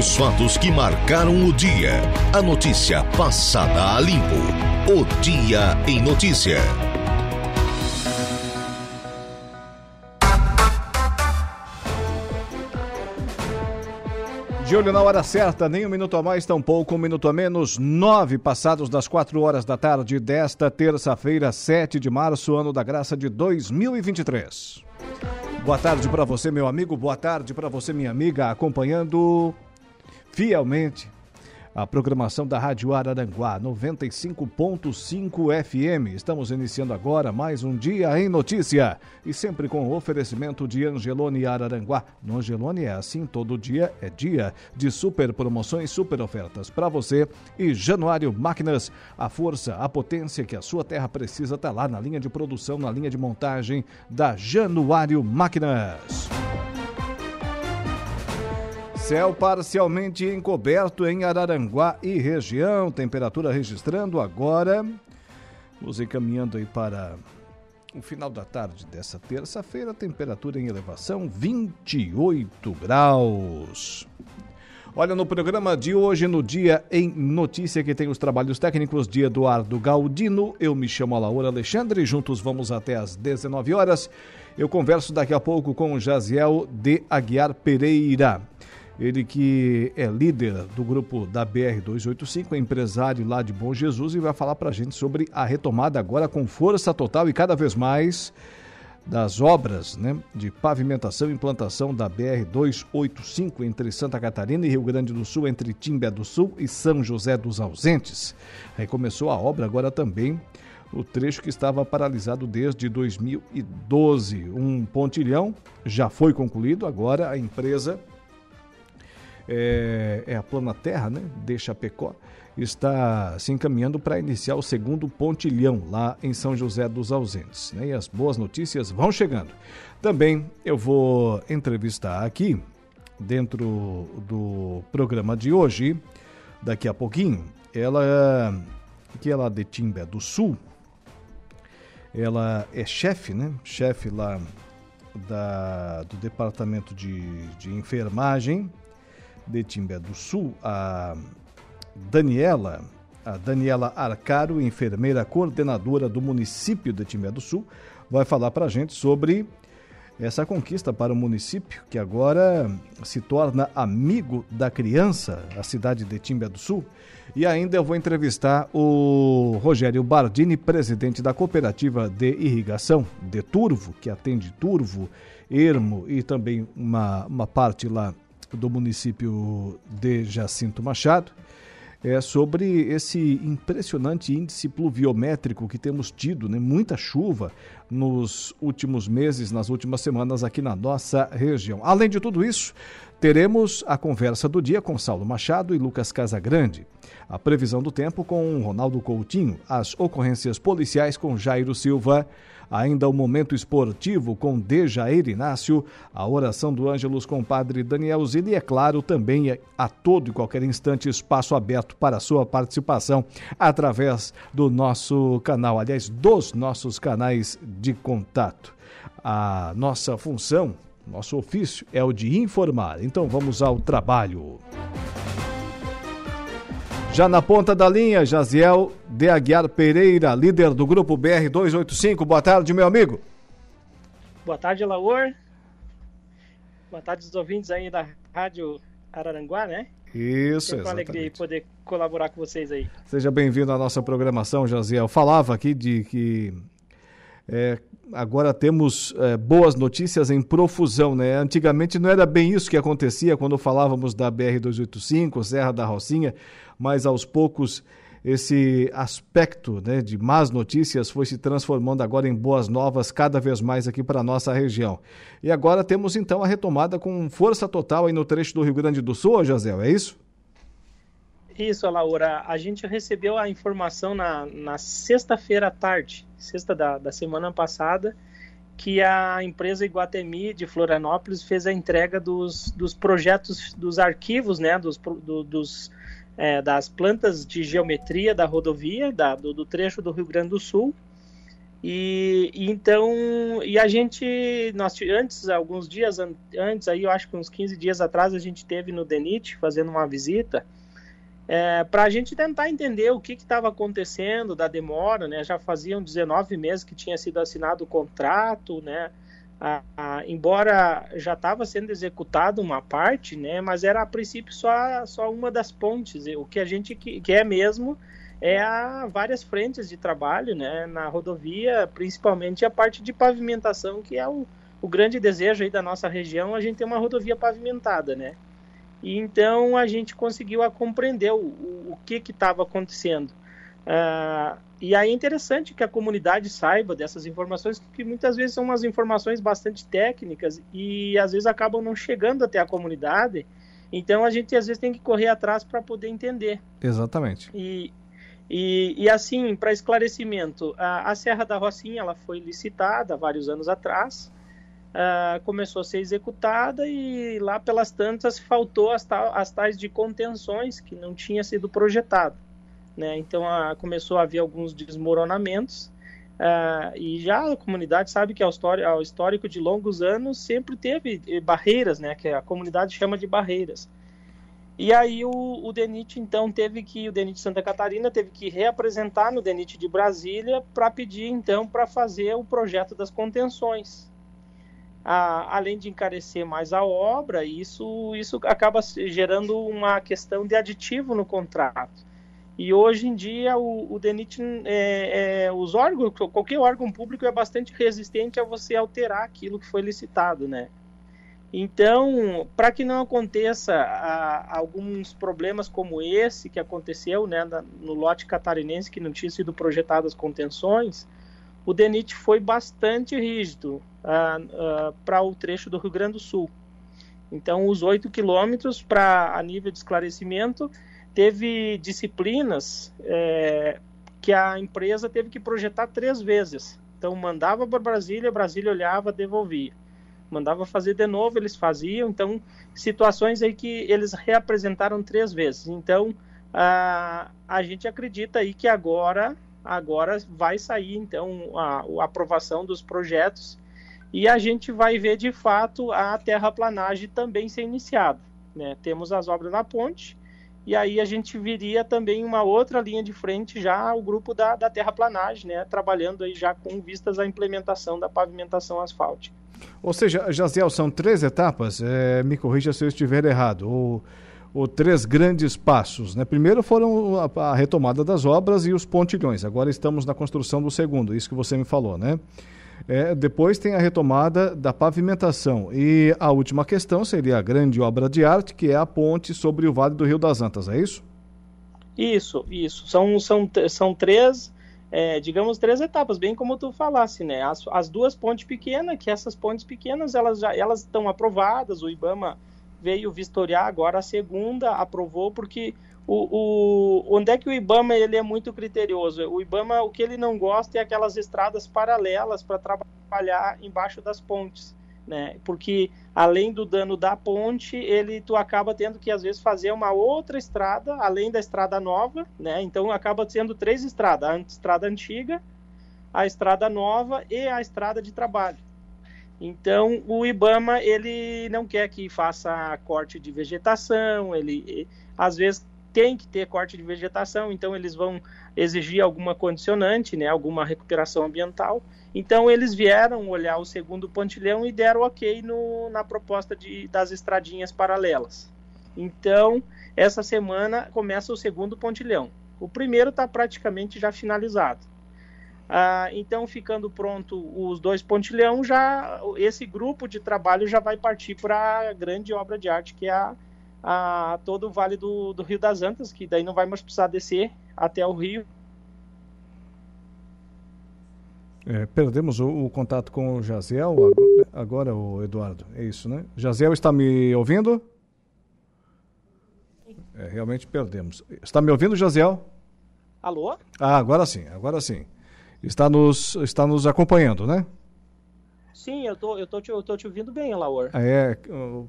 Os fatos que marcaram o dia. A notícia passada a limpo. O Dia em Notícia. De olho na hora certa, nem um minuto a mais, tampouco um minuto a menos, nove passados das quatro horas da tarde desta terça-feira, 7 de março, ano da graça de 2023. Boa tarde para você, meu amigo, boa tarde para você, minha amiga, acompanhando fielmente a programação da Rádio Araranguá 95.5 FM. Estamos iniciando agora mais um dia em notícia e sempre com o oferecimento de Angelone Araranguá. No Angelone é assim, todo dia é dia de super promoções, super ofertas para você e Januário Máquinas, a força, a potência que a sua terra precisa está lá na linha de produção, na linha de montagem da Januário Máquinas. Céu parcialmente encoberto em Araranguá e região. Temperatura registrando agora. Nos encaminhando aí para o final da tarde dessa terça-feira. Temperatura em elevação 28 graus. Olha, no programa de hoje, no Dia em Notícia, que tem os trabalhos técnicos de Eduardo Galdino. Eu me chamo Laura Alexandre, juntos vamos até às 19 horas. Eu converso daqui a pouco com o Jaziel de Aguiar Pereira. Ele que é líder do grupo da BR-285, é empresário lá de Bom Jesus e vai falar para a gente sobre a retomada agora com força total e cada vez mais das obras né, de pavimentação e implantação da BR-285 entre Santa Catarina e Rio Grande do Sul, entre Timbé do Sul e São José dos Ausentes. Recomeçou a obra agora também o trecho que estava paralisado desde 2012. Um pontilhão já foi concluído, agora a empresa é, é a Plana Terra, né, de Chapecó, está se encaminhando para iniciar o segundo pontilhão lá em São José dos Ausentes. Né, e as boas notícias vão chegando. Também eu vou entrevistar aqui, dentro do programa de hoje, daqui a pouquinho, ela que é lá de Timbé do Sul, ela é chefe, né? Chefe lá da, do departamento de, de enfermagem de Timbé do Sul, a Daniela, a Daniela Arcaro, enfermeira coordenadora do município de Timbé do Sul, vai falar para a gente sobre essa conquista para o município, que agora se torna amigo da criança, a cidade de Timbé do Sul. E ainda eu vou entrevistar o Rogério Bardini, presidente da cooperativa de irrigação de Turvo, que atende Turvo, Ermo e também uma, uma parte lá do município de Jacinto Machado, é sobre esse impressionante índice pluviométrico que temos tido, né? muita chuva nos últimos meses, nas últimas semanas aqui na nossa região. Além de tudo isso, teremos a conversa do dia com Saulo Machado e Lucas Casagrande, a previsão do tempo com Ronaldo Coutinho, as ocorrências policiais com Jairo Silva, Ainda o momento esportivo com Dejair Inácio, a oração do Ângelus com o padre Daniel Zini e, é claro, também a todo e qualquer instante espaço aberto para a sua participação através do nosso canal, aliás, dos nossos canais de contato. A nossa função, nosso ofício é o de informar. Então vamos ao trabalho. Já na ponta da linha, Jaziel de Aguiar Pereira, líder do grupo BR 285. Boa tarde, meu amigo. Boa tarde, Laor. Boa tarde, os ouvintes aí da Rádio Araranguá, né? Isso, é uma alegria poder colaborar com vocês aí. Seja bem-vindo à nossa programação, Jaziel. Falava aqui de que é, agora temos é, boas notícias em profusão, né? Antigamente não era bem isso que acontecia quando falávamos da BR-285, Serra da Rocinha, mas aos poucos esse aspecto né, de más notícias foi se transformando agora em boas novas cada vez mais aqui para a nossa região. E agora temos então a retomada com força total aí no trecho do Rio Grande do Sul, José, é isso? Isso, Laura. A gente recebeu a informação na, na sexta-feira à tarde, sexta da, da semana passada, que a empresa Iguatemi de Florianópolis fez a entrega dos, dos projetos, dos arquivos, né, dos, do, dos, é, das plantas de geometria da rodovia, da, do, do, trecho do Rio Grande do Sul, E, e, então, e a gente, nós antes, alguns dias antes, aí eu acho que uns 15 dias atrás, a gente teve no DENIT fazendo uma visita é, para a gente tentar entender o que estava acontecendo da demora, né? Já faziam 19 meses que tinha sido assinado o contrato, né? A, a, embora já estava sendo executada uma parte, né? Mas era a princípio só, só uma das pontes. O que a gente quer mesmo é a várias frentes de trabalho né, na rodovia, principalmente a parte de pavimentação, que é o, o grande desejo aí da nossa região, a gente tem uma rodovia pavimentada, né? E então a gente conseguiu a compreender o, o, que estava acontecendo. Uh, e aí é interessante que a comunidade saiba dessas informações, que muitas vezes são umas informações bastante técnicas e às vezes acabam não chegando até a comunidade. Então a gente às vezes tem que correr atrás para poder entender. Exatamente. E, e, e assim, para esclarecimento, a, a, Serra da Rocinha ela foi licitada vários anos atrás, uh, começou a ser executada e lá pelas tantas faltou as, as tais de contenções que não tinha sido projetado. Né? Então a, começou a haver alguns desmoronamentos uh, e já a comunidade sabe que ao, histórico de longos anos sempre teve barreiras, né? que a comunidade chama de barreiras. E aí o, o DENIT, então, teve que, o DENIT Santa Catarina teve que reapresentar no DENIT de Brasília para pedir, então, para fazer o projeto das contenções. Ah, além de encarecer mais a obra, isso, isso acaba gerando uma questão de aditivo no contrato. E hoje em dia o, o DENIT, é, é, os órgãos, qualquer órgão público é bastante resistente a você alterar aquilo que foi licitado, né? Então, para que não aconteça a, alguns problemas como esse que aconteceu né, no lote catarinense, que não tinha sido projetadas contenções, o DENIT foi bastante rígido para o trecho do Rio Grande do Sul. Então, os 8 quilômetros, para a nível de esclarecimento, teve disciplinas é, que a empresa teve que projetar três vezes. Então, mandava para Brasília, Brasília olhava, devolvia mandava fazer de novo, eles faziam. Então, situações aí que eles reapresentaram três vezes. Então, a, a gente acredita aí que agora, agora vai sair então a, a aprovação dos projetos e a gente vai ver de fato a terraplanagem também ser iniciada. Né? Temos as obras na ponte e aí a gente viria também uma outra linha de frente já o grupo da, da terraplanagem, né? trabalhando aí já com vistas à implementação da pavimentação asfáltica. Ou seja, Jaziel, são três etapas, é, me corrija se eu estiver errado, ou, ou três grandes passos. Né? Primeiro foram a, a, retomada das obras e os pontilhões, agora estamos na construção do segundo, isso que você me falou, né? É, depois tem a retomada da pavimentação. E a última questão seria a grande obra de arte, que é a ponte sobre o Vale do Rio das Antas, é isso? Isso, isso. São, são, são três é, digamos, três etapas, bem como tu falasse, né? As, as duas pontes pequenas, que essas pontes pequenas, elas já elas estão aprovadas, o IBAMA veio vistoriar agora a segunda, aprovou, porque o, o, onde é que o IBAMA ele é muito criterioso? O IBAMA, o que ele não gosta é aquelas estradas paralelas para trabalhar embaixo das pontes né? Porque além do dano da ponte, ele tu acaba tendo que às vezes fazer uma outra estrada além da estrada nova, né? Então acaba sendo três estradas: a estrada antiga, a estrada nova e a estrada de trabalho. Então o IBAMA ele não quer que faça corte de vegetação, ele às vezes tem que ter corte de vegetação, então eles vão exigir alguma condicionante, né, alguma recuperação ambiental. Então eles vieram olhar o segundo pontilhão e deram ok no, na proposta de, das estradinhas paralelas. Então essa semana começa o segundo pontilhão. O primeiro está praticamente já finalizado. Ah, então ficando pronto os dois pontilhão, já esse grupo de trabalho já vai partir para a grande obra de arte que é a, a todo o Vale do, do Rio das Antas, que daí não vai mais precisar descer até o rio É, perdemos o, o, contato com o Jaziel, agora, o Eduardo, é isso, né? Jaziel está me ouvindo? É, realmente perdemos. Está me ouvindo, Jaziel? Alô? Ah, agora sim, agora sim. Está nos, está nos acompanhando, né? Sim, eu tô, eu tô, te, eu tô te ouvindo bem, Laur. É,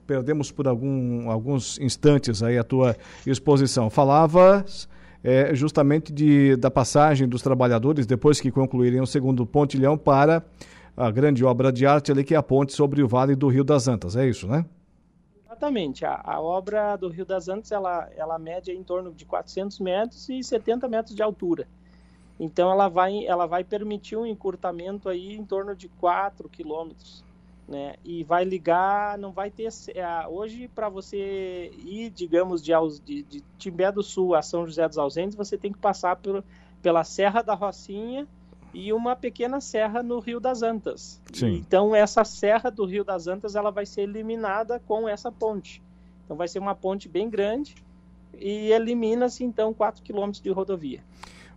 perdemos por algum, alguns instantes aí a tua exposição. Falavas é, justamente de, da passagem dos trabalhadores, depois que concluírem o segundo pontilhão, para a grande obra de arte ali, que é a ponte sobre o Vale do Rio das Antas. É isso, né? Exatamente. A, a obra do Rio das Antas, ela, ela mede em torno de 400 metros e 70 metros de altura. Então, ela vai, ela vai permitir um encurtamento aí em torno de 4 quilômetros né? E vai ligar, não vai ter. É, hoje, para você ir, digamos, de, de, de Timbé do Sul a São José dos Ausentes, você tem que passar por, pela Serra da Rocinha e uma pequena serra no Rio das Antas. Sim. Então, essa serra do Rio das Antas ela vai ser eliminada com essa ponte. Então, vai ser uma ponte bem grande e elimina-se, então, 4 quilômetros de rodovia.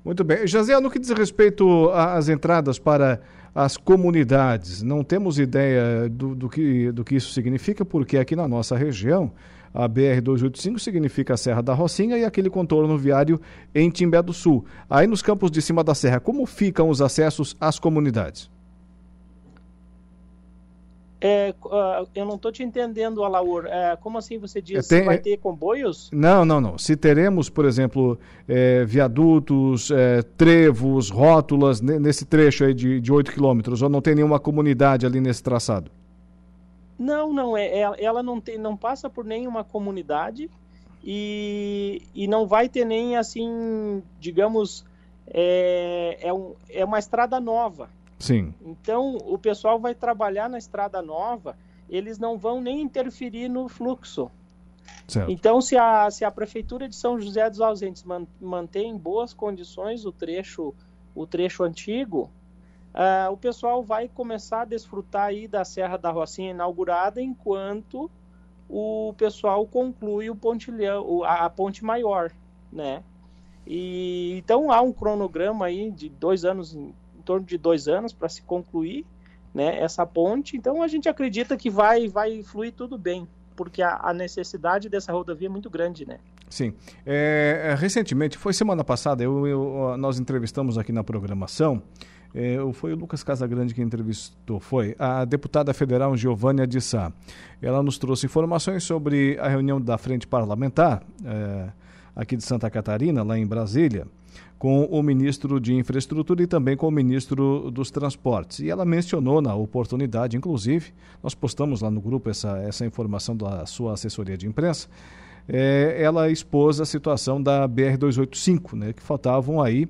Muito bem. José, no que diz respeito às entradas para as comunidades, não temos ideia do, do, que, do que isso significa, porque aqui na nossa região, a BR-285 significa a Serra da Rocinha e aquele contorno viário em Timbé do Sul. Aí nos campos de cima da serra, como ficam os acessos às comunidades? É, uh, eu não estou te entendendo, Alaur. É, como assim você diz? É, tem, vai ter comboios? Não, não, não. Se teremos, por exemplo, é, viadutos, é, trevos, rótulas nesse trecho aí de, de 8 quilômetros, ou não tem nenhuma comunidade ali nesse traçado? Não, não. É, é, ela não, tem, não passa por nenhuma comunidade e, e não vai ter nem, assim, digamos, é, é, um, é uma estrada nova. Sim. Então, o pessoal vai trabalhar na estrada nova, eles não vão nem interferir no fluxo. Certo. Então, se a, se a Prefeitura de São José dos Ausentes man, mantém em boas condições o trecho, o trecho antigo, uh, o pessoal vai começar a desfrutar aí da Serra da Rocinha inaugurada enquanto o pessoal conclui o pontilhão, a, a ponte maior, né? E, então há um cronograma aí de dois anos torno de dois anos para se concluir né, essa ponte. Então a gente acredita que vai, vai fluir tudo bem, porque a, a necessidade dessa rodovia é muito grande, né? Sim. É, é recentemente, foi semana passada, eu, eu, nós entrevistamos aqui na programação. É, foi o Lucas Casagrande que entrevistou, foi a deputada federal Giovânia de Sá. Ela nos trouxe informações sobre a reunião da frente parlamentar é, aqui de Santa Catarina, lá em Brasília, com o ministro de Infraestrutura e também com o ministro dos Transportes. E ela mencionou na oportunidade, inclusive, nós postamos lá no grupo essa, essa informação da sua assessoria de imprensa, é, ela expôs a situação da BR-285, né, que faltavam aí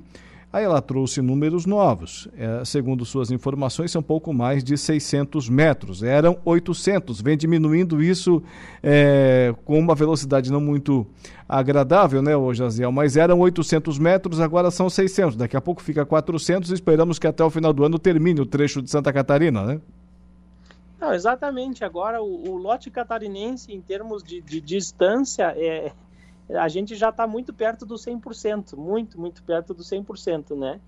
Aí ela trouxe números novos. É, segundo suas informações, são pouco mais de 600 metros. Eram 800. Vem diminuindo isso é, com uma velocidade não muito agradável, né, ô Jaziel? Mas eram 800 metros, agora são 600. Daqui a pouco fica 400 e esperamos que até o final do ano termine o trecho de Santa Catarina, né? Não, exatamente. Agora, o, o lote catarinense, em termos de, de distância, é, a gente já está muito perto do 100%, muito, muito perto do 100%, né?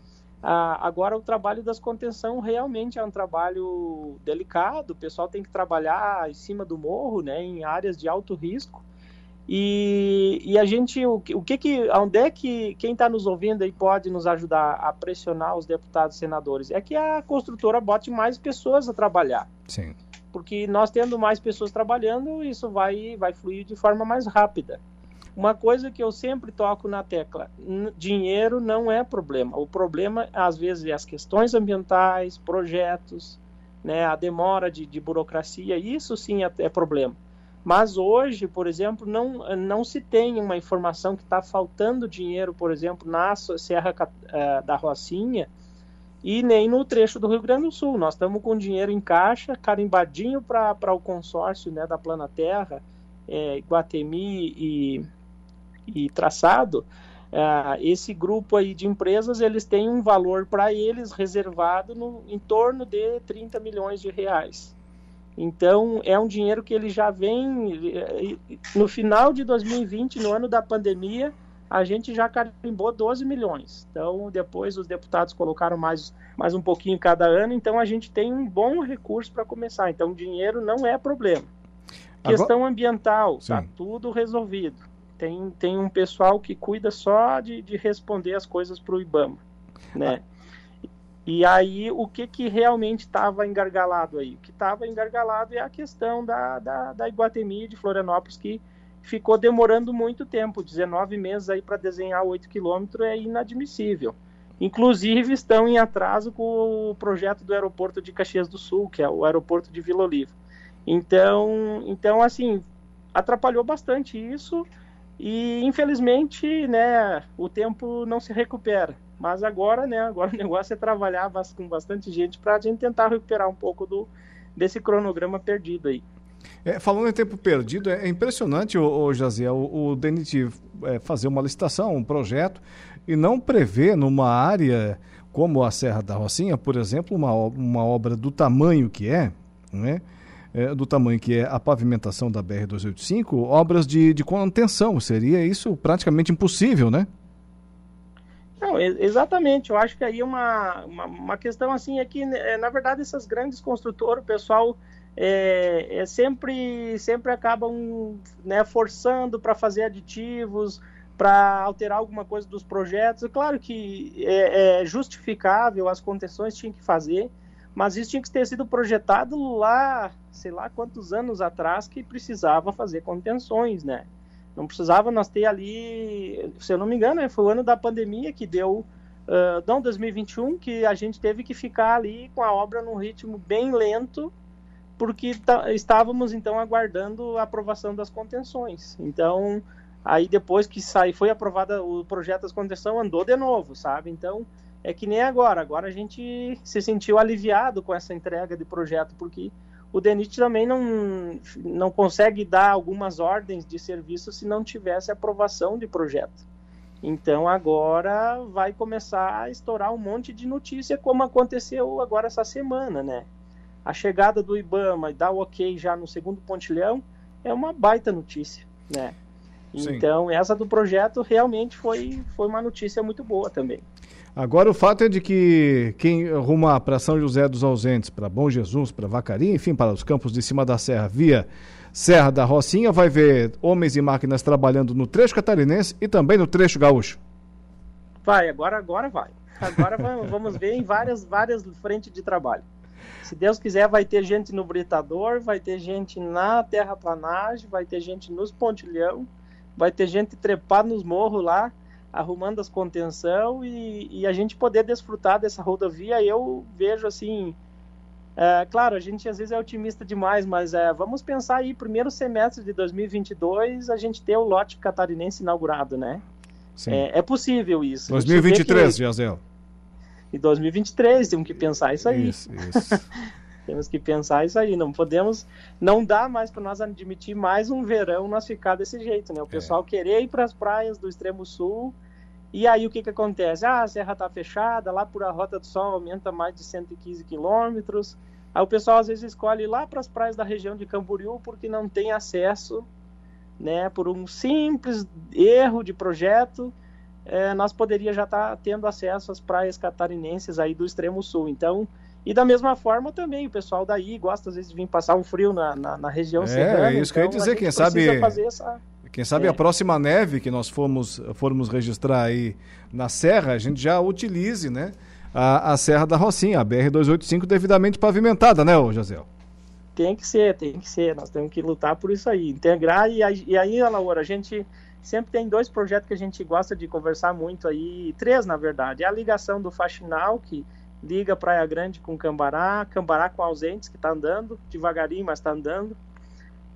Ah, agora, o trabalho das contenção realmente é um trabalho delicado, o pessoal tem que trabalhar em cima do morro, né, em áreas de alto risco, e, e a gente, o, o que que, onde é que quem está nos ouvindo aí pode nos ajudar a pressionar os deputados e senadores? É que a construtora bote mais pessoas a trabalhar. Sim. Porque nós tendo mais pessoas trabalhando, isso vai, vai fluir de forma mais rápida. Uma coisa que eu sempre toco na tecla: dinheiro não é problema. O problema, às vezes, é as questões ambientais, projetos, né, a demora de, de burocracia. Isso sim é, é, problema. Mas hoje, por exemplo, não, não se tem uma informação que está faltando dinheiro, por exemplo, na Serra uh, da Rocinha e nem no trecho do Rio Grande do Sul. Nós estamos com dinheiro em caixa, carimbadinho para o consórcio né, da Plana Terra, é, Guatemi e e traçado, uh, esse grupo aí de empresas eles têm um valor para eles reservado no, em torno de 30 milhões de reais. Então é um dinheiro que ele já vem no final de 2020, no ano da pandemia, a gente já carimbou 12 milhões. Então depois os deputados colocaram mais, mais um pouquinho cada ano, então a gente tem um bom recurso para começar. Então dinheiro não é problema. Questão ambiental, está tudo resolvido tem, tem um pessoal que cuida só de, de responder as coisas para o IBAMA, né? E aí, o que, que realmente estava engargalado aí? O que estava engargalado é a questão da, da, da Iguatemi de Florianópolis, que ficou demorando muito tempo, 19 meses aí para desenhar 8 quilômetros é inadmissível. Inclusive estão em atraso com o projeto do aeroporto de Caxias do Sul, que é o aeroporto de Vila Oliva. Então, então assim, atrapalhou bastante isso e infelizmente, né, o tempo não se recupera. Mas agora, né, agora o negócio é trabalhar com bastante gente para a gente tentar recuperar um pouco do desse cronograma perdido aí. É, falando em tempo perdido, é impressionante, o, Jaziel, o, o DENIT é, fazer uma licitação, um projeto, e não prever numa área como a Serra da Rocinha, por exemplo, uma, uma obra do tamanho que é, né? É, do tamanho que é a pavimentação da BR-285, obras de, de contenção. Seria isso praticamente impossível, né? Não, exatamente. Eu acho que aí uma, uma, uma questão assim é que, né, na verdade, essas grandes construtoras, o pessoal é, é sempre, sempre acabam né, forçando para fazer aditivos, para alterar alguma coisa dos projetos. É claro que é, é, justificável, as contenções tinham que fazer, mas isso tinha que ter sido projetado lá, sei lá quantos anos atrás, que precisava fazer contenções, né? Não precisava nós ter ali, se eu não me engano, né, foi o ano da pandemia que deu, uh, não 2021, que a gente teve que ficar ali com a obra num ritmo bem lento, porque estávamos então aguardando a aprovação das contenções. Então, aí depois que sai, foi aprovada o projeto das contenção, andou de novo, sabe? Então, é que nem agora. Agora a gente se sentiu aliviado com essa entrega de projeto, porque o DENIT também não, não consegue dar algumas ordens de serviço se não tivesse aprovação de projeto. Então agora vai começar a estourar um monte de notícia, como aconteceu agora essa semana, né? A chegada do IBAMA e dar o ok já no segundo pontilhão é uma baita notícia, né? Sim. Então essa do projeto realmente foi, foi uma notícia muito boa também. Agora o fato é de que quem rumar para São José dos Ausentes, para Bom Jesus, para Vacaria, enfim, para os campos de cima da serra, via Serra da Rocinha, vai ver homens e máquinas trabalhando no trecho catarinense e também no trecho gaúcho. Vai, agora, agora vai. Agora vamos ver em várias, várias frentes de trabalho. Se Deus quiser, vai ter gente no britador, vai ter gente na terraplanagem, vai ter gente nos pontilhão, vai ter gente trepar nos morros lá arrumando as contenção e, e, a gente poder desfrutar dessa rodovia, eu vejo assim, é, claro, a gente às vezes é otimista demais, mas é, vamos pensar aí, primeiro semestre de 2022, a gente ter o lote catarinense inaugurado, né? Sim. É, é possível isso. 2023, Jazel. Em 2023, temos que pensar isso aí. Isso, isso. temos que pensar isso aí. Não podemos, não dá mais para nós admitir mais um verão nós ficar desse jeito, né? O é. pessoal é. querer ir para as praias do extremo sul e aí o que, que acontece? Ah, a serra está fechada, lá por a Rota do Sol aumenta mais de 115 quilômetros. Aí o pessoal às vezes escolhe ir lá para as praias da região de Camboriú porque não tem acesso, né? Por um simples erro de projeto, é, nós poderíamos já estar tá tendo acesso às praias catarinenses aí do extremo sul. Então, e da mesma forma também, o pessoal daí gosta às vezes de vir passar um frio na, na, na região é, serrana. É, isso então, que eu ia então, dizer, quem sabe... Fazer essa quem sabe é. a próxima neve que nós formos, formos registrar aí na Serra, a gente já utilize, né? A, a Serra da Rocinha, a BR-285 devidamente pavimentada, né, ô José? Tem que ser, tem que ser. Nós temos que lutar por isso aí. Integrar e, e aí, Laura, a gente sempre tem dois projetos que a gente gosta de conversar muito aí, três na verdade. É a ligação do Faxinal, que liga Praia Grande com Cambará, Cambará com Ausentes, que está andando, devagarinho, mas está andando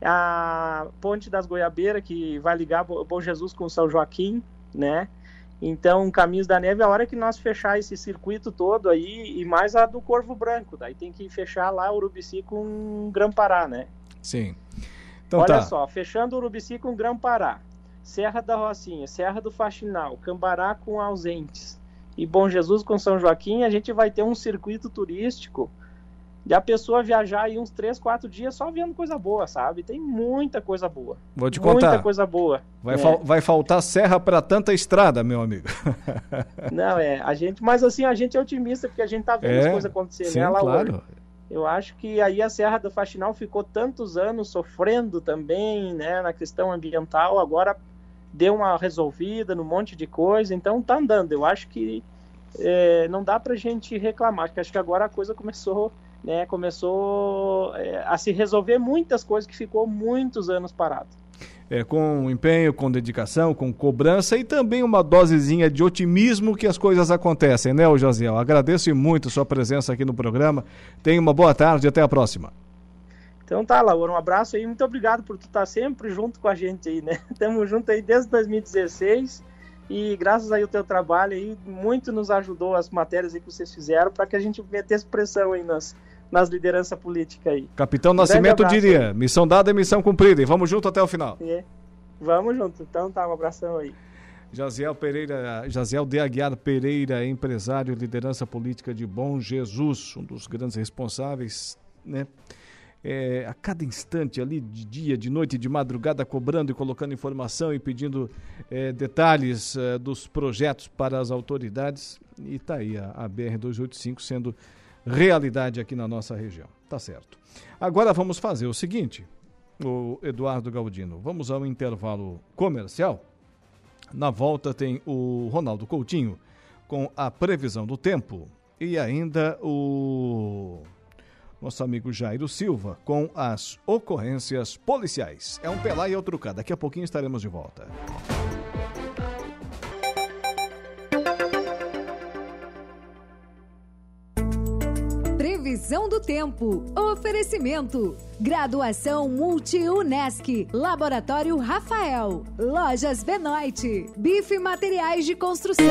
a Ponte das Goiabeiras, que vai ligar Bom Jesus com São Joaquim, né? Então, Caminhos da Neve, a hora que nós fechar esse circuito todo aí, e mais a do Corvo Branco, daí tem que fechar lá Urubici com Grã-Pará, né? Sim. Então, Olha tá. só, fechando Urubici com Grã-Pará, Serra da Rocinha, Serra do Faxinal, Cambará com Ausentes e Bom Jesus com São Joaquim, a gente vai ter um circuito turístico de a pessoa viajar aí uns 3, 4 dias só vendo coisa boa, sabe? Tem muita coisa boa. Vou te contar. Muita coisa boa. Vai, é. fal vai faltar serra para tanta estrada, meu amigo. Não, é, a gente, mas assim, a gente é otimista porque a gente tá vendo é, as coisas acontecerem, sim, né, claro. Eu acho que aí a Serra do Faxinal ficou tantos anos sofrendo também, né, na questão ambiental, agora deu uma resolvida no monte de coisa, então tá andando. Eu acho que é, não dá pra gente reclamar, porque acho que agora a coisa começou né, começou é, a se resolver muitas coisas que ficou muitos anos parado. é, com empenho, com dedicação, com cobrança e também uma dosezinha de otimismo que as coisas acontecem, né, Josiel? Agradeço muito a sua presença aqui no programa. Tenha uma boa tarde e até a próxima. Então tá, Laura, um abraço aí, muito obrigado por tu estar sempre junto com a gente aí, né? Estamos juntos aí desde 2016 e graças aí ao teu trabalho aí, muito nos ajudou as matérias aí que vocês fizeram para que a gente metesse pressão aí nas, nas lideranças políticas aí. Capitão Nascimento diria, missão dada é missão cumprida e vamos junto até o final. É. Vamos junto, então tá, um abração aí. Jaziel Pereira, Jaziel de Aguiar Pereira, empresário, liderança política de Bom Jesus, um dos grandes responsáveis, né? É, a cada instante ali, de dia, de noite, de madrugada, cobrando e colocando informação e pedindo é, detalhes é, dos projetos para as autoridades. E está aí a, a BR-285 sendo realidade aqui na nossa região. Tá certo. Agora vamos fazer o seguinte, o Eduardo Galdino. Vamos ao intervalo comercial. Na volta tem o Ronaldo Coutinho com a previsão do tempo e ainda o nosso amigo Jairo Silva com as ocorrências policiais. É um pelar e outro cá. Daqui a pouquinho estaremos de volta. Previsão do tempo. Oferecimento. Graduação Multi-UNESC. Laboratório Rafael. Lojas Benoit. Bife Materiais de Construção.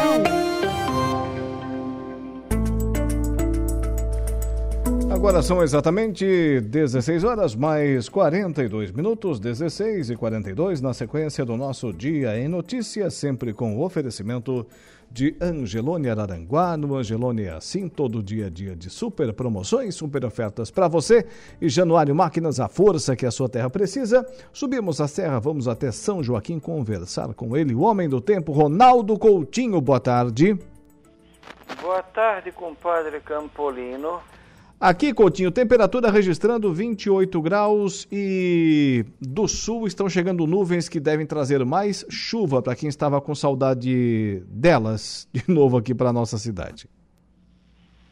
Agora são exatamente 16 horas mais 42 minutos, 16 e 42, na sequência do nosso Dia em Notícias, sempre com o oferecimento de Angelone Araranguá. No Angelone é assim, todo dia a dia de super promoções, super ofertas para você. E Januário Máquinas, a força que a sua terra precisa. Subimos a serra, vamos até São Joaquim conversar com ele, o homem do tempo, Ronaldo Coutinho. Boa tarde. Boa tarde, compadre Campolino. Aqui, Coutinho, temperatura registrando 28 graus e do sul estão chegando nuvens que devem trazer mais chuva para quem estava com saudade delas de novo aqui para nossa cidade.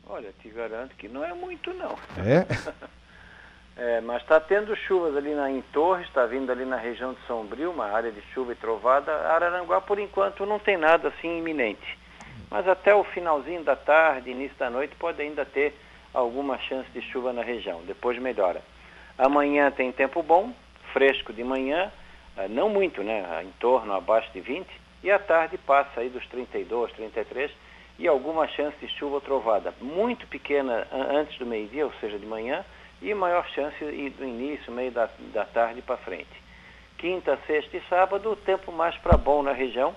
Olha, te garanto que não é muito não. É? é mas está tendo chuvas ali na, em Torres, está vindo ali na região de Sombrio, uma área de chuva e trovada. Araranguá, por enquanto, não tem nada assim iminente. Mas até o finalzinho da tarde, início da noite, pode ainda ter alguma chance de chuva na região. Depois melhora. Amanhã tem tempo bom, fresco de manhã, eh, não muito, né? Em torno abaixo de 20. E à tarde passa aí dos 32, 33 e alguma chance de chuva ou trovada. Muito pequena antes do meio-dia, ou seja, de manhã, e maior chance do início, meio da, da tarde para frente. Quinta, sexta e sábado, tempo mais para bom na região,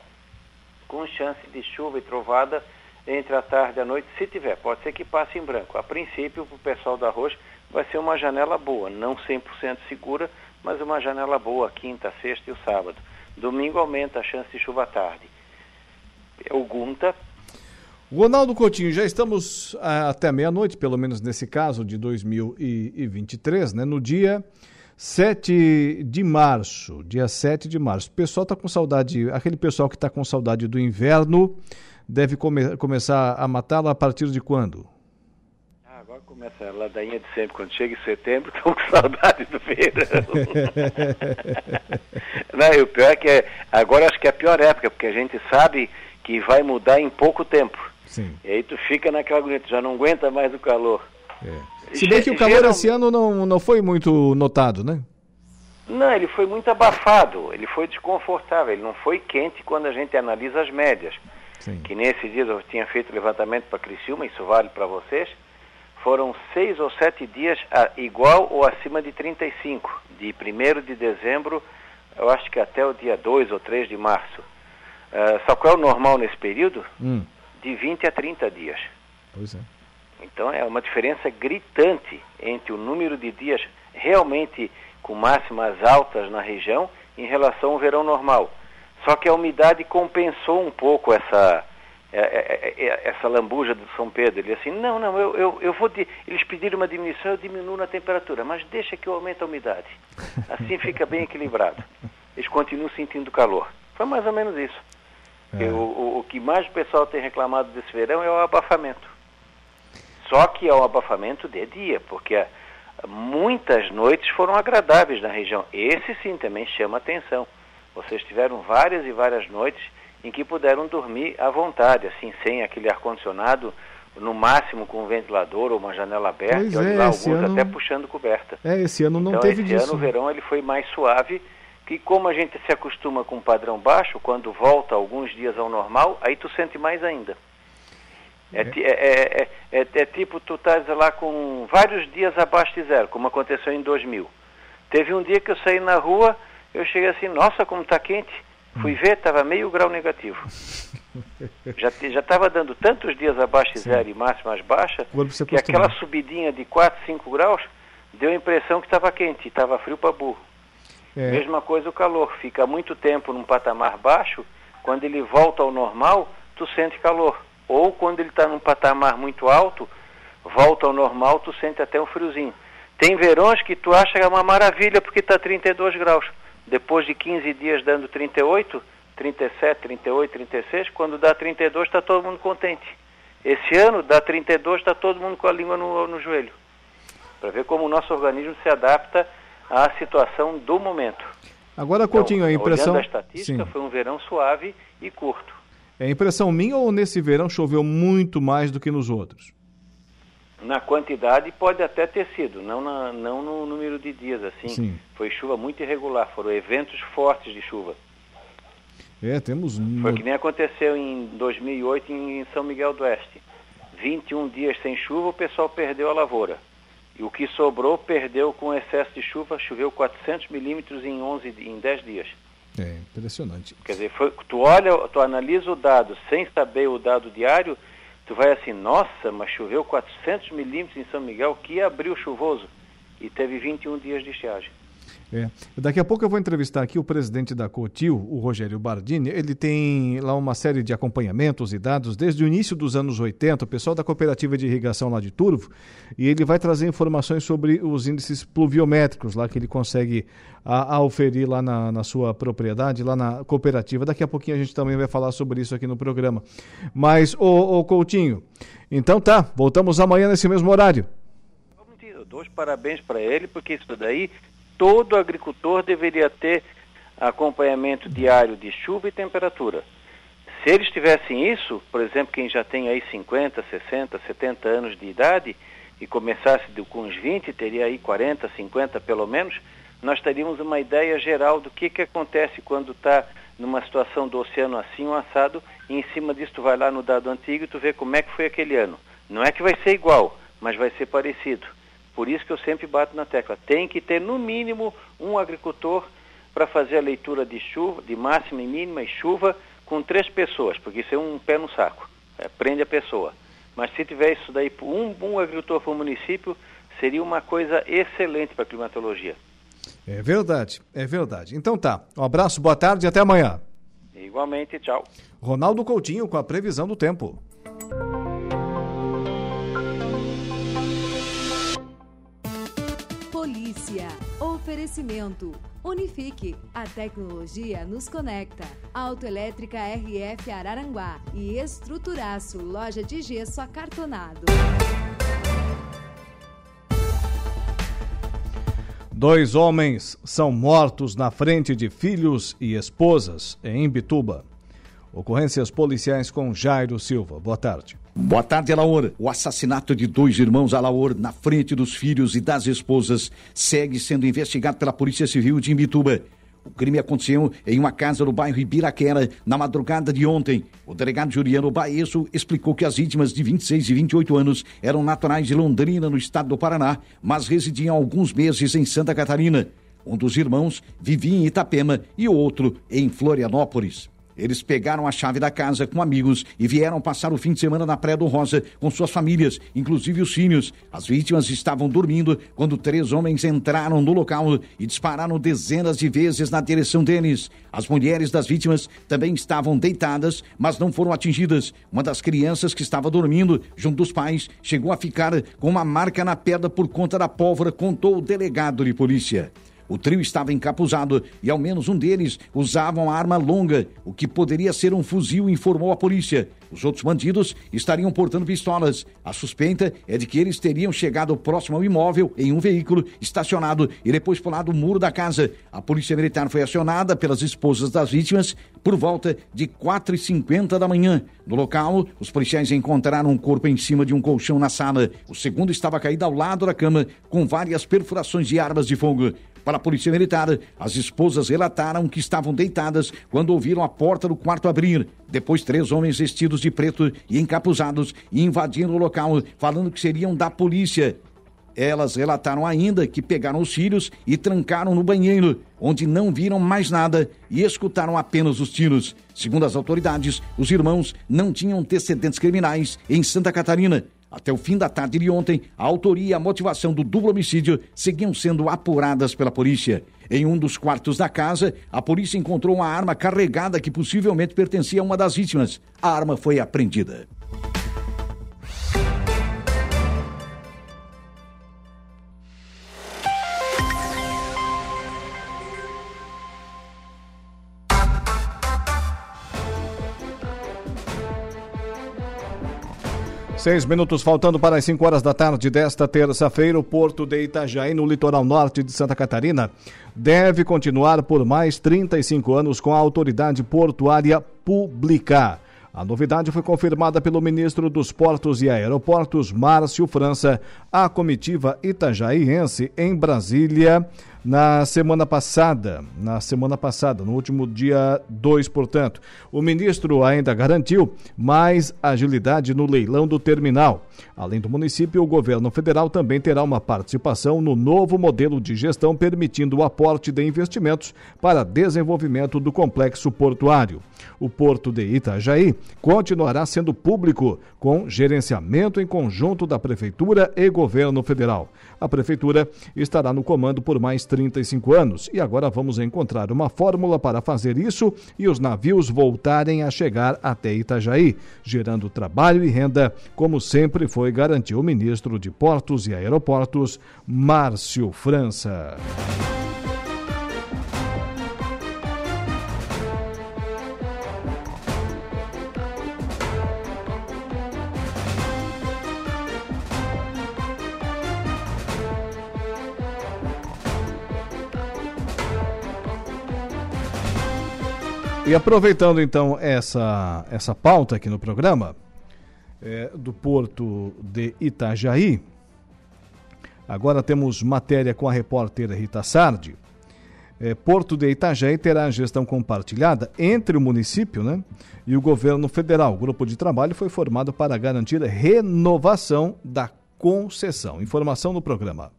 com chance de chuva e trovada entre a tarde e a noite, se tiver. Pode ser que passe em branco. A princípio, para o pessoal da Rocha, vai ser uma janela boa, não 100% segura, mas uma janela boa, quinta, sexta e o sábado. Domingo aumenta a chance de chuva à tarde. É o Gunta. Ronaldo Coutinho, já estamos ah, até meia-noite, pelo menos nesse caso de 2023, né? No dia 7 de março, dia 7 de março. O pessoal está com saudade, aquele pessoal que está com saudade do inverno, deve come começar a matá-la a partir de quando? Ah, agora começa a ladainha de sempre. Quando chega em setembro, estão com saudade do verão. Não, e o pior é que é, agora acho que é a pior época, porque a gente sabe que vai mudar em pouco tempo. Sim. E aí tu fica naquela agonia, já não aguenta mais o calor. É. Se bem que o calor Geral... esse ano não, não foi muito notado, né? Não, ele foi muito abafado, ele foi desconfortável, ele não foi quente quando a gente analisa as médias. Sim. que nesses dias eu tinha feito levantamento para Criciúma, isso vale para vocês, foram seis ou sete dias a, igual ou acima de 35, de 1 de dezembro, eu acho que até o dia 2 ou 3 de março. Uh, só qual é o normal nesse período? Hum. De 20 a 30 dias. Pois é. Então é uma diferença gritante entre o número de dias realmente com máximas altas na região em relação ao verão normal. Só que a umidade compensou um pouco essa, é, é, é, essa lambuja do São Pedro. Ele assim, não, não, eu, eu, eu vou. De... Eles pediram uma diminuição, eu diminuo na temperatura, mas deixa que eu aumente a umidade. Assim fica bem equilibrado. Eles continuam sentindo calor. Foi mais ou menos isso. É. O, o, o, que mais o pessoal tem reclamado desse verão é o abafamento. Só que é o abafamento de dia, porque muitas noites foram agradáveis na região. Esse sim também chama atenção Vocês tiveram várias e várias noites em que puderam dormir à vontade, assim, sem aquele ar-condicionado, no máximo com um ventilador ou uma janela aberta, Pois e olha é, lá, esse alguns ano- até puxando coberta. É, esse ano não então, teve esse disso. ano o verão ele foi mais suave, que como a gente se acostuma com um padrão baixo, quando volta alguns dias ao normal, aí tu sente mais ainda. É, é, é, é, é- é tipo, tu estás lá com vários dias abaixo de zero, como aconteceu em 2000. Teve um dia que eu saí na rua, eu cheguei assim, nossa, como está quente. Fui ver, estava meio grau negativo. Já estava dando tantos dias abaixo de zero e máximas baixas, que aquela subidinha de 4, 5 graus deu a impressão que estava quente, estava frio para burro. É, Mesma coisa o calor, fica muito tempo num patamar baixo, quando ele volta ao normal, tu sente calor. Ou quando ele está num patamar muito alto, volta ao normal, tu sente até um friozinho. Tem verões que tu acha que é uma maravilha porque está 32 graus. Depois de 15 dias dando 38, 37, 38, 36, quando dá 32 está todo mundo contente. Esse ano dá 32, está todo mundo com a língua no, no joelho. Para ver como o nosso organismo se adapta à situação do momento. Agora, Coutinho, a Então, impressão. Olhando a estatística, Sim. foi um verão suave e curto. É impressão minha ou nesse verão choveu muito mais do que nos outros? Na quantidade pode até ter sido, não, na- não no número de dias assim. Sim. Foi chuva muito irregular, foram eventos fortes de chuva. É, temos. Foi que nem aconteceu em 2008 em São Miguel do Oeste. 21 dias sem chuva, o pessoal perdeu a lavoura. E o que sobrou perdeu com excesso de chuva, choveu 400 milímetros em 11 di- em 10 dias. É, impressionante. Quer dizer, foi- tu olha, tu analisa o dado sem saber o dado diário, tu vai assim, nossa, mas choveu 400 milímetros em São Miguel, que abril chuvoso. E teve 21 dias de estiagem. É. Daqui a pouco eu vou entrevistar aqui o presidente da Cotil, o Rogério Bardini. Ele tem lá uma série de acompanhamentos e dados desde o início dos anos 80, o pessoal da cooperativa de irrigação lá de Turvo, e ele vai trazer informações sobre os índices pluviométricos lá que ele consegue a, a oferir lá na, na sua propriedade, lá na cooperativa. Daqui a pouquinho a gente também vai falar sobre isso aqui no programa. Mas, ô, ô Coutinho, então tá, voltamos amanhã nesse mesmo horário. Eu dou os parabéns para ele, porque isso daí todo agricultor deveria ter acompanhamento diário de chuva e temperatura. Se eles tivessem isso, por exemplo, quem já tem aí 50, 60, 70 anos de idade e começasse com uns 20, teria aí 40, 50 pelo menos, nós teríamos uma ideia geral do que, que acontece quando está numa situação do oceano assim, um assado, e em cima disso tu vai lá no dado antigo e tu vê como é que foi aquele ano. Não é que vai ser igual, mas vai ser parecido. Por isso que eu sempre bato na tecla. Tem que ter no mínimo um agricultor para fazer a leitura de chuva, de máxima e mínima e chuva com três pessoas, porque isso é um pé no saco. É, prende a pessoa. Mas se tiver isso daí, um, um agricultor por município, seria uma coisa excelente para a climatologia. É verdade, é verdade. Então tá, um abraço, boa tarde e até amanhã. Igualmente, tchau. Ronaldo Coutinho com a previsão do tempo. Polícia. Oferecimento. Unifique. A tecnologia nos conecta. Autoelétrica RF Araranguá. E Estruturaço. Loja de gesso acartonado. Dois homens são mortos na frente de filhos e esposas em Bituba. Ocorrências policiais com Jairo Silva. Boa tarde. Boa tarde, Alaor. O assassinato de dois irmãos Alaor na frente dos filhos e das esposas segue sendo investigado pela Polícia Civil de Imbituba. O crime aconteceu em uma casa no bairro Ibiraquera na madrugada de ontem. O delegado Juliano Baesso explicou que as vítimas de 26 e 28 anos eram naturais de Londrina, no estado do Paraná, mas residiam alguns meses em Santa Catarina. Um dos irmãos vivia em Itapema e o outro em Florianópolis. Eles pegaram a chave da casa com amigos e vieram passar o fim de semana na Praia do Rosa com suas famílias, inclusive os filhos. As vítimas estavam dormindo quando três homens entraram no local e dispararam dezenas de vezes na direção deles. As mulheres das vítimas também estavam deitadas, mas não foram atingidas. Uma das crianças que estava dormindo junto dos pais chegou a ficar com uma marca na perna por conta da pólvora, contou o delegado de polícia. O trio estava encapuzado e ao menos um deles usava uma arma longa, o que poderia ser um fuzil, informou a polícia. Os outros bandidos estariam portando pistolas. A suspeita é de que eles teriam chegado próximo ao imóvel em um veículo estacionado e depois pulado o muro da casa. A polícia militar foi acionada pelas esposas das vítimas por volta de 4h50 da manhã. No local, os policiais encontraram um corpo em cima de um colchão na sala. O segundo estava caído ao lado da cama, com várias perfurações de armas de fogo. Para a Polícia Militar, as esposas relataram que estavam deitadas quando ouviram a porta do quarto abrir. Depois, três homens vestidos de preto e encapuzados invadiram o local, falando que seriam da polícia. Elas relataram ainda que pegaram os filhos e trancaram no banheiro, onde não viram mais nada e escutaram apenas os tiros. Segundo as autoridades, os irmãos não tinham antecedentes criminais em Santa Catarina até o fim da tarde de ontem, a autoria e a motivação do duplo homicídio seguiam sendo apuradas pela polícia. Em um dos quartos da casa, a polícia encontrou uma arma carregada que possivelmente pertencia a uma das vítimas. A arma foi apreendida. Seis minutos faltando para as 5 horas da tarde desta terça-feira, o porto de Itajaí, no litoral norte de Santa Catarina, deve continuar por mais 35 anos com a autoridade portuária pública. A novidade foi confirmada pelo ministro dos Portos e Aeroportos, Márcio França, à comitiva itajaiense em Brasília na semana passada, na semana passada, no último dia 2, portanto. O ministro ainda garantiu mais agilidade no leilão do terminal. Além do município, o governo federal também terá uma participação no novo modelo de gestão permitindo o aporte de investimentos para desenvolvimento do complexo portuário. O porto de Itajaí continuará sendo público, com gerenciamento em conjunto da prefeitura e governo federal. A prefeitura estará no comando por mais 35 anos e agora vamos encontrar uma fórmula para fazer isso e os navios voltarem a chegar até Itajaí, gerando trabalho e renda, como sempre foi garantiu o ministro de Portos e Aeroportos, Márcio França. E aproveitando então essa, essa pauta aqui no programa, é, do porto de Itajaí, agora temos matéria com a repórter Rita Sardi. É, porto de Itajaí terá gestão compartilhada entre o município né, e o governo federal. O grupo de trabalho foi formado para garantir a renovação da concessão. Informação no programa.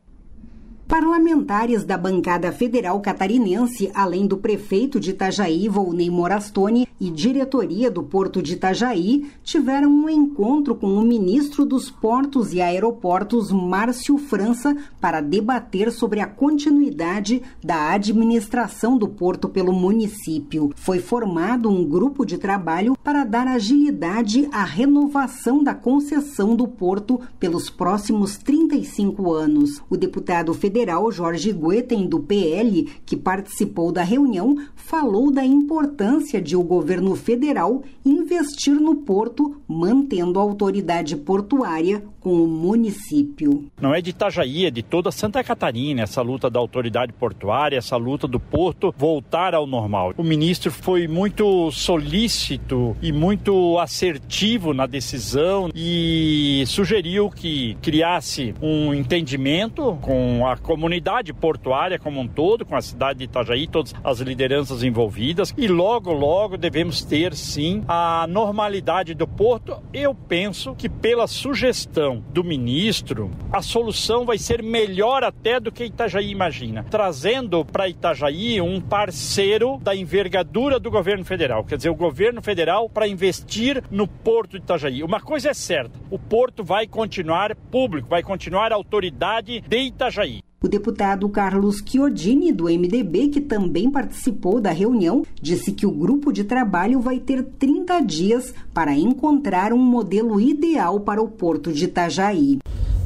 Parlamentares da bancada federal catarinense, além do prefeito de Itajaí, Volney Morastone, e diretoria do Porto de Itajaí, tiveram um encontro com o ministro dos Portos e Aeroportos, Márcio França, para debater sobre a continuidade da administração do porto pelo município. Foi formado um grupo de trabalho para dar agilidade à renovação da concessão do porto pelos próximos 35 anos. O deputado federal federal Jorge Guetem, do PL, que participou da reunião, falou da importância de o governo federal investir no porto, mantendo a autoridade portuária com o município. Não é de Itajaí, é de toda Santa Catarina essa luta da autoridade portuária, essa luta do porto voltar ao normal. O ministro foi muito solícito e muito assertivo na decisão e sugeriu que criasse um entendimento com a comunidade portuária como um todo, com a cidade de Itajaí, todas as lideranças envolvidas e logo, logo devemos ter sim a normalidade do porto. Eu penso que pela sugestão do ministro, a solução vai ser melhor até do que Itajaí imagina, trazendo para Itajaí um parceiro da envergadura do governo federal, quer dizer, o governo federal para investir no porto de Itajaí. Uma coisa é certa, o porto vai continuar público, vai continuar autoridade de Itajaí. O deputado Carlos Chiodini, do MDB, que também participou da reunião, disse que o grupo de trabalho vai ter 30 dias para encontrar um modelo ideal para o porto de Itajaí.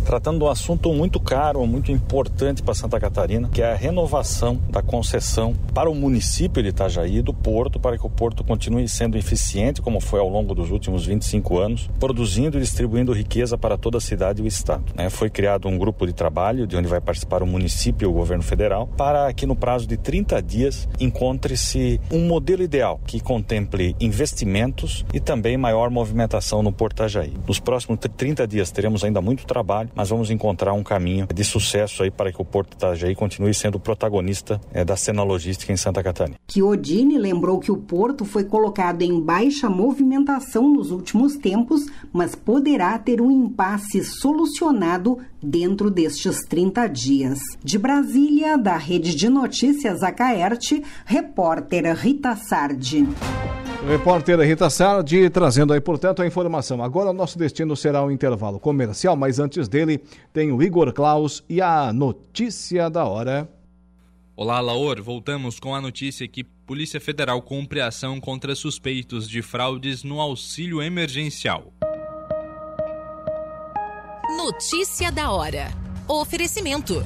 Tratando de um assunto muito caro, muito importante para Santa Catarina, que é a renovação da concessão para o município de Itajaí do porto, para que o porto continue sendo eficiente, como foi ao longo dos últimos 25 anos, produzindo e distribuindo riqueza para toda a cidade e o estado. Né? Foi criado um grupo de trabalho, de onde vai participar o município e o governo federal, para que no prazo de 30 dias encontre-se um modelo ideal que contemple investimentos e também maior movimentação no Porto Itajaí. Nos próximos 30 dias teremos ainda muito trabalho, mas vamos encontrar um caminho de sucesso aí para que o Porto Itajaí continue sendo protagonista é, da cena logística em Santa Catarina. Chiodini lembrou que o porto foi colocado em baixa movimentação nos últimos tempos, mas poderá ter um impasse solucionado dentro destes 30 dias. De Brasília, da Rede de Notícias Acaerte, repórter Rita Sardi. Repórter Rita Sardi trazendo aí, portanto, a informação. Agora o nosso destino será o um intervalo comercial, mas antes dele tem o Igor Klaus e a notícia da hora. Olá, Laor. Voltamos com a notícia que Polícia Federal cumpre ação contra suspeitos de fraudes no auxílio emergencial. Notícia da hora. Oferecimento.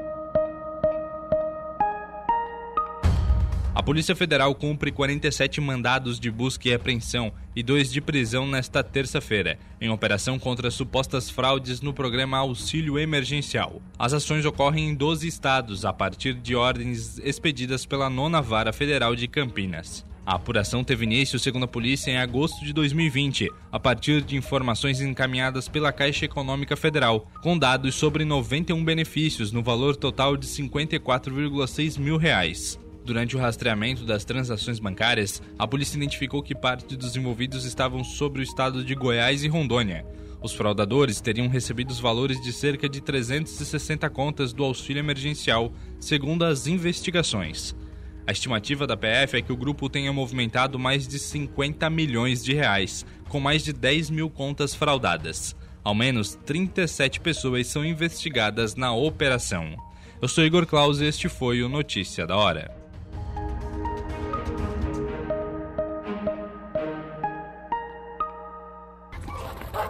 A Polícia Federal cumpre 47 mandados de busca e apreensão e dois de prisão nesta terça-feira, em operação contra supostas fraudes no programa Auxílio Emergencial. As ações ocorrem em 12 estados, a partir de ordens expedidas pela Nona Vara Federal de Campinas. A apuração teve início, segundo a polícia, em agosto de 2020, a partir de informações encaminhadas pela Caixa Econômica Federal, com dados sobre 91 benefícios no valor total de 54,6 mil reais. Durante o rastreamento das transações bancárias, a polícia identificou que parte dos envolvidos estavam sobre o estado de Goiás e Rondônia. Os fraudadores teriam recebido os valores de cerca de 360 contas do auxílio emergencial, segundo as investigações. A estimativa da PF é que o grupo tenha movimentado mais de 50 milhões de reais, com mais de 10 mil contas fraudadas. Ao menos 37 pessoas são investigadas na operação. Eu sou Igor Claus e este foi o Notícia da Hora.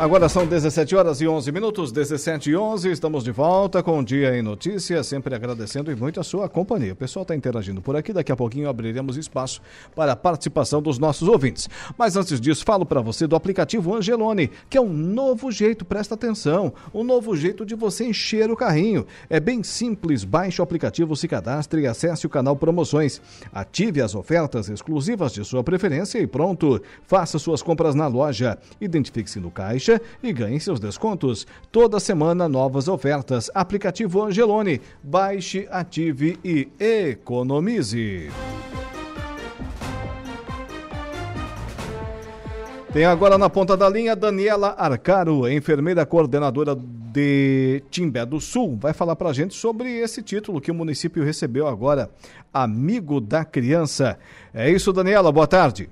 Agora são 17 horas e 11 minutos, 17 e 11. Estamos de volta com o Dia em Notícias, sempre agradecendo e muito a sua companhia. O pessoal está interagindo por aqui, daqui a pouquinho abriremos espaço para a participação dos nossos ouvintes. Mas antes disso, falo para você do aplicativo Angelone, que é um novo jeito, presta atenção, um novo jeito de você encher o carrinho. É bem simples, baixe o aplicativo, se cadastre e acesse o canal Promoções. Ative as ofertas exclusivas de sua preferência e pronto. Faça suas compras na loja. Identifique-se no caixa e ganhe seus descontos. Toda semana, novas ofertas. Aplicativo Angelone. Baixe, ative e economize. Tem agora na ponta da linha Daniela Arcaro, enfermeira coordenadora de Timbé do Sul. Vai falar para a gente sobre esse título que o município recebeu agora, Amigo da Criança. É isso, Daniela, boa tarde.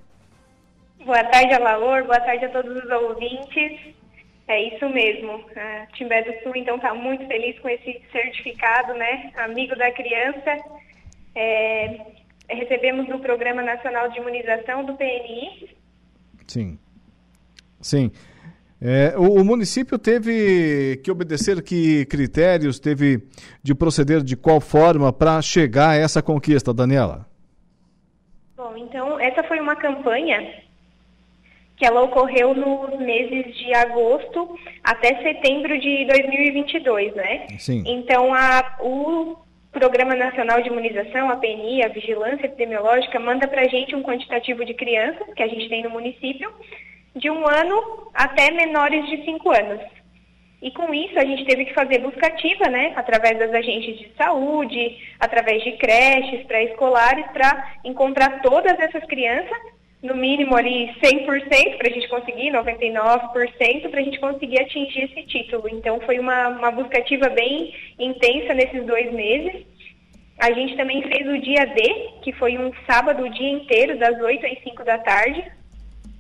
Boa tarde, Alaor. Boa tarde a todos os ouvintes. É isso mesmo. A Timbé do Sul, então, está muito feliz com esse certificado, né? Amigo da criança. É, recebemos do Programa Nacional de Imunização do PNI. Sim. Sim. É, o, o, município teve que obedecer que critérios, teve de proceder de qual forma para chegar a essa conquista, Daniela? Bom, então, essa foi uma campanha que ela ocorreu nos meses de agosto até setembro de 2022, né? Sim. Então, a, o Programa Nacional de Imunização, a PNI, a Vigilância Epidemiológica, manda para a gente um quantitativo de crianças que a gente tem no município, de um ano até menores de cinco anos. E com isso a gente teve que fazer busca ativa, né, através das agentes de saúde, através de creches pré-escolares, para encontrar todas essas crianças no mínimo ali 100% para a gente conseguir, 99% para a gente conseguir atingir esse título. Então foi uma, uma busca ativa bem intensa nesses dois meses. A gente também fez o dia D, que foi um sábado o dia inteiro, das 8 às 5 da tarde,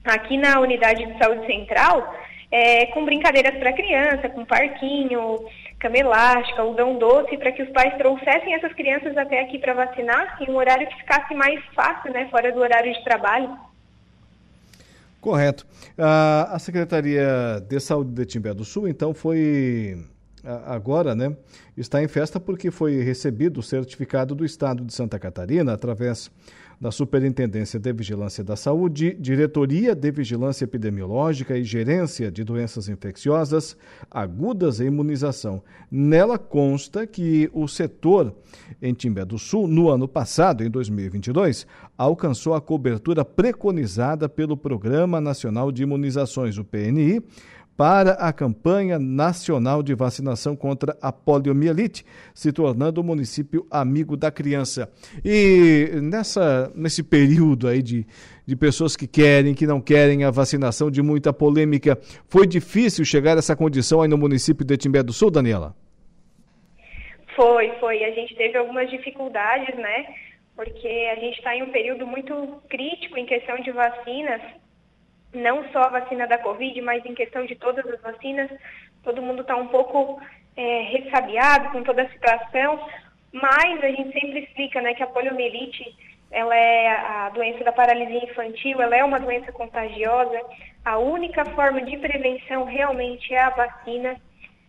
aqui na unidade de saúde central, é, com brincadeiras para criança, com parquinho, cama elástica, algodão doce, para que os pais trouxessem essas crianças até aqui para vacinar em um horário que ficasse mais fácil, né, fora do horário de trabalho. Correto. A, a Secretaria de Saúde de Timbé do Sul, então, foi agora, né, está em festa porque foi recebido o certificado do Estado de Santa Catarina através da Superintendência de Vigilância da Saúde, Diretoria de Vigilância Epidemiológica e Gerência de Doenças Infecciosas Agudas e Imunização. Nela consta que o setor em Timbé do Sul, no ano passado, em 2022, alcançou a cobertura preconizada pelo Programa Nacional de Imunizações, o PNI, para a campanha nacional de vacinação contra a poliomielite, se tornando o município amigo da criança. E nessa, nesse período aí de, de pessoas que querem, que não querem a vacinação, de muita polêmica, foi difícil chegar a essa condição aí no município de Timbé do Sul, Daniela? Foi, foi. A gente teve algumas dificuldades, né? Porque a gente está em um período muito crítico em questão de vacinas não só a vacina da Covid, mas em questão de todas as vacinas, todo mundo está um pouco é, ressabiado com toda a situação, mas a gente sempre explica né, que a poliomielite ela é a doença da paralisia infantil, ela é uma doença contagiosa, a única forma de prevenção realmente é a vacina.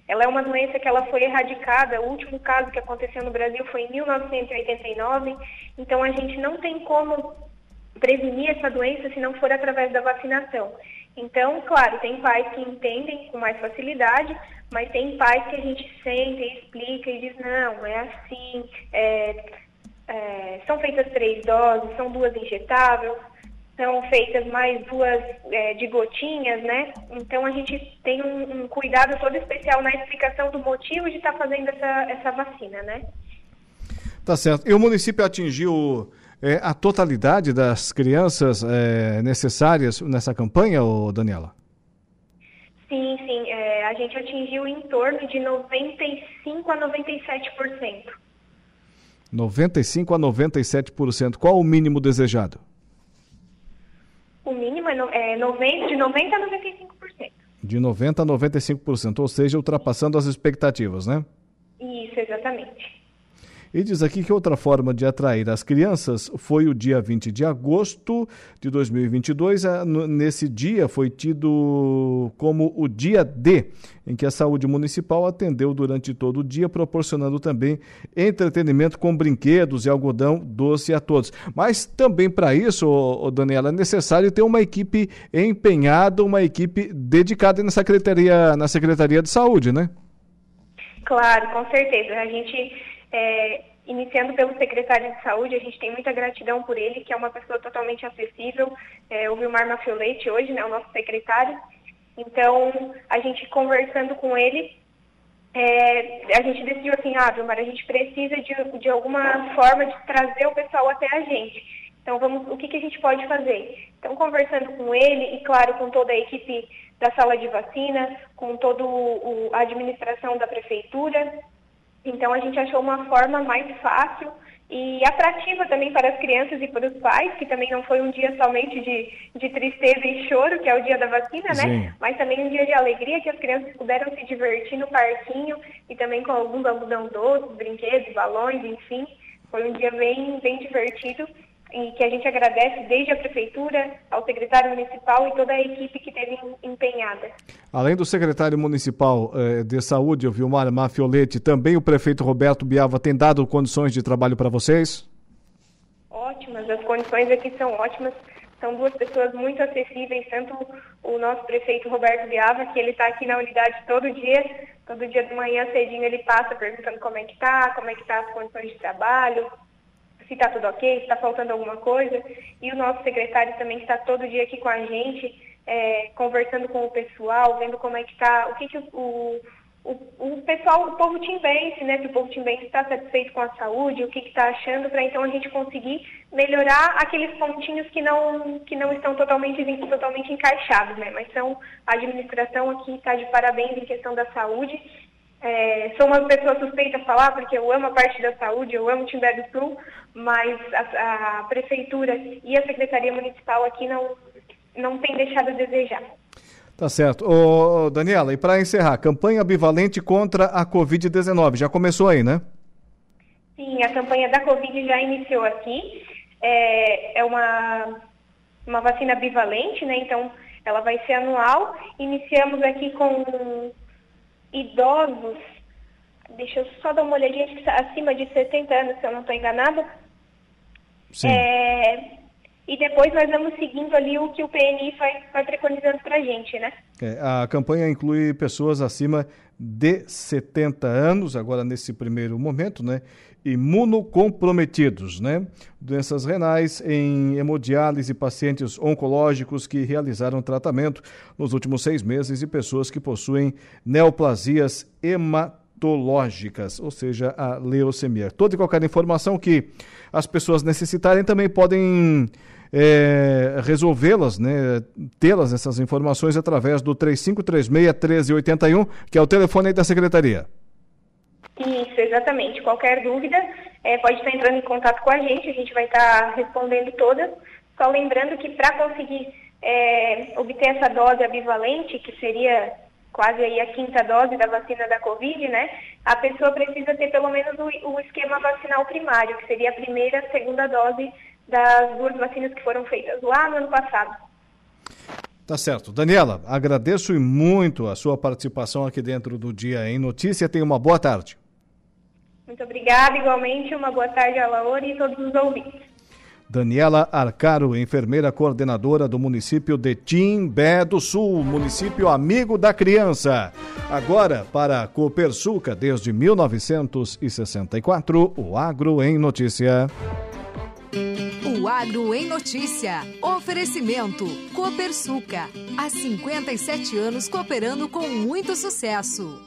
Ela é uma doença que ela foi erradicada, o último caso que aconteceu no Brasil foi em 1989, então a gente não tem como prevenir essa doença se não for através da vacinação. Então, claro, tem pais que entendem com mais facilidade, mas tem pais que a gente sente e explica e diz, não, é assim, é, é, são feitas três doses, são duas injetáveis, são feitas mais duas é, de gotinhas, né? Então a gente tem um, um, cuidado todo especial na explicação do motivo de estar tá fazendo essa, essa vacina, né? Tá certo. E o município atingiu é, a totalidade das crianças é, necessárias nessa campanha, ô Daniela? Sim, sim. É, a gente atingiu em torno de 95% a 97%. 95% a 97%. Qual o mínimo desejado? O mínimo é, 90, de 90% a 95%. De 90% a 95%, ou seja, ultrapassando as expectativas, né? Isso, exatamente. E diz aqui que outra forma de atrair as crianças foi o dia 20 de agosto de 2022. Nesse dia foi tido como o dia D, em que a saúde municipal atendeu durante todo o dia, proporcionando também entretenimento com brinquedos e algodão doce a todos. Mas também para isso, Daniela, é necessário ter uma equipe empenhada, uma equipe dedicada na Secretaria, na Secretaria de Saúde, né? Claro, com certeza. A gente é, iniciando pelo secretário de saúde, a gente tem muita gratidão por ele, que é uma pessoa totalmente acessível. É, o Vilmar Mafiolete hoje, né, o nosso secretário. Então, a gente conversando com ele, é, a gente decidiu assim, ah, Vilmar, a gente precisa de, de alguma forma de trazer o pessoal até a gente. Então, vamos, o que, que a gente pode fazer? Então, conversando com ele e, claro, com toda a equipe da sala de vacina, com toda a administração da prefeitura, então a gente achou uma forma mais fácil e atrativa também para as crianças e para os pais, que também não foi um dia somente de, de tristeza e choro, que é o dia da vacina, né? Sim. Mas também um dia de alegria, que as crianças puderam se divertir no parquinho e também com alguns algodão doces, brinquedos, balões, enfim. Foi um dia bem, bem divertido e que a gente agradece desde a prefeitura, ao secretário municipal e toda a equipe que teve empenhada. Além do secretário municipal eh, de saúde, o Vilmar Mafiolete, também o prefeito Roberto Biava tem dado condições de trabalho para vocês? Ótimas, as condições aqui são ótimas. São duas pessoas muito acessíveis, tanto o nosso prefeito Roberto Biava, que ele está aqui na unidade todo dia, todo dia de manhã cedinho ele passa perguntando como é que está, como é que está as condições de trabalho, se está tudo ok, se está faltando alguma coisa. E o nosso secretário também está todo dia aqui com a gente, é, conversando com o pessoal, vendo como é que está, o que, que o, o, o pessoal, o povo timbense, né, se o povo timbense está satisfeito com a saúde, o que está achando, para então a gente conseguir melhorar aqueles pontinhos que não, que não estão totalmente, totalmente encaixados, né, mas são, a administração aqui está de parabéns em questão da saúde É, sou uma pessoa suspeita a falar porque eu amo a parte da saúde, eu amo Timbé do Sul, mas a, a prefeitura e a secretaria municipal aqui não, não tem deixado a desejar. Tá certo. Ô, Daniela, e para encerrar, campanha bivalente contra a Covid-19, já começou aí, né? Sim, a campanha da Covid já iniciou aqui. É, é uma, uma vacina bivalente, né? Então, ela vai ser anual. Iniciamos aqui com idosos, deixa eu só dar uma olhadinha, acima de 70 anos, se eu não estou enganada. Sim. É, e depois nós vamos seguindo ali o que o PNI vai, vai preconizando para a gente, né? É, a campanha inclui pessoas acima de 70 anos, agora nesse primeiro momento, né? Imunocomprometidos, né? Doenças renais em hemodiálise, pacientes oncológicos que realizaram tratamento nos últimos seis meses e pessoas que possuem neoplasias hematológicas, ou seja, a leucemia. Toda e qualquer informação que as pessoas necessitarem também podem é, resolvê-las, né, tê-las, essas informações, através do 3536-1381, que é o telefone da Secretaria. Isso, exatamente. Qualquer dúvida, é, pode estar entrando em contato com a gente, a gente vai estar respondendo todas. Só lembrando que para conseguir é, obter essa dose abivalente, que seria quase aí a quinta dose da vacina da Covid, né? A pessoa precisa ter pelo menos o, o esquema vacinal primário, que seria a primeira, segunda dose das duas vacinas que foram feitas lá no ano passado. Tá certo. Daniela, agradeço muito a sua participação aqui dentro do Dia em Notícia. Tenha uma boa tarde. Muito obrigada, igualmente. Uma boa tarde a Laura e todos os ouvintes. Daniela Arcaro, enfermeira coordenadora do município de Timbé do Sul, município amigo da criança. Agora, para a Copersuca, desde 1964, o Agro em Notícia. Agro em Notícia. Oferecimento. Copersuca. Há 57 anos cooperando com muito sucesso.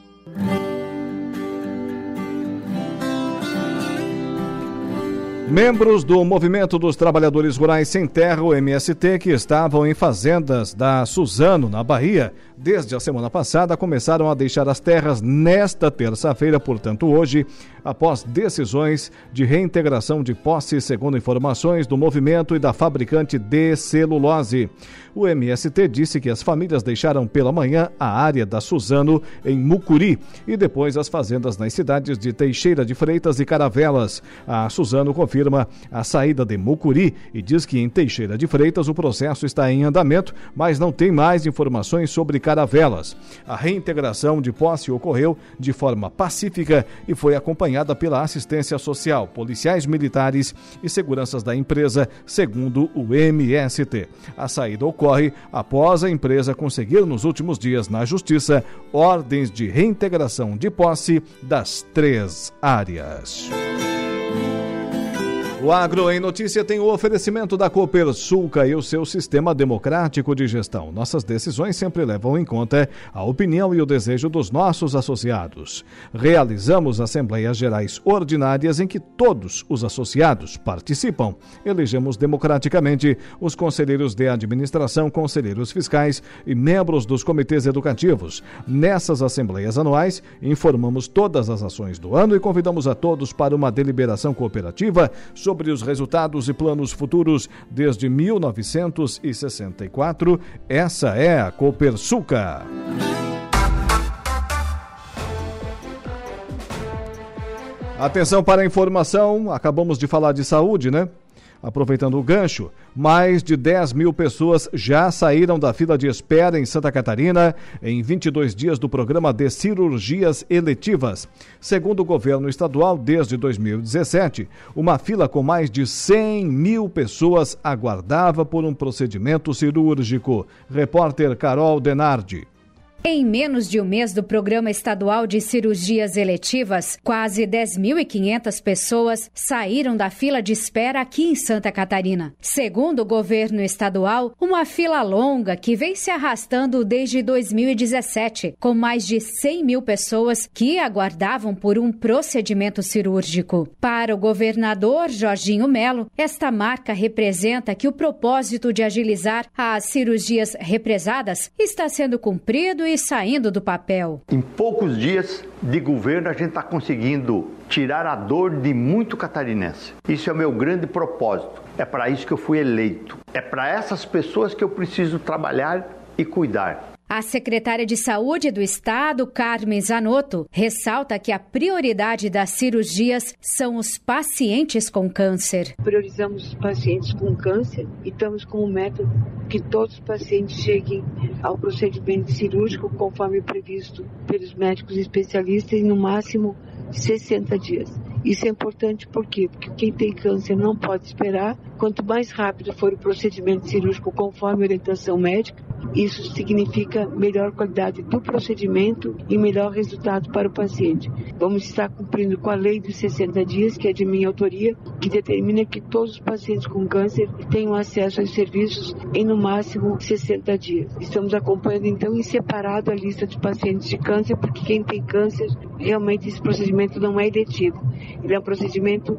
Membros do Movimento dos Trabalhadores Rurais Sem Terra, o MST, que estavam em fazendas da Suzano, na Bahia, desde a semana passada, começaram a deixar as terras nesta terça-feira, portanto, hoje, após decisões de reintegração de posse, segundo informações do movimento e da fabricante de celulose. O MST disse que as famílias deixaram pela manhã a área da Suzano em Mucuri e depois as fazendas nas cidades de Teixeira de Freitas e Caravelas. A Suzano confirma a saída de Mucuri e diz que em Teixeira de Freitas o processo está em andamento, mas não tem mais informações sobre Caravelas. A reintegração de posse ocorreu de forma pacífica e foi acompanhada pela assistência social, policiais militares e seguranças da empresa, segundo o MST. A saída ocorre após a empresa conseguir nos últimos dias na Justiça ordens de reintegração de posse das três áreas. O Agro em Notícia tem o oferecimento da Copersulca e o seu sistema democrático de gestão. Nossas decisões sempre levam em conta a opinião e o desejo dos nossos associados. Realizamos assembleias gerais ordinárias em que todos os associados participam. Elegemos democraticamente os conselheiros de administração, conselheiros fiscais e membros dos comitês educativos. Nessas assembleias anuais, informamos todas as ações do ano e convidamos a todos para uma deliberação cooperativa sobre sobre os resultados e planos futuros desde 1964. Essa é a Copersuca. Atenção para a informação, acabamos de falar de saúde, né? Aproveitando o gancho, mais de 10 mil pessoas já saíram da fila de espera em Santa Catarina em 22 dias do programa de cirurgias eletivas. Segundo o governo estadual, desde 2017, uma fila com mais de 100 mil pessoas aguardava por um procedimento cirúrgico. Repórter Carol Denardi. Em menos de um mês do Programa Estadual de Cirurgias Eletivas, quase 10.500 pessoas saíram da fila de espera aqui em Santa Catarina. Segundo o governo estadual, uma fila longa que vem se arrastando desde 2017, com mais de 100 mil pessoas que aguardavam por um procedimento cirúrgico. Para o governador Jorginho Melo, esta marca representa que o propósito de agilizar as cirurgias represadas está sendo cumprido e e saindo do papel. Em poucos dias de governo, a gente está conseguindo tirar a dor de muito catarinense. Isso é o meu grande propósito. É para isso que eu fui eleito. É para essas pessoas que eu preciso trabalhar e cuidar. A secretária de Saúde do Estado, Carmen Zanotto, ressalta que a prioridade das cirurgias são os pacientes com câncer. Priorizamos os pacientes com câncer e estamos como meta que todos os pacientes cheguem ao procedimento cirúrgico conforme previsto pelos médicos especialistas em no máximo 60 dias. Isso é importante por quê? Porque quem tem câncer não pode esperar. Quanto mais rápido for o procedimento cirúrgico conforme a orientação médica, isso significa melhor qualidade do procedimento e melhor resultado para o paciente. Vamos estar cumprindo com a lei dos 60 dias, que é de minha autoria, que determina que todos os pacientes com câncer tenham acesso aos serviços em no máximo 60 dias. Estamos acompanhando então em separado a lista de pacientes de câncer, porque quem tem câncer, realmente esse procedimento não é eletivo. Ele é um procedimento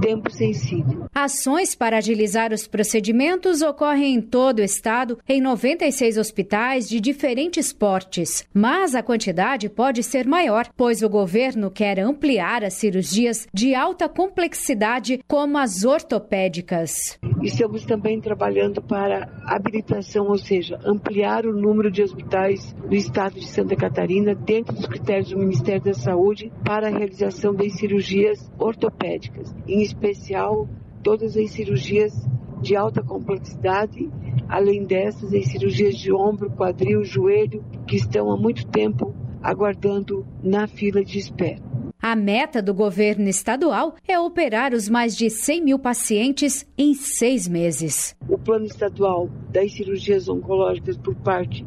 tempo sensível. Ações para agilizar os procedimentos ocorrem em todo o estado, em 96 hospitais de diferentes portes. Mas a quantidade pode ser maior, pois o governo quer ampliar as cirurgias de alta complexidade, como as ortopédicas. Estamos também trabalhando para habilitação, ou seja, ampliar o número de hospitais do estado de Santa Catarina dentro dos critérios do Ministério da Saúde para a realização de cirurgias ortopédicas, em especial todas as cirurgias de alta complexidade, além dessas, as cirurgias de ombro, quadril, joelho, que estão há muito tempo aguardando na fila de espera. A meta do governo estadual é operar os mais de 100 mil pacientes em seis meses. O plano estadual das cirurgias oncológicas por parte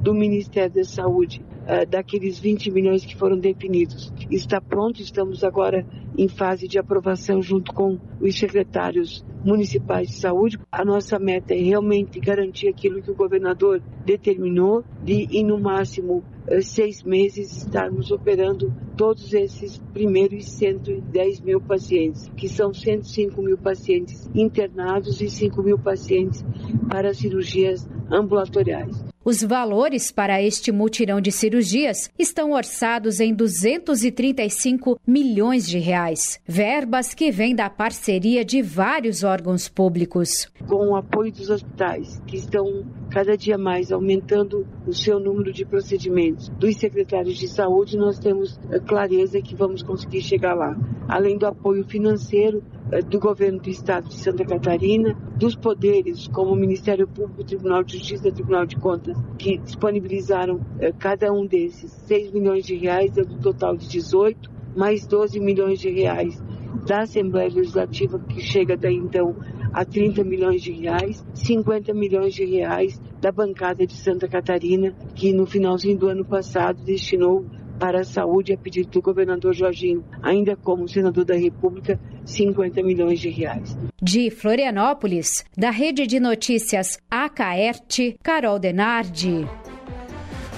do Ministério da Saúde, uh, daqueles 20 milhões que foram definidos, está pronto. Estamos agora em fase de aprovação junto com os secretários municipais de saúde. A nossa meta é realmente garantir aquilo que o governador determinou, de em no máximo eh, seis meses estarmos operando todos esses primeiros 110 mil pacientes, que são 105 mil pacientes internados e 5 mil pacientes para cirurgias ambulatoriais. Os valores para este mutirão de cirurgias estão orçados em 235 milhões de reais, verbas que vêm da parceria de vários órgãos públicos. Com o apoio dos hospitais, que estão cada dia mais aumentando o seu número de procedimentos, dos secretários de saúde, nós temos eh, clareza que vamos conseguir chegar lá. Além do apoio financeiro, do governo do estado de Santa Catarina, dos poderes como o Ministério Público, Tribunal de Justiça Tribunal de Contas, que disponibilizaram eh, cada um desses 6 milhões de reais, do total de 18, mais 12 milhões de reais da Assembleia Legislativa, que chega daí então a 30 milhões de reais, 50 milhões de reais da bancada de Santa Catarina, que no finalzinho do ano passado destinou para a saúde a pedido do governador Jorginho, ainda como senador da República, 50 milhões de reais. De Florianópolis, da Rede de Notícias Acaerte, Carol Denardi.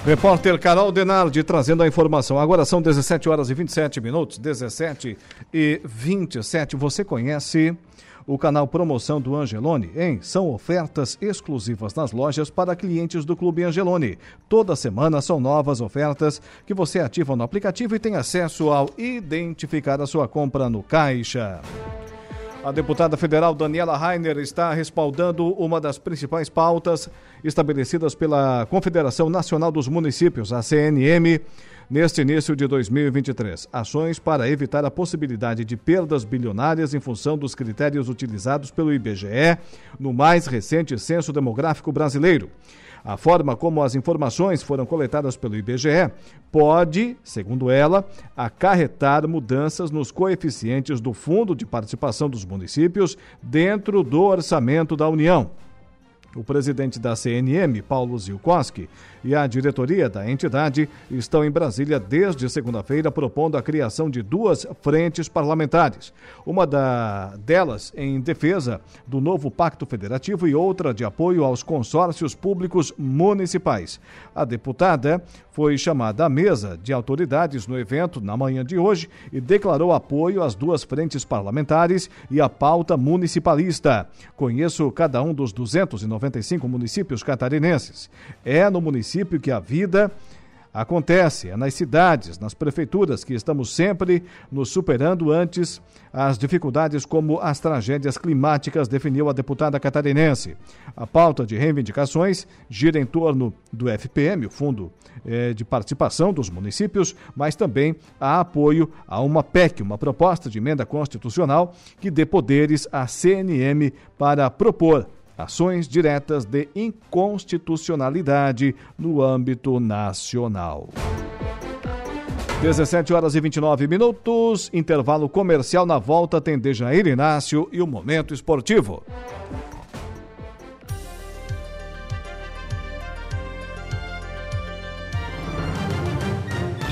Repórter Carol Denardi trazendo a informação. Agora são 17 horas e 27 minutos, 17 e 27. Você conhece o canal Promoção do Angelone, em São ofertas exclusivas nas lojas para clientes do Clube Angelone. Toda semana são novas ofertas que você ativa no aplicativo e tem acesso ao identificar a sua compra no caixa. A deputada federal Daniela Rainer está respaldando uma das principais pautas estabelecidas pela Confederação Nacional dos Municípios, a CNM, neste início de 2023. Ações para evitar a possibilidade de perdas bilionárias em função dos critérios utilizados pelo IBGE no mais recente Censo Demográfico Brasileiro. A forma como as informações foram coletadas pelo IBGE pode, segundo ela, acarretar mudanças nos coeficientes do Fundo de Participação dos Municípios dentro do orçamento da União. O presidente da CNM, Paulo Zilkowski, e a diretoria da entidade estão em Brasília desde segunda-feira propondo a criação de duas frentes parlamentares. Uma da, delas em defesa do novo Pacto Federativo e outra de apoio aos consórcios públicos municipais. A deputada foi chamada à mesa de autoridades no evento na manhã de hoje e declarou apoio às duas frentes parlamentares e à pauta municipalista. Conheço cada um dos 295 municípios catarinenses. É no município município que a vida Acontece, é nas cidades, nas prefeituras que estamos sempre nos superando antes as dificuldades como as tragédias climáticas, definiu a deputada catarinense. A pauta de reivindicações gira em torno do FPM, o Fundo eh, de Participação dos Municípios, mas também há apoio a uma PEC, uma proposta de emenda constitucional que dê poderes à CNM para propor ações diretas de inconstitucionalidade no âmbito nacional. 17 horas e 29 minutos, intervalo comercial na volta tem Dejair Inácio e o Momento Esportivo.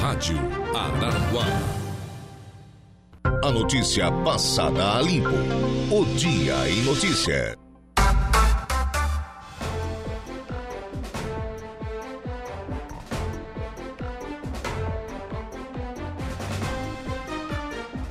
Rádio Araranguá. A notícia passada a limpo. O Dia em Notícia.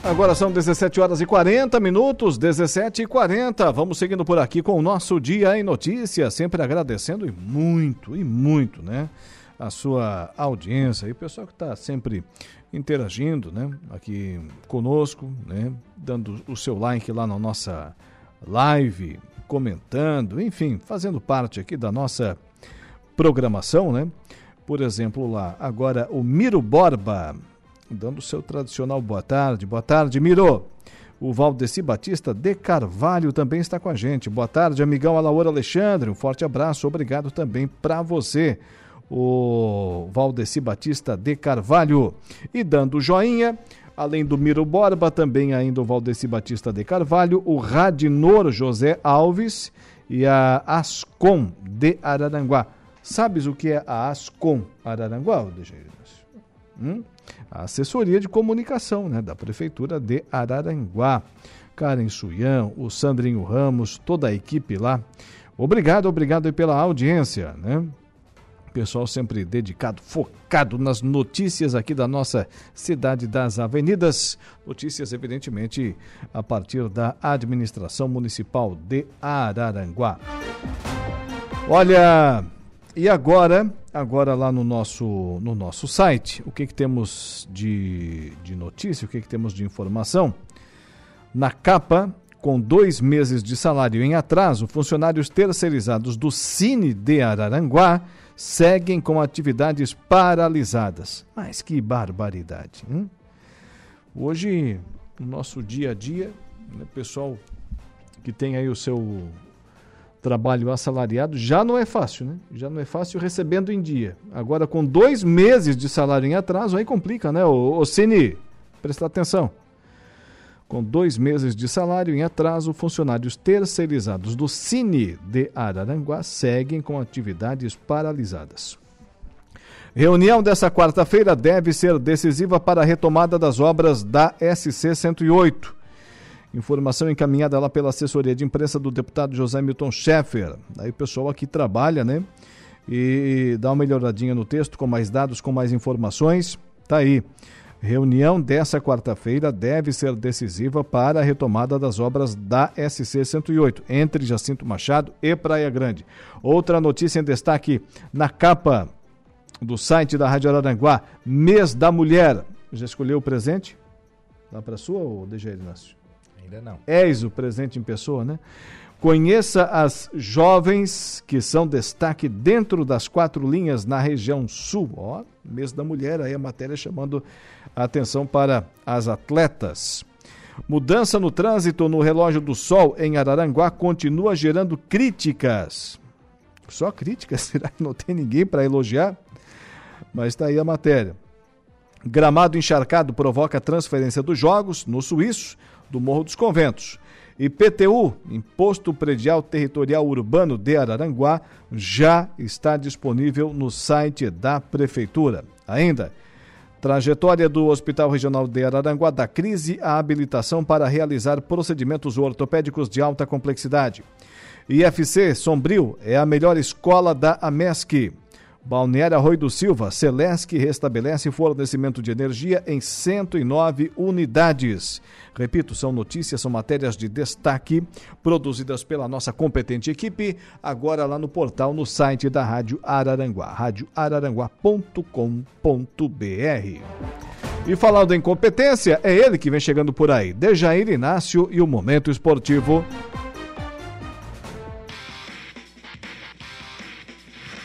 Agora são 17 horas e 40 minutos, 17 e 40. Vamos seguindo por aqui com o nosso Dia em Notícias, sempre agradecendo e muito, e muito, né? A sua audiência e o pessoal que está sempre interagindo, né? Aqui conosco, né? Dando o seu like lá na nossa live, comentando, enfim, fazendo parte aqui da nossa programação, né? Por exemplo, lá, agora o Miro Borba dando o seu tradicional boa tarde. Boa tarde, Miro. O Valdeci Batista de Carvalho também está com a gente. Boa tarde, amigão Alaor Alexandre. Um forte abraço, obrigado também para você, o Valdeci Batista de Carvalho. E dando joinha, além do Miro Borba, também ainda o Valdeci Batista de Carvalho, o Radinor José Alves e a Ascom de Araranguá. Sabes o que é a Ascom Araranguá, Dejair? Hum? a assessoria de comunicação né, da Prefeitura de Araranguá. Karen Suian, o Sandrinho Ramos, toda a equipe lá. Obrigado, obrigado pela audiência, né? Pessoal sempre dedicado, focado nas notícias aqui da nossa cidade das avenidas. Notícias, evidentemente, a partir da administração municipal de Araranguá. Olha, e agora, agora lá no nosso, no nosso site, o que, que temos de, de notícia, o que, que temos de informação? Na capa, com dois meses de salário em atraso, funcionários terceirizados do Cine de Araranguá seguem com atividades paralisadas. Mas que barbaridade! Hein? Hoje, no nosso dia a dia, né, pessoal que tem aí o seu trabalho assalariado já não é fácil, né? Já não é fácil recebendo em dia. Agora, com dois meses de salário em atraso, aí complica, né? O, Cine, presta atenção. Com dois meses de salário em atraso, funcionários terceirizados do Cine de Araranguá seguem com atividades paralisadas. Reunião dessa quarta-feira deve ser decisiva para a retomada das obras da SC 108. Informação encaminhada lá pela assessoria de imprensa do deputado José Milton Schaeffer. Aí o pessoal aqui trabalha, né? E dá uma melhoradinha no texto com mais dados, com mais informações. Tá aí. Reunião dessa quarta-feira deve ser decisiva para a retomada das obras da SC 108 entre Jacinto Machado e Praia Grande. Outra notícia em destaque na capa do site da Rádio Araranguá, mês da mulher. Já escolheu o presente? Dá para sua ou DG Inácio? Ainda não. És o presente em pessoa, né? Conheça as jovens que são destaque dentro das quatro linhas na região sul. Ó, mês da mulher, aí a matéria chamando a atenção para as atletas. Mudança no trânsito no relógio do sol em Araranguá continua gerando críticas. Só críticas? Será que não tem ninguém para elogiar? Mas está aí a matéria. Gramado encharcado provoca transferência dos jogos no Suíço do Morro dos Conventos. IPTU, Imposto Predial Territorial Urbano de Araranguá, já está disponível no site da Prefeitura. Ainda, trajetória do Hospital Regional de Araranguá da crise à habilitação para realizar procedimentos ortopédicos de alta complexidade. IFC Sombrio é a melhor escola da AMESC. Balneário Arroio do Silva, Celesc restabelece fornecimento de energia em 109 unidades. Repito, são notícias, são matérias de destaque produzidas pela nossa competente equipe, agora lá no portal, no site da Rádio Araranguá, radioararanguá.com.br. E falando em competência, é ele que vem chegando por aí, Dejair Inácio e o Momento Esportivo.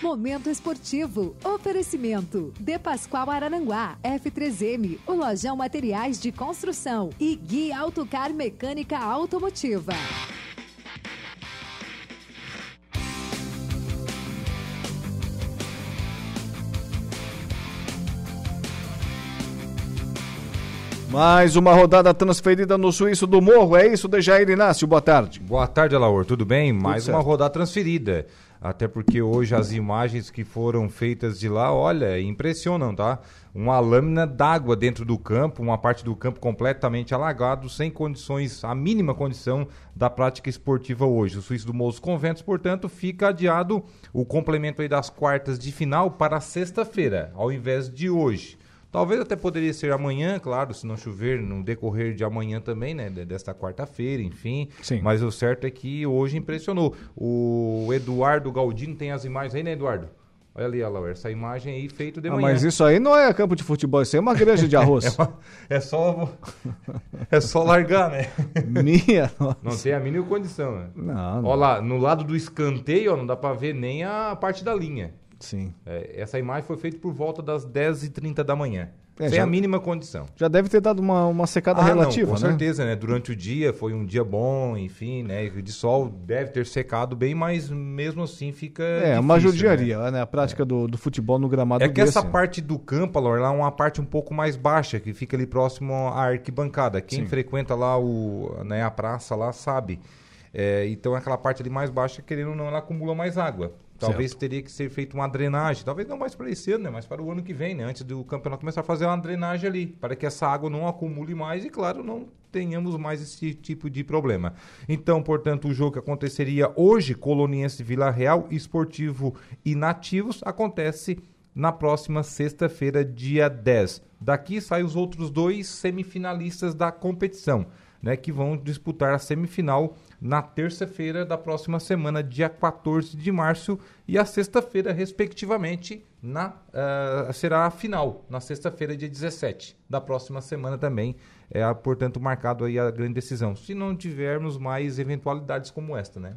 Momento Esportivo. Oferecimento. De Pascoal Araranguá. F3M. O Lojão Materiais de Construção. E Gui Autocar Mecânica Automotiva. Mais uma rodada transferida no Suíço do Morro. É isso, Dejair Inácio. Boa tarde. Boa tarde, Alaor. Tudo bem? Mais uma rodada transferida. Até porque hoje as imagens que foram feitas de lá, olha, impressionam, tá? Uma lâmina d'água dentro do campo, uma parte do campo completamente alagado, sem condições, a mínima condição da prática esportiva hoje. O Suíço do Morro Conventos, portanto, fica adiado o complemento aí das quartas de final para sexta-feira, ao invés de hoje. Talvez até poderia ser amanhã, claro, se não chover no decorrer de amanhã também, né? Desta quarta-feira, enfim. Sim. Mas o certo é que hoje impressionou. O Eduardo Galdino tem as imagens aí, né, Eduardo? Olha ali, Alauer, essa imagem aí feito de Ah, manhã. mas isso aí não é campo de futebol, isso aí é uma granja de arroz. é, uma- é só é só largar, né? Minha Não tem a mínima condição, né? Não, não. Olha lá, no lado do escanteio, ó, não dá pra ver nem a parte da linha. Sim. É, essa imagem foi feita por volta das 10h30 da manhã. É, sem já- a mínima condição. Já deve ter dado uma, uma secada Ah, não, relativa, com né? certeza, né? Durante o dia foi um dia bom, enfim, né? De sol deve ter secado bem, mas mesmo assim fica. É, uma difícil, judiaria, né? A prática do, do futebol no gramado É que essa parte do campo, Alor, lá é uma parte um pouco mais baixa, que fica ali próximo à arquibancada. Quem Sim. frequenta lá o, né, a praça lá sabe. É, então aquela parte ali mais baixa, querendo ou não, ela acumula mais água. Talvez teria que ser feita uma drenagem, talvez não mais para esse ano, né? mas para o ano que vem, né? Antes do campeonato começar a fazer uma drenagem ali, para que essa água não acumule mais e, claro, não tenhamos mais esse tipo de problema. Então, portanto, o jogo que aconteceria hoje, Coloniense Vila Real, Esportivo e Nativos, acontece na próxima sexta-feira, dia 10. Daqui saem os outros dois semifinalistas da competição, né, que vão disputar a semifinal na terça-feira da próxima semana, dia 14 de março, e a sexta-feira, respectivamente, na, ah, será a final, na sexta-feira, dia 17 da próxima semana também. É, portanto, marcado aí a grande decisão. Se não tivermos mais eventualidades como esta, né?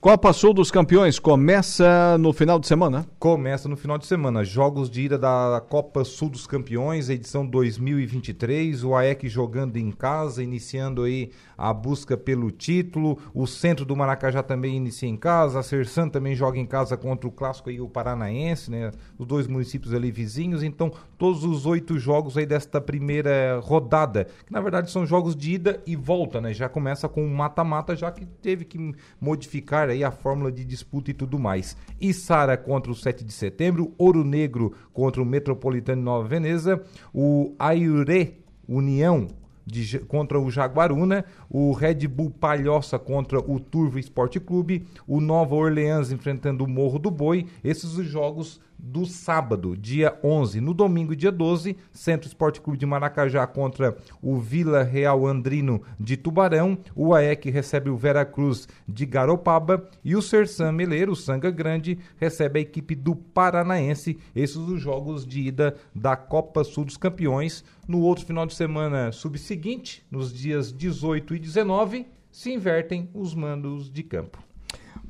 Copa Sul dos Campeões começa no final de semana. Começa no final de semana. Jogos de ida da Copa Sul dos Campeões, edição 2023. O AEC jogando em casa, iniciando aí a busca pelo título. O centro do Maracajá também inicia em casa. A Sersan também joga em casa contra o clássico aí, o Paranaense, né? Os dois municípios ali vizinhos. Então, todos os oito jogos aí desta primeira rodada, que na verdade são jogos de ida e volta, né? Já começa com um mata-mata, já que teve que modificar aí a fórmula de disputa e tudo mais. Içara contra o 7 de setembro, Ouro Negro contra o Metropolitano Nova Veneza, o Aire União de contra o Jaguaruna, o Red Bull Palhoça contra o Turvo Esporte Clube, o Nova Orleans enfrentando o Morro do Boi. Esses os jogos do sábado, dia 11. No domingo, dia 12, Centro Esporte Clube de Maracajá contra o Vila Real Andrino de Tubarão, o AEC recebe o Vera Cruz de Garopaba e o Sersan Meleiro, o Sanga Grande, recebe a equipe do Paranaense. Esses os jogos de ida da Copa Sul dos Campeões. No outro final de semana subseguinte, nos dias 18 e 19, se invertem os mandos de campo.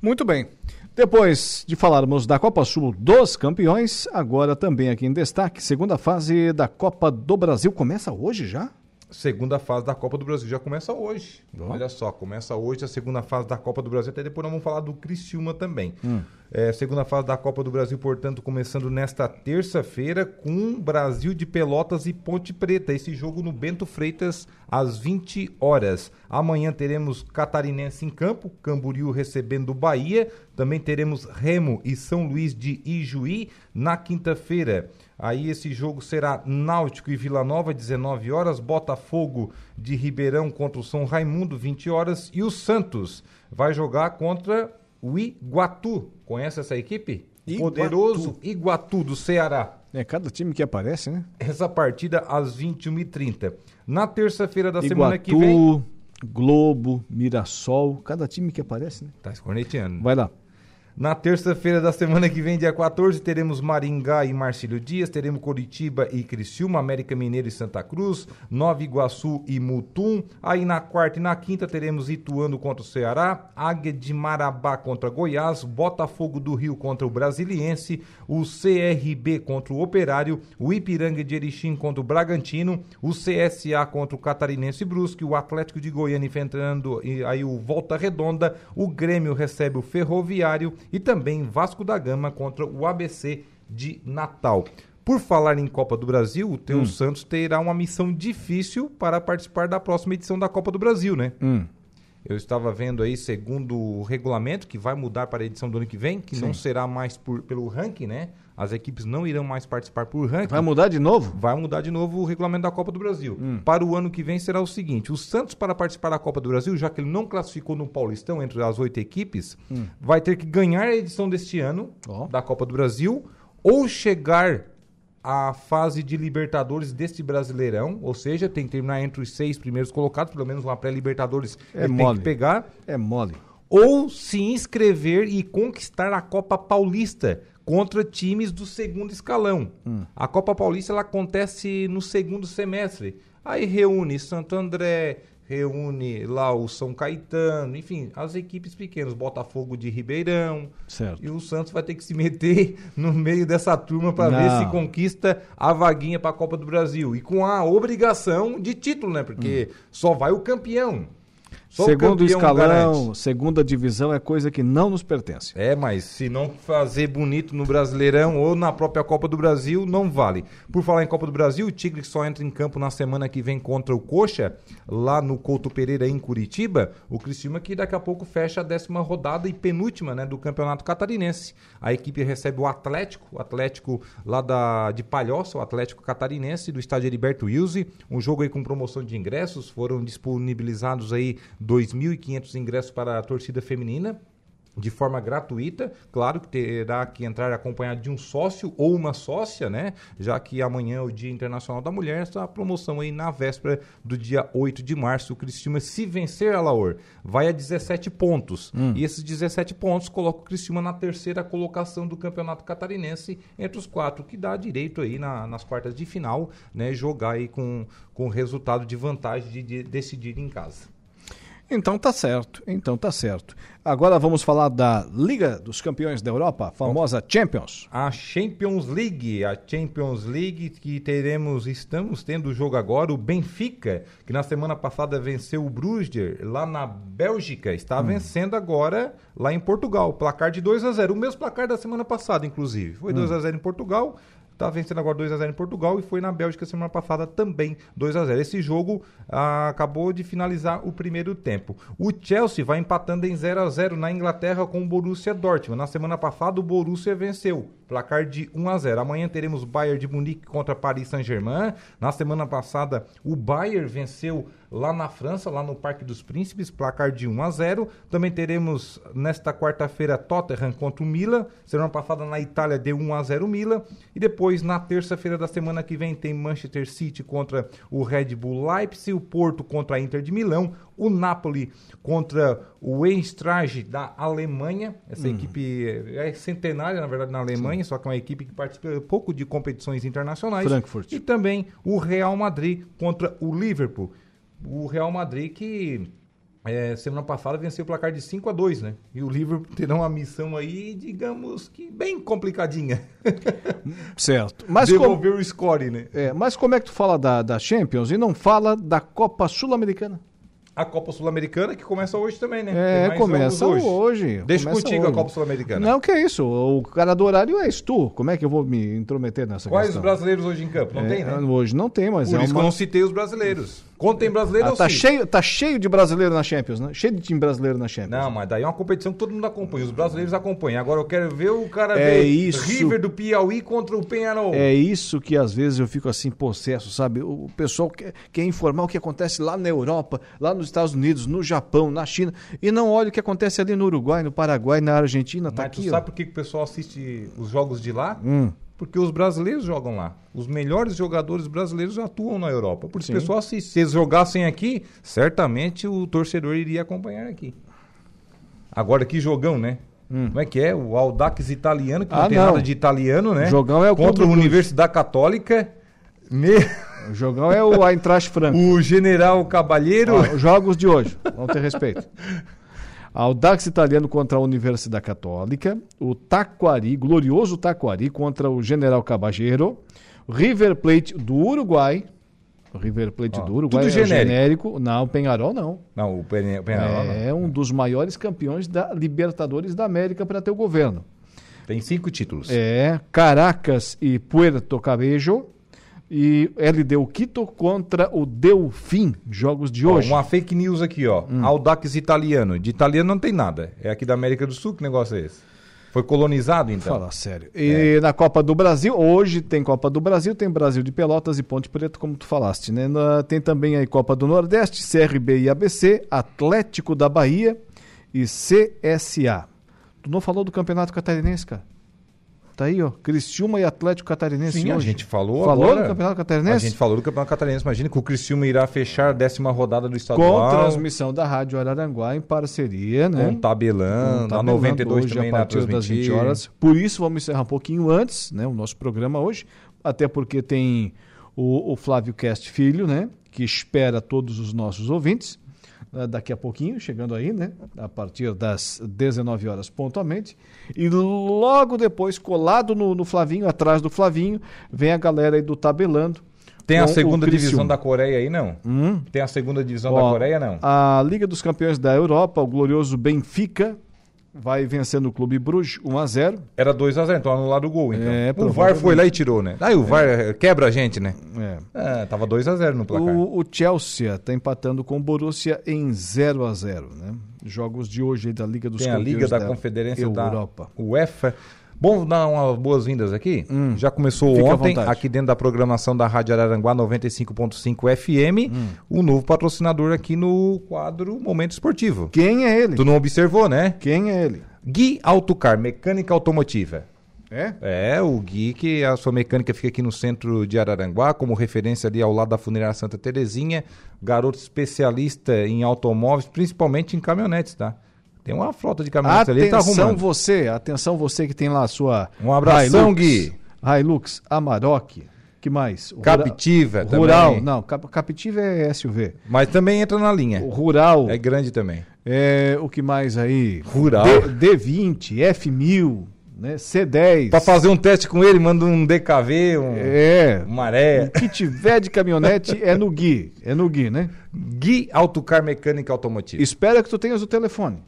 Muito bem. Depois de falarmos da Copa Sul dos Campeões, agora também aqui em destaque, segunda fase da Copa do Brasil começa hoje já? Segunda fase da Copa do Brasil já começa hoje. Olha só, começa hoje a segunda fase da Copa do Brasil. Até depois nós vamos falar do Criciúma também. É, segunda fase da Copa do Brasil, portanto, começando nesta terça-feira com Brasil de Pelotas e Ponte Preta. Esse jogo no Bento Freitas às 20 horas. Amanhã teremos Catarinense em campo, Camboriú recebendo Bahia. Também teremos Remo e São Luís de Ijuí na quinta-feira. Aí esse jogo será Náutico e Vila Nova, 19 horas, Botafogo de Ribeirão contra o São Raimundo, 20 horas, e o Santos vai jogar contra o Iguatu. Conhece essa equipe? Iguatu. poderoso Iguatu do Ceará. É cada time que aparece, né? Essa partida às 21h30. Na terça-feira da Iguatu, semana que vem. Globo, Mirassol, cada time que aparece, né? Tá escorneteando. Vai lá. Na terça-feira da semana que vem, dia 14, teremos Maringá e Marcílio Dias, teremos Curitiba e Criciúma, América Mineiro e Santa Cruz, Nova Iguaçu e Mutum. Aí na quarta e na quinta teremos Ituano contra o Ceará, Águia de Marabá contra Goiás, Botafogo do Rio contra o Brasiliense, o CRB contra o Operário, o Ipiranga de Erechim contra o Bragantino, o CSA contra o Catarinense Brusque, o Atlético de Goiânia enfrentando aí o Volta Redonda, o Grêmio recebe o Ferroviário e também Vasco da Gama contra o ABC de Natal. Por falar em Copa do Brasil, o Teu hum. Santos terá uma missão difícil para participar da próxima edição da Copa do Brasil, né? Hum. Eu estava vendo aí, segundo o regulamento, que vai mudar para a edição do ano que vem, que Sim. não será mais por, pelo ranking, né? As equipes não irão mais participar por ranking. Vai mudar de novo? Vai mudar de novo o regulamento da Copa do Brasil. Hum. Para o ano que vem será o seguinte: o Santos, para participar da Copa do Brasil, já que ele não classificou no Paulistão entre as oito equipes, hum. vai ter que ganhar a edição deste ano oh. da Copa do Brasil ou chegar à fase de Libertadores deste Brasileirão, ou seja, tem que terminar entre os seis primeiros colocados, pelo menos uma pré-Libertadores é ele mole. tem que pegar. É mole. Ou se inscrever e conquistar a Copa Paulista, contra times do segundo escalão. Hum. A Copa Paulista ela acontece no segundo semestre. Aí reúne Santo André, reúne lá o São Caetano, enfim, as equipes pequenas, Botafogo de Ribeirão. Certo. E o Santos vai ter que se meter no meio dessa turma para ver se conquista a vaguinha para a Copa do Brasil. E com a obrigação de título, né? Porque hum. só vai o campeão. Só Segundo escalão, garante. segunda divisão é coisa que não nos pertence. É, mas se não fazer bonito no Brasileirão ou na própria Copa do Brasil, não vale. Por falar em Copa do Brasil, o Tigre só entra em campo na semana que vem contra o Coxa, lá no Couto Pereira, em Curitiba. O Criciúma que daqui a pouco fecha a décima rodada e penúltima né, do Campeonato Catarinense. A equipe recebe o Atlético, o Atlético lá da, de Palhoça, o Atlético Catarinense, do estádio Heriberto Wilson. Um jogo aí com promoção de ingressos, foram disponibilizados aí 2.500 ingressos para a torcida feminina de forma gratuita, claro que terá que entrar acompanhado de um sócio ou uma sócia, né? Já que amanhã é o Dia Internacional da Mulher, essa promoção aí na véspera do dia 8 de março, o Cristiúma se vencer a Laor, vai a 17 pontos. Hum. E esses 17 pontos coloca o Cristiúma na terceira colocação do Campeonato Catarinense entre os quatro, que dá direito aí na, nas quartas de final, né, jogar aí com com resultado de vantagem de, de decidir em casa. Então tá certo, então tá certo. Agora vamos falar da Liga dos Campeões da Europa, a famosa Champions. A Champions League, a Champions League que teremos, estamos tendo o jogo agora, o Benfica, que na semana passada venceu o Bruges lá na Bélgica, está hum. vencendo agora lá em Portugal, placar de 2 a 0, o mesmo placar da semana passada, inclusive. Foi 2 hum. a 0 em Portugal, Está vencendo agora 2 a 0 em Portugal e foi na Bélgica semana passada também 2 a 0 Esse jogo ah, acabou de finalizar o primeiro tempo. O Chelsea vai empatando em 0 a 0 na Inglaterra com o Borussia Dortmund. Na semana passada o Borussia venceu, placar de 1 a 0 Amanhã teremos Bayern de Munique contra Paris Saint-Germain. Na semana passada o Bayern venceu lá na França, lá no Parque dos Príncipes, placar de 1 a 0. Também teremos nesta quarta-feira Tottenham contra o Milan. Semana passada na Itália deu 1 a 0 Milan. E depois na terça-feira da semana que vem tem Manchester City contra o Red Bull Leipzig, o Porto contra a Inter de Milão, o Napoli contra o Eintracht da Alemanha. Essa hum. equipe é centenária, na verdade, na Alemanha, Sim. só que é uma equipe que participa pouco de competições internacionais. Frankfurt. E também o Real Madrid contra o Liverpool o Real Madrid que é, semana passada venceu o placar de 5 a 2 né? E o Liverpool terá uma missão aí, digamos que bem complicadinha. Certo. Mas Devolver com... o score, né? É, mas como é que tu fala da, da Champions e não fala da Copa Sul-Americana? A Copa Sul-Americana que começa hoje também, né? É, começa hoje. hoje. Deixa começa contigo hoje. a Copa Sul-Americana. Não, que é isso. O cara do horário és tu. Como é que eu vou me intrometer nessa Quais questão? os brasileiros hoje em campo? Não é, tem, né? Hoje não tem, mas Por é isso uma... que eu não citei os brasileiros. Quando tem brasileiro, Ah, eu tá, sim. cheio, tá cheio de brasileiro na Champions, né? Cheio de time brasileiro na Champions. Não, mas daí é uma competição que todo mundo acompanha. Os brasileiros acompanham. Agora eu quero ver o cara É ver isso. River do Piauí contra o Penharol. É isso que às vezes eu fico assim possesso, sabe? O pessoal quer, quer informar o que acontece lá na Europa, lá nos Estados Unidos, no Japão, na China, e não olha o que acontece ali no Uruguai, no Paraguai, na Argentina, tá Mas tu aqui, ó. sabe por que que o pessoal assiste os jogos de lá? Hum. Porque os brasileiros jogam lá. Os melhores jogadores brasileiros atuam na Europa. Por isso o pessoal assiste. Se eles jogassem aqui, certamente o torcedor iria acompanhar aqui. Agora que jogão, né? Como é que é? O Audax italiano, que não Hum. Ah, tem não. nada de italiano, né? Jogão é o Contra a. Universidade Católica. Me... O jogão é o Eintracht Franco. O General Cabalheiro. Os jogos de hoje, vamos ter respeito. Audax italiano contra a Universidade Católica, o Taquari, glorioso Taquari contra o General Cabageiro, River Plate do Uruguai, o River Plate Ó, do Uruguai tudo é o genérico. genérico, não, o Penharol não. Não, o Pen- Penharol não. É um dos maiores campeões da Libertadores da América para teu governo. Tem cinco títulos. É, Caracas e Puerto Cabello e LDU Quito contra o Delfim, jogos de Ó, hoje. Hum. uma fake news aqui, ó. Audax italiano. De italiano não tem nada. É aqui da América do Sul, que negócio é esse? Foi colonizado, então? Fala sério. E na Copa do Brasil, hoje tem Copa do Brasil, tem Brasil de Pelotas e Ponte Preta, como tu falaste, né? Na- tem também aí Copa do Nordeste, CRB e ABC, Atlético da Bahia e CSA. Tu não falou do Campeonato Catarinense, cara? Tá aí, ó. Criciúma e Atlético Catarinense Sim, a hoje. gente falou Falou agora. do Campeonato Catarinense? A gente falou do Campeonato Catarinense. Imagina que o Criciúma irá fechar a décima rodada do estadual. Com transmissão da Rádio Araranguá em parceria, né? Com tabelando, Com a tabelando 92 hoje, também a partir das transmitir. 20 horas. Por isso vamos encerrar um pouquinho antes, né, o nosso programa hoje, até porque tem o, o Flávio Cast Filho, né, que espera todos os nossos ouvintes daqui a pouquinho, chegando aí, né, a partir das 19 horas pontualmente. E logo depois, colado no, no Flavinho, atrás do Flavinho, vem a galera aí do Tabelando. Tem a segunda divisão da Coreia aí, não? Hum? Tem a segunda divisão Ó, da Coreia, não? A Liga dos Campeões da Europa, o glorioso Benfica, vai vencendo o Clube Bruges 1 a 0 Era 2x0, então anularam o gol, então. É, o VAR foi lá e tirou, né? Aí o VAR eh, quebra a gente, né? É. É, tava 2x0 no placar. O, o Chelsea está empatando com o Borussia em 0 a 0 né? Jogos de hoje aí da Liga dos Tem a Campeões Liga da, Conferência Europa. da UEFA. Bom, dar umas boas-vindas aqui. Já começou ontem, aqui dentro da programação da Rádio Araranguá 95.5 FM, Hum. o novo patrocinador aqui no quadro Momento Esportivo. Quem é ele? Tu não observou, né? Quem é ele? Gui Autocar, mecânica automotiva. É? É, o Gui, que a sua mecânica fica aqui no centro de Araranguá, como referência ali ao lado da funerária Santa Terezinha, garoto especialista em automóveis, principalmente em caminhonetes, tá? Tem uma frota de caminhonetes ali, tá Atenção arrumando. você, atenção você que tem lá a sua Um abração, Hilux, Gui. Hilux, Amarok, que mais? O Captiva Rural, Rural, também. não, Cap- Captiva é SUV. Mas também entra na linha. O Rural, É grande também. é, o que mais aí? Rural. D, D20, F1000, né? C10. Pra fazer um teste com ele, manda um DKV, um É. maré. O que tiver de caminhonete é no Gui. É no Gui, né? Gui Autocar Mecânica Automotiva. Espera que tu tenhas o telefone.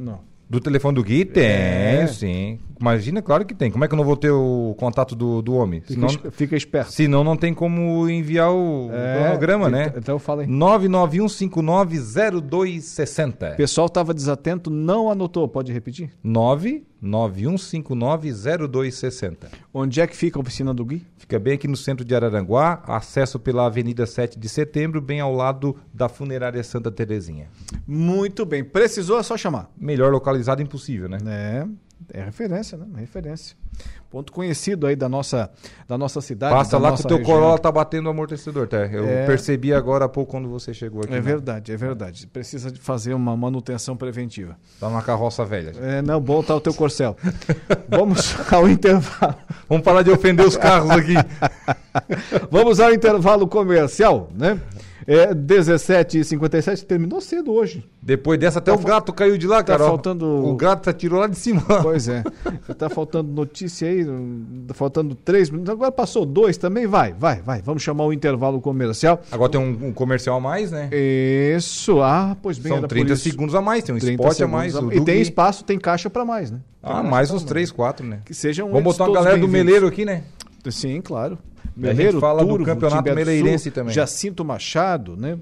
Não. Do telefone do Gui? Tem, É. sim. Imagina, claro que tem. Como é que eu não vou ter o contato do, do homem? Fica, Senão, es- fica esperto. senão não tem como enviar o É, cronograma, né? então- Então fala aí. 991590260. O pessoal estava desatento, não anotou. Pode repetir? 991590260. Onde é que fica a oficina do Gui? Fica bem aqui no centro de Araranguá, acesso pela Avenida 7 de Setembro, bem ao lado da Funerária Santa Terezinha. Muito bem. Precisou, é só chamar. Melhor localizado impossível, né? É, é referência, né? Referência. Ponto conhecido aí da nossa, da nossa cidade. Passa lá que o teu região. Corolla tá batendo o amortecedor, tá? Eu É. percebi agora há pouco quando você chegou aqui. É né? verdade, é verdade. Precisa de fazer uma manutenção preventiva. Tá numa carroça velha. É, não, bom tá o teu corcel. Vamos ao intervalo. Vamos parar de ofender os carros aqui. Vamos ao intervalo comercial, né? É 17h57, terminou cedo hoje. Depois dessa, até o gato caiu de lá, tá cara. faltando- O gato tirou lá de cima. Pois é. Tá faltando notícia aí, tá faltando três minutos. Agora passou dois também, vai, vai, vai. Vamos chamar o intervalo comercial. Agora tem um, um comercial a mais, né? Isso, ah, pois bem, São era por 30 isso. segundos a mais, tem um 30 spot a mais. o E tem espaço, tem caixa pra mais, né? Tem Ah, mais uns 3, 4, né? Que sejam Vamos botar uma todos galera do meleiro aqui, né? Sim, claro. Meleiro, a gente fala Turvo, do campeonato Timbé do meleirense Sul, também. Jacinto Machado, né?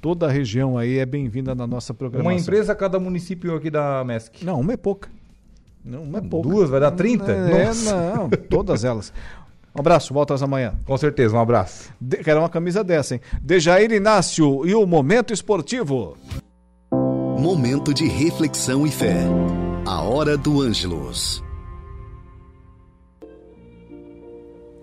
Toda a região aí é bem-vinda na nossa programação. Uma empresa a cada município aqui da MESC. Não, uma é pouca. Não, uma é pouca. Duas, vai dar 30? É, Nossa. não, todas elas. Um abraço, voltas amanhã. Com certeza, um abraço. De, quero uma camisa dessa, hein? Dejair Inácio e o Momento Esportivo. Momento de reflexão e fé. A hora do Ângelos.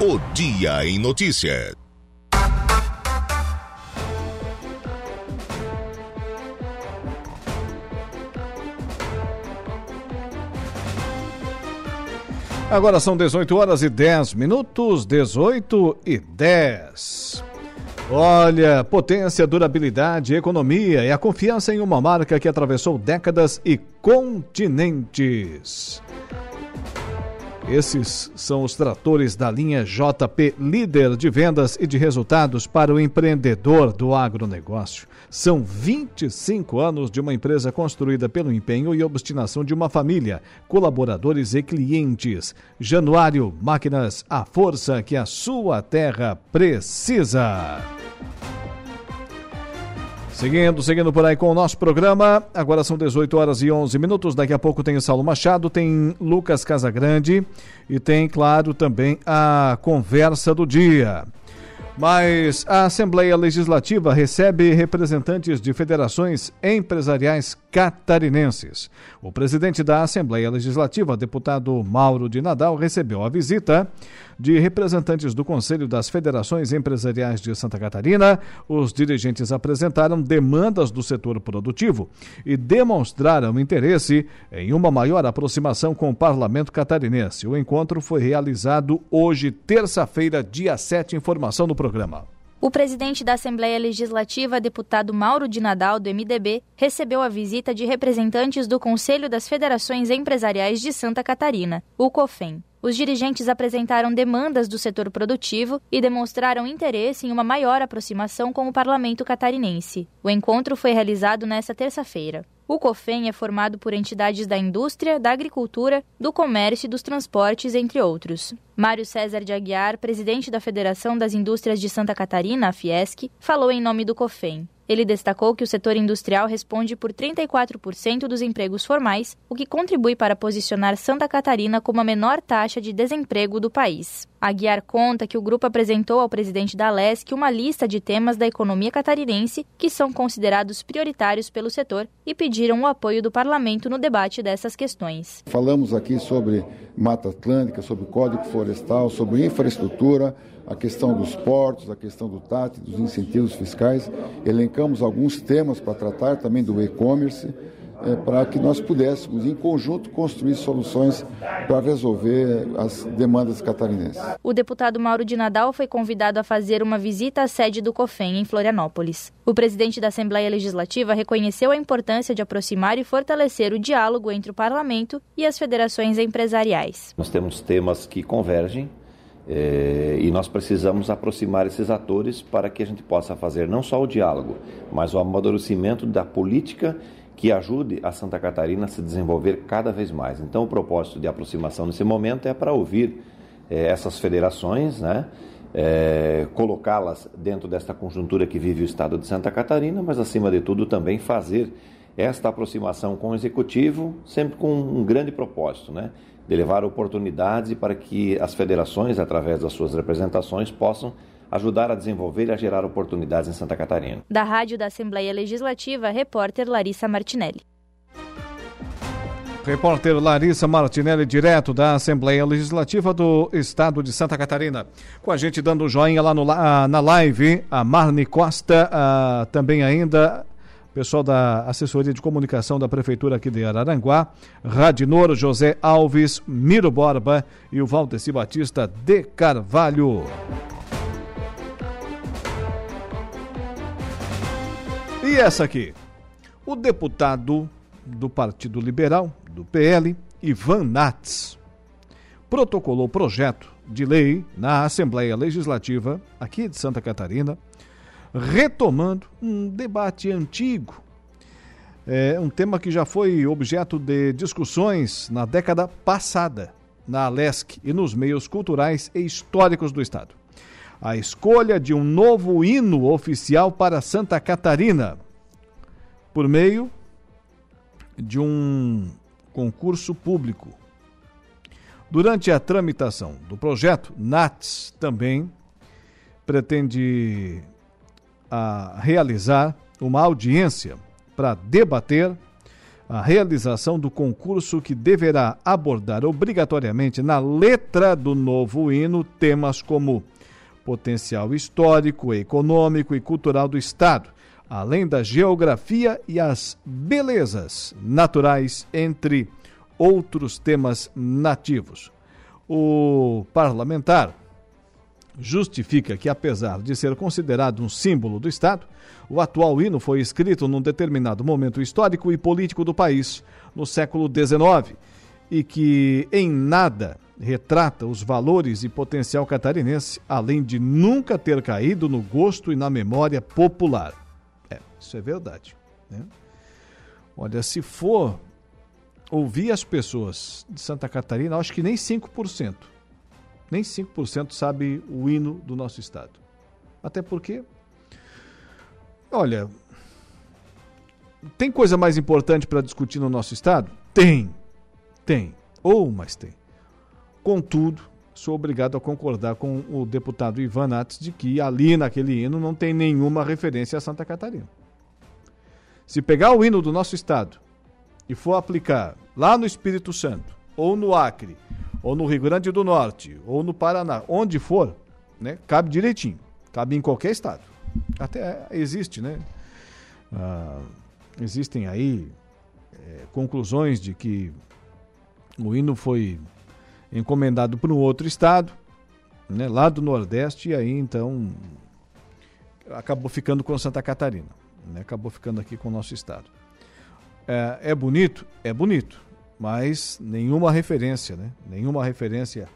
O Dia em Notícia. Agora são 18 horas e 10 minutos, 18 e 10. Olha, potência, durabilidade, economia e a confiança em uma marca que atravessou décadas e continentes. Esses são os tratores da linha JP, líder de vendas e de resultados para o empreendedor do agronegócio. São 25 anos de uma empresa construída pelo empenho e obstinação de uma família, colaboradores e clientes. Januário Máquinas, a força que a sua terra precisa. Seguindo, seguindo por aí com o nosso programa, agora são 18 horas e 11 minutos. Daqui a pouco tem o Saulo Machado, tem Lucas Casagrande e tem, claro, também a conversa do dia. Mas a Assembleia Legislativa recebe representantes de federações empresariais catarinenses. O presidente da Assembleia Legislativa, deputado Mauro de Nadal, recebeu a visita de representantes do Conselho das Federações Empresariais de Santa Catarina. Os dirigentes apresentaram demandas do setor produtivo e demonstraram interesse em uma maior aproximação com o parlamento catarinense. O encontro foi realizado hoje, terça-feira, dia 7. Informação no programa. O presidente da Assembleia Legislativa, deputado Mauro de Nadal, do MDB, recebeu a visita de representantes do Conselho das Federações Empresariais de Santa Catarina, o COFEM. Os dirigentes apresentaram demandas do setor produtivo e demonstraram interesse em uma maior aproximação com o parlamento catarinense. O encontro foi realizado nesta terça-feira. O COFEM é formado por entidades da indústria, da agricultura, do comércio e dos transportes, entre outros. Mário César de Aguiar, presidente da Federação das Indústrias de Santa Catarina, a Fiesc, falou em nome do COFEM. Ele destacou que o setor industrial responde por 34% dos empregos formais, o que contribui para posicionar Santa Catarina como a menor taxa de desemprego do país. A Guiar conta que o grupo apresentou ao presidente da LESC uma lista de temas da economia catarinense que são considerados prioritários pelo setor e pediram o apoio do parlamento no debate dessas questões. Falamos aqui sobre Mata Atlântica, sobre Código Florestal, sobre infraestrutura, a questão dos portos, a questão do TAT, dos incentivos fiscais. Elencamos alguns temas para tratar também do e-commerce, é, para que nós pudéssemos, em conjunto, construir soluções para resolver as demandas catarinenses. O deputado Mauro de Nadal foi convidado a fazer uma visita à sede do COFEM em Florianópolis. O presidente da Assembleia Legislativa reconheceu a importância de aproximar e fortalecer o diálogo entre o parlamento e as federações empresariais. Nós temos temas que convergem é, e nós precisamos aproximar esses atores para que a gente possa fazer não só o diálogo, mas o amadurecimento da política que ajude a Santa Catarina a se desenvolver cada vez mais. Então, o propósito de aproximação nesse momento é para ouvir é, essas federações, né? É, colocá-las dentro desta conjuntura que vive o estado de Santa Catarina, mas acima de tudo também fazer esta aproximação com o executivo, sempre com um grande propósito, né? De levar oportunidades para que as federações, através das suas representações, possam ajudar a desenvolver e a gerar oportunidades em Santa Catarina. Da Rádio da Assembleia Legislativa, repórter Larissa Martinelli. Repórter Larissa Martinelli, direto da Assembleia Legislativa do Estado de Santa Catarina. Com a gente dando joinha lá no, na live, a Marne Costa, a, também ainda pessoal da assessoria de comunicação da prefeitura aqui de Araranguá, Radinor José Alves, Miro Borba e o Valdeci Batista de Carvalho. E essa aqui, o deputado do Partido Liberal, do PL, Ivan Nats, protocolou projeto de lei na Assembleia Legislativa aqui de Santa Catarina retomando um debate antigo. É um tema que já foi objeto de discussões na década passada, na Alesc e nos meios culturais e históricos do Estado. A escolha de um novo hino oficial para Santa Catarina, por meio de um concurso público. Durante a tramitação do projeto, NATS também pretende a realizar uma audiência para debater a realização do concurso que deverá abordar obrigatoriamente na letra do novo hino temas como potencial histórico, econômico e cultural do Estado, além da geografia e as belezas naturais, entre outros temas nativos. O parlamentar justifica que, apesar de ser considerado um símbolo do Estado, o atual hino foi escrito num determinado momento histórico e político do país, no século XIX, e que em nada retrata os valores e potencial catarinense, além de nunca ter caído no gosto e na memória popular. É, isso é verdade. Né? Olha, se for ouvir as pessoas de Santa Catarina, acho que nem 5% nem 5% sabe o hino do nosso estado. Até porque, olha, tem coisa mais importante para discutir no nosso estado? Tem, tem, ou mais tem. Contudo, sou obrigado a concordar com o deputado Ivan Nates de que ali naquele hino não tem nenhuma referência a Santa Catarina. Se pegar o hino do nosso estado e for aplicar lá no Espírito Santo ou no Acre ou no Rio Grande do Norte, ou no Paraná, onde for, né, cabe direitinho. Cabe em qualquer estado. Até existe, né? Ah, existem aí é, conclusões de que o hino foi encomendado para um outro estado, né, lá do Nordeste, e aí então acabou ficando com Santa Catarina, né, acabou ficando aqui com o nosso estado. É, é bonito? É bonito mas nenhuma referência, né? Nenhuma referência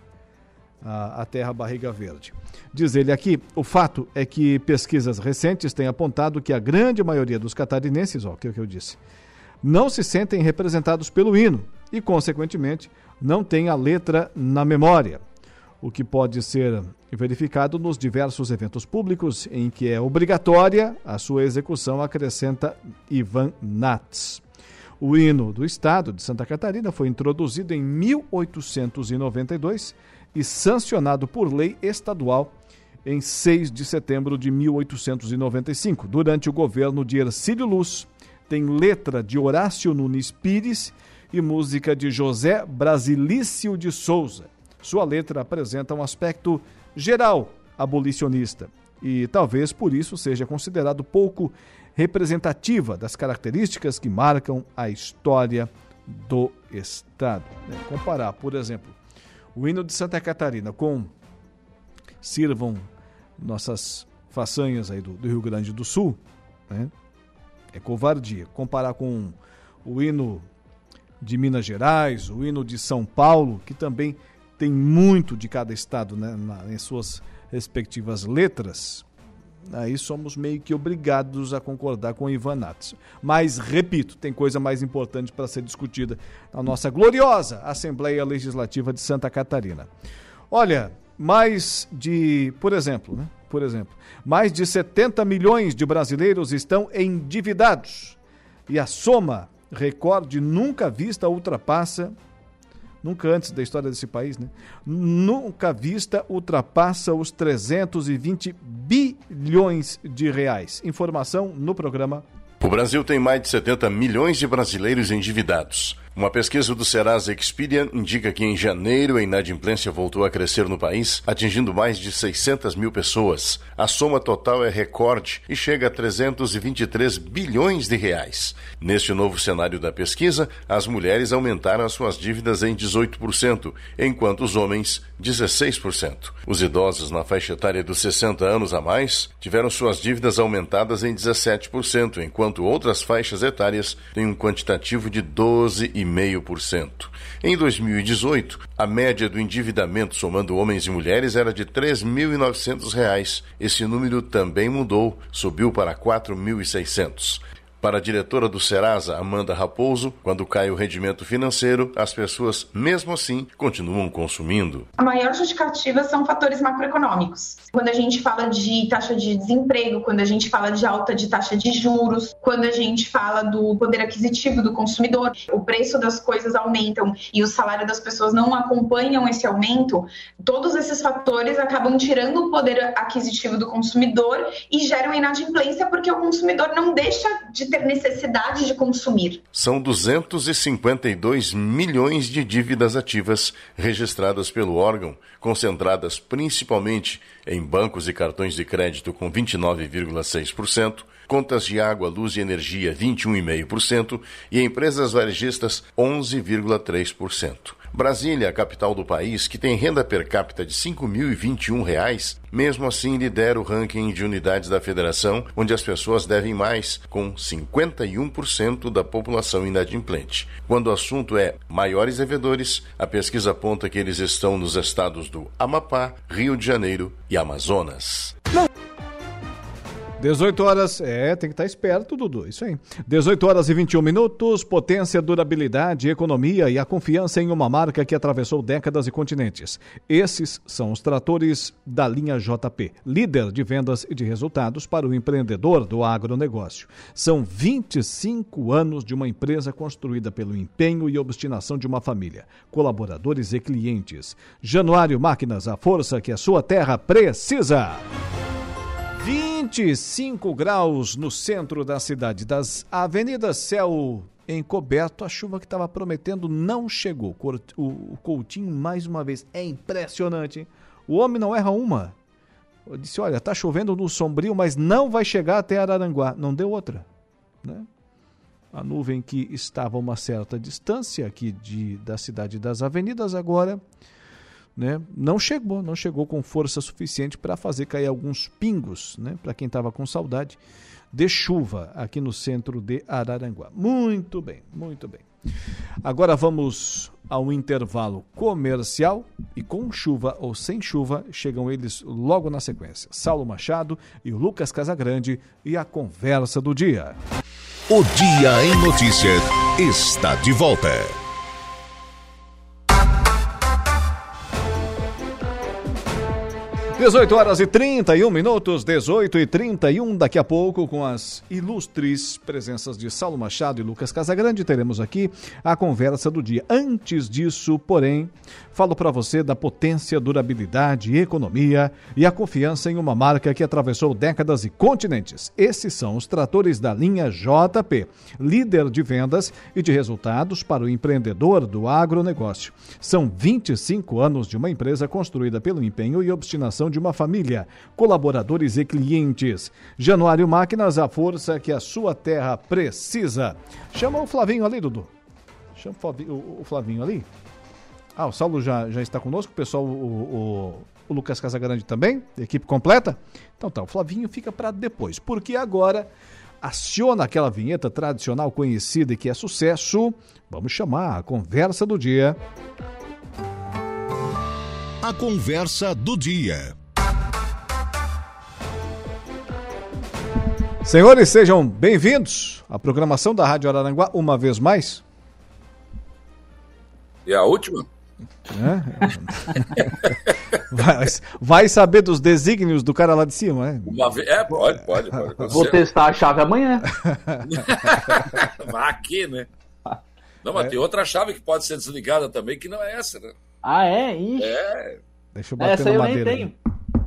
à, à terra barriga verde. Diz ele aqui, o fato é que pesquisas recentes têm apontado que a grande maioria dos catarinenses, ó, que é o que eu disse, não se sentem representados pelo hino e, consequentemente, não têm a letra na memória. o que pode ser verificado nos diversos eventos públicos em que é obrigatória a sua execução, acrescenta Ivan Nats. O hino do Estado de Santa Catarina foi introduzido em 1892 e sancionado por lei estadual em 6 de setembro de 1895, durante o governo de Ercílio Luz. Tem letra de Horácio Nunes Pires e música de José Brasilício de Souza. Sua letra apresenta um aspecto geral abolicionista e talvez por isso seja considerado pouco representativa das características que marcam a história do Estado. Né? Comparar, por exemplo, o hino de Santa Catarina com Sirvam nossas façanhas aí do, do Rio Grande do Sul, né? é covardia. Comparar com o hino de Minas Gerais, o hino de São Paulo, que também tem muito de cada estado né, na, em suas respectivas letras, aí somos meio que obrigados a concordar com o Ivan Nats. Mas, repito, tem coisa mais importante para ser discutida na nossa gloriosa Assembleia Legislativa de Santa Catarina. Olha, mais de, por exemplo, né? Por exemplo, mais de 70 milhões de brasileiros estão endividados. E a soma recorde nunca vista ultrapassa nunca antes da história desse país, né? Nunca vista ultrapassa os 320 bilhões de reais. Informação no programa. O Brasil tem mais de 70 milhões de brasileiros endividados. Uma pesquisa do Serasa Experian indica que em janeiro a inadimplência voltou a crescer no país, atingindo mais de 600 mil pessoas. A soma total é recorde e chega a 323 bilhões de reais. Neste novo cenário da pesquisa, as mulheres aumentaram as suas dívidas em 18%, enquanto os homens 16%. Os idosos na faixa etária dos 60 anos a mais tiveram suas dívidas aumentadas em 17%, enquanto outras faixas etárias têm um quantitativo de 12,5%. Em 2018, a média do endividamento somando homens e mulheres era de R$ 3.900. Esse número também mudou, subiu para R$ 4.600. Para a diretora do Serasa, Amanda Raposo, quando cai o rendimento financeiro, as pessoas, mesmo assim, continuam consumindo. A maior justificativa são fatores macroeconômicos. Quando a gente fala de taxa de desemprego, quando a gente fala de alta de taxa de juros, quando a gente fala do poder aquisitivo do consumidor, o preço das coisas aumentam e o salário das pessoas não acompanham esse aumento, todos esses fatores acabam tirando o poder aquisitivo do consumidor e geram inadimplência porque o consumidor não deixa de ter necessidade de consumir. São 252 milhões de dívidas ativas registradas pelo órgão, concentradas principalmente em bancos e cartões de crédito com 29,6%, contas de água, luz e energia 21,5% e empresas varejistas 11,3%. Brasília, a capital do país, que tem renda per capita de R$ 5.021, mesmo assim lidera o ranking de unidades da federação, onde as pessoas devem mais, com 51% da população inadimplente. Quando o assunto é maiores devedores, a pesquisa aponta que eles estão nos estados do Amapá, Rio de Janeiro e Amazonas. Não. 18 horas, é, tem que estar esperto, Dudu, isso aí. 18 horas e 21 minutos, potência, durabilidade, economia e a confiança em uma marca que atravessou décadas e continentes. Esses são os tratores da linha JP, líder de vendas e de resultados para o empreendedor do agronegócio. São 25 anos de uma empresa construída pelo empenho e obstinação de uma família, colaboradores e clientes. Januário Máquinas, a força que a sua terra precisa. 25 graus no centro da cidade. Das avenidas, céu encoberto, a chuva que estava prometendo não chegou. O Coutinho, mais uma vez, é impressionante. O homem não erra uma. Eu disse: olha, tá chovendo no sombrio, mas não vai chegar até Araranguá. Não deu outra. Né? A nuvem que estava a uma certa distância aqui de, da cidade das avenidas, agora né, não chegou, não chegou com força suficiente para fazer cair alguns pingos, né, para quem estava com saudade de chuva aqui no centro de Araranguá. Muito bem, muito bem. Agora vamos ao intervalo comercial e com chuva ou sem chuva chegam eles logo na sequência. Saulo Machado e o Lucas Casagrande e a conversa do dia. O Dia em Notícias está de volta. 18 horas e 31 minutos, 18 e 31. Daqui a pouco, com as ilustres presenças de Saulo Machado e Lucas Casagrande, teremos aqui a conversa do dia. Antes disso, porém, falo para você da potência, durabilidade, economia e a confiança em uma marca que atravessou décadas e continentes. Esses são os tratores da linha JP, líder de vendas e de resultados para o empreendedor do agronegócio. São 25 anos de uma empresa construída pelo empenho e obstinação de uma família, colaboradores e clientes. Januário Máquinas, a força que a sua terra precisa. Chama o Flavinho ali, Dudu. Chama o Flavinho ali. Ah, o Saulo já, já está conosco, o pessoal, o, o, o Lucas Casagrande também, equipe completa. Então tá, o Flavinho fica para depois, porque agora aciona aquela vinheta tradicional conhecida e que é sucesso. Vamos chamar a conversa do dia. A conversa do dia. Senhores, sejam bem-vindos à programação da Rádio Araranguá uma vez mais. E a última? É? vai, vai, saber dos desígnios do cara lá de cima, né? Vez, é, pode, pode, pode. Vou testar a chave amanhã. vai aqui, né? Não, mas é. tem outra chave que pode ser desligada também, que não é essa, né? Ah, é? Ixi. É. Deixa eu bater essa na madeira. eu nem tenho.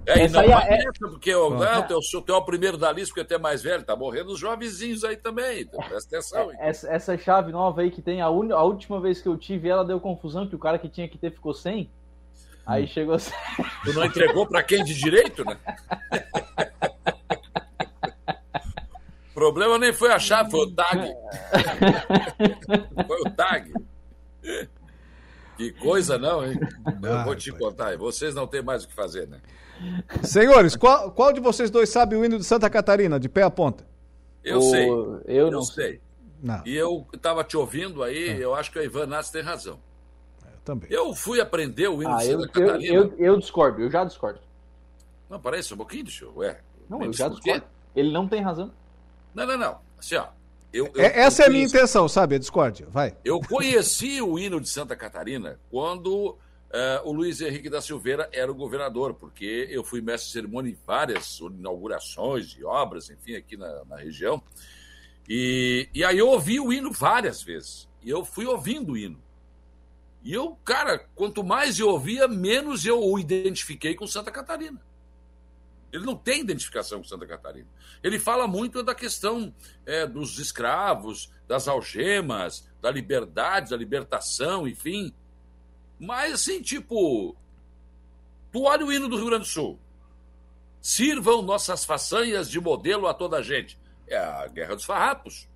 É, Essa e não é... Essa, porque eu, não, ah, teu, teu é o primeiro da lista, porque tu é mais velho, tá morrendo os jovenzinhos aí também. Então presta atenção. Essa, essa, chave nova aí que tem, a, un... a última vez que eu tive, ela deu confusão, que o cara que tinha que ter ficou sem. Aí hum. chegou. Tu não entregou pra quem de direito, né? o problema nem foi a chave, foi o tag. foi o tag. Que coisa não, hein? Eu vou te contar. Vocês não têm mais o que fazer, né? Senhores, qual, qual de vocês dois sabe o hino de Santa Catarina, de pé a ponta? Eu o... sei. Eu não eu sei. Não. E eu estava te ouvindo aí, é. eu acho que o Ivan Nassi tem razão. Eu também. Eu fui aprender o hino ah, de Santa eu, Catarina. Eu, eu, eu, discordo, eu já discordo. Não, parece um pouquinho, deixa eu. Ué, não, eu já discordo. Ele não tem razão. Não, não, não. Assim, ó. Eu, eu, é, essa é a minha intenção, sabe? A discórdia. Vai. Eu conheci o hino de Santa Catarina quando Uh, o Luiz Henrique da Silveira era o governador, porque eu fui mestre de cerimônia em várias inaugurações de obras, enfim, aqui na, na região. E, e aí eu ouvi o hino várias vezes. E eu fui ouvindo o hino. E eu, cara, quanto mais eu ouvia, menos eu o identifiquei com Santa Catarina. Ele não tem identificação com Santa Catarina. Ele fala muito da questão é, dos escravos, das algemas, da liberdade, da libertação, enfim. Mas assim, tipo, tu olha o hino do Rio Grande do Sul. Sirvam nossas façanhas de modelo a toda a gente. É a Guerra dos Farrapos.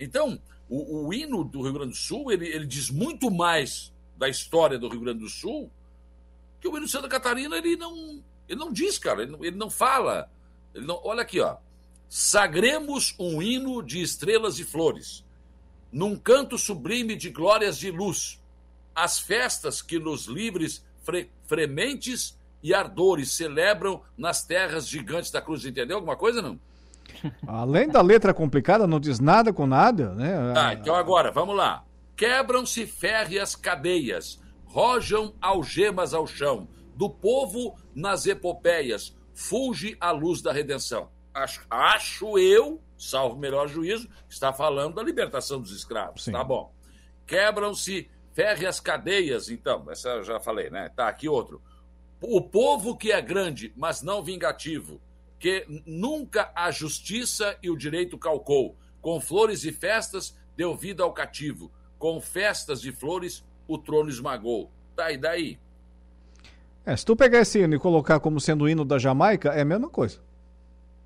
Então, o, o hino do Rio Grande do Sul, ele, ele diz muito mais da história do Rio Grande do Sul que o hino de Santa Catarina, ele não, ele não diz, cara, ele não, ele não fala. Ele não, olha aqui, ó. Sagremos um hino de estrelas e flores, num canto sublime de glórias de luz as festas que nos livres fre frementes e ardores celebram nas terras gigantes da cruz. Entendeu alguma coisa, não? Além da letra complicada, não diz nada com nada, né? Tá, então agora, vamos lá. Quebram-se férreas cadeias, rojam algemas ao chão, do povo nas epopeias, fulge a luz da redenção. Acho, acho eu, salvo melhor juízo, está falando da libertação dos escravos. Sim. Tá bom. Quebram-se Férreas cadeias, então, essa eu já falei, né? Tá, aqui outro. O povo que é grande, mas não vingativo, que nunca a justiça e o direito calcou, com flores e festas deu vida ao cativo, com festas e flores o trono esmagou. Tá, e daí? É, se tu pegar esse hino e colocar como sendo o hino da Jamaica, é a mesma coisa.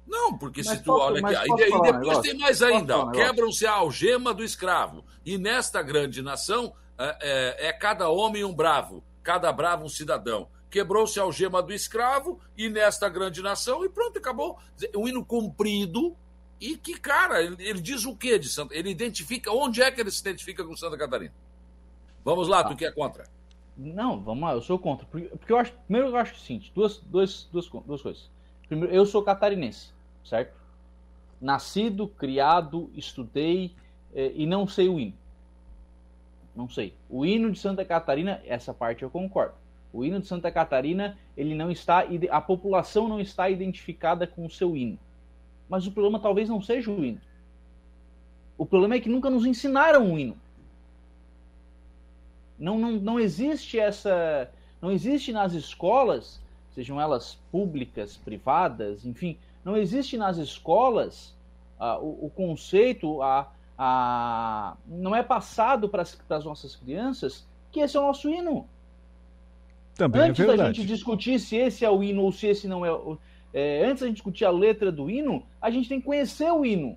Não, porque mas se tu posso, olha aqui, e, e depois tem mais ainda, quebram-se a algema do escravo, e nesta grande nação é, é, é cada homem um bravo, cada bravo um cidadão. Quebrou-se a algema do escravo e nesta grande nação, e pronto, acabou. Um hino comprido e que, cara, ele, ele diz o quê de Santa? Ele identifica, onde é que ele se identifica com Santa Catarina? Vamos lá, ah. tu que é contra. Não, vamos lá, eu sou contra. Porque, porque eu acho, primeiro eu acho o seguinte, duas, duas, duas, duas coisas. Primeiro, eu sou catarinense, certo? Nascido, criado, estudei eh, e não sei o hino. Não sei. O hino de Santa Catarina, essa parte eu concordo. O hino de Santa Catarina, ele não está, a população não está identificada com o seu hino. Mas o problema talvez não seja o hino. O problema é que nunca nos ensinaram o hino. Não, não, não existe essa. Não existe nas escolas, sejam elas públicas, privadas, enfim, não existe nas escolas uh, o, o, conceito, a, a, não é passado para as nossas crianças que esse é o nosso hino. Também é antes é da gente discutir se esse é o hino ou se esse não é, é, antes da gente discutir a letra do hino, a gente tem que conhecer o hino.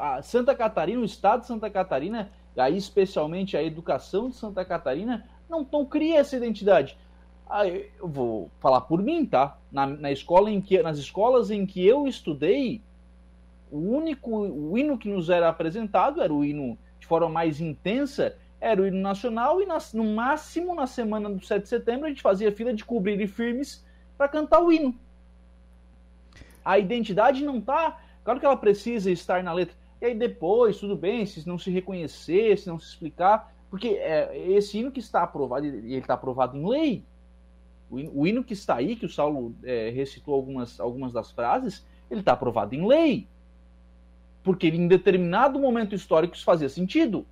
A Santa Catarina, o estado de Santa Catarina, aí especialmente a educação de Santa Catarina, não, não cria essa identidade. Aí, eu vou falar por mim, tá? Na, na escola em que, nas escolas em que eu estudei, o único o hino que nos era apresentado era o hino de forma mais intensa, era o hino nacional, e no máximo na semana do 7 de setembro a gente fazia fila de cobrir e firmes para cantar o hino. A identidade não tá. Claro que ela precisa estar na letra. E aí depois, tudo bem, se não se reconhecer, se não se explicar, porque é, esse hino que está aprovado, e ele está aprovado em lei. O hino, o hino, que está aí, que o Saulo é, recitou algumas, algumas das frases, ele está aprovado em lei. Porque em determinado momento histórico isso fazia sentido.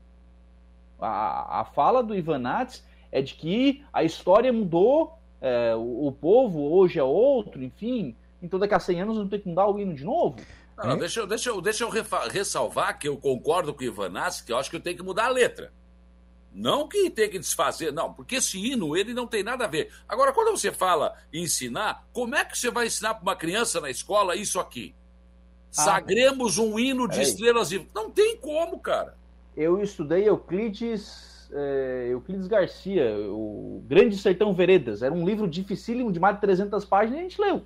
A, a fala do Ivan Nats é de que a história mudou, é, o, o, povo hoje é outro, enfim, então daqui a 100 anos não tem que mudar o hino de novo. Não, não, deixa, eu, deixa, eu, deixa eu ressalvar que eu concordo com o Ivan Nats, que eu acho que eu tenho que mudar a letra. Não que tem que desfazer, não, porque esse hino ele não tem nada a ver. Agora, quando você fala ensinar, como é que você vai ensinar para uma criança na escola isso aqui? Ah, Sagremos um hino de estrelas e. Não tem como, cara eu estudei Euclides, é, Euclides Garcia, o Grande Sertão Veredas. Era um livro dificílimo de mais de 300 páginas e a gente leu.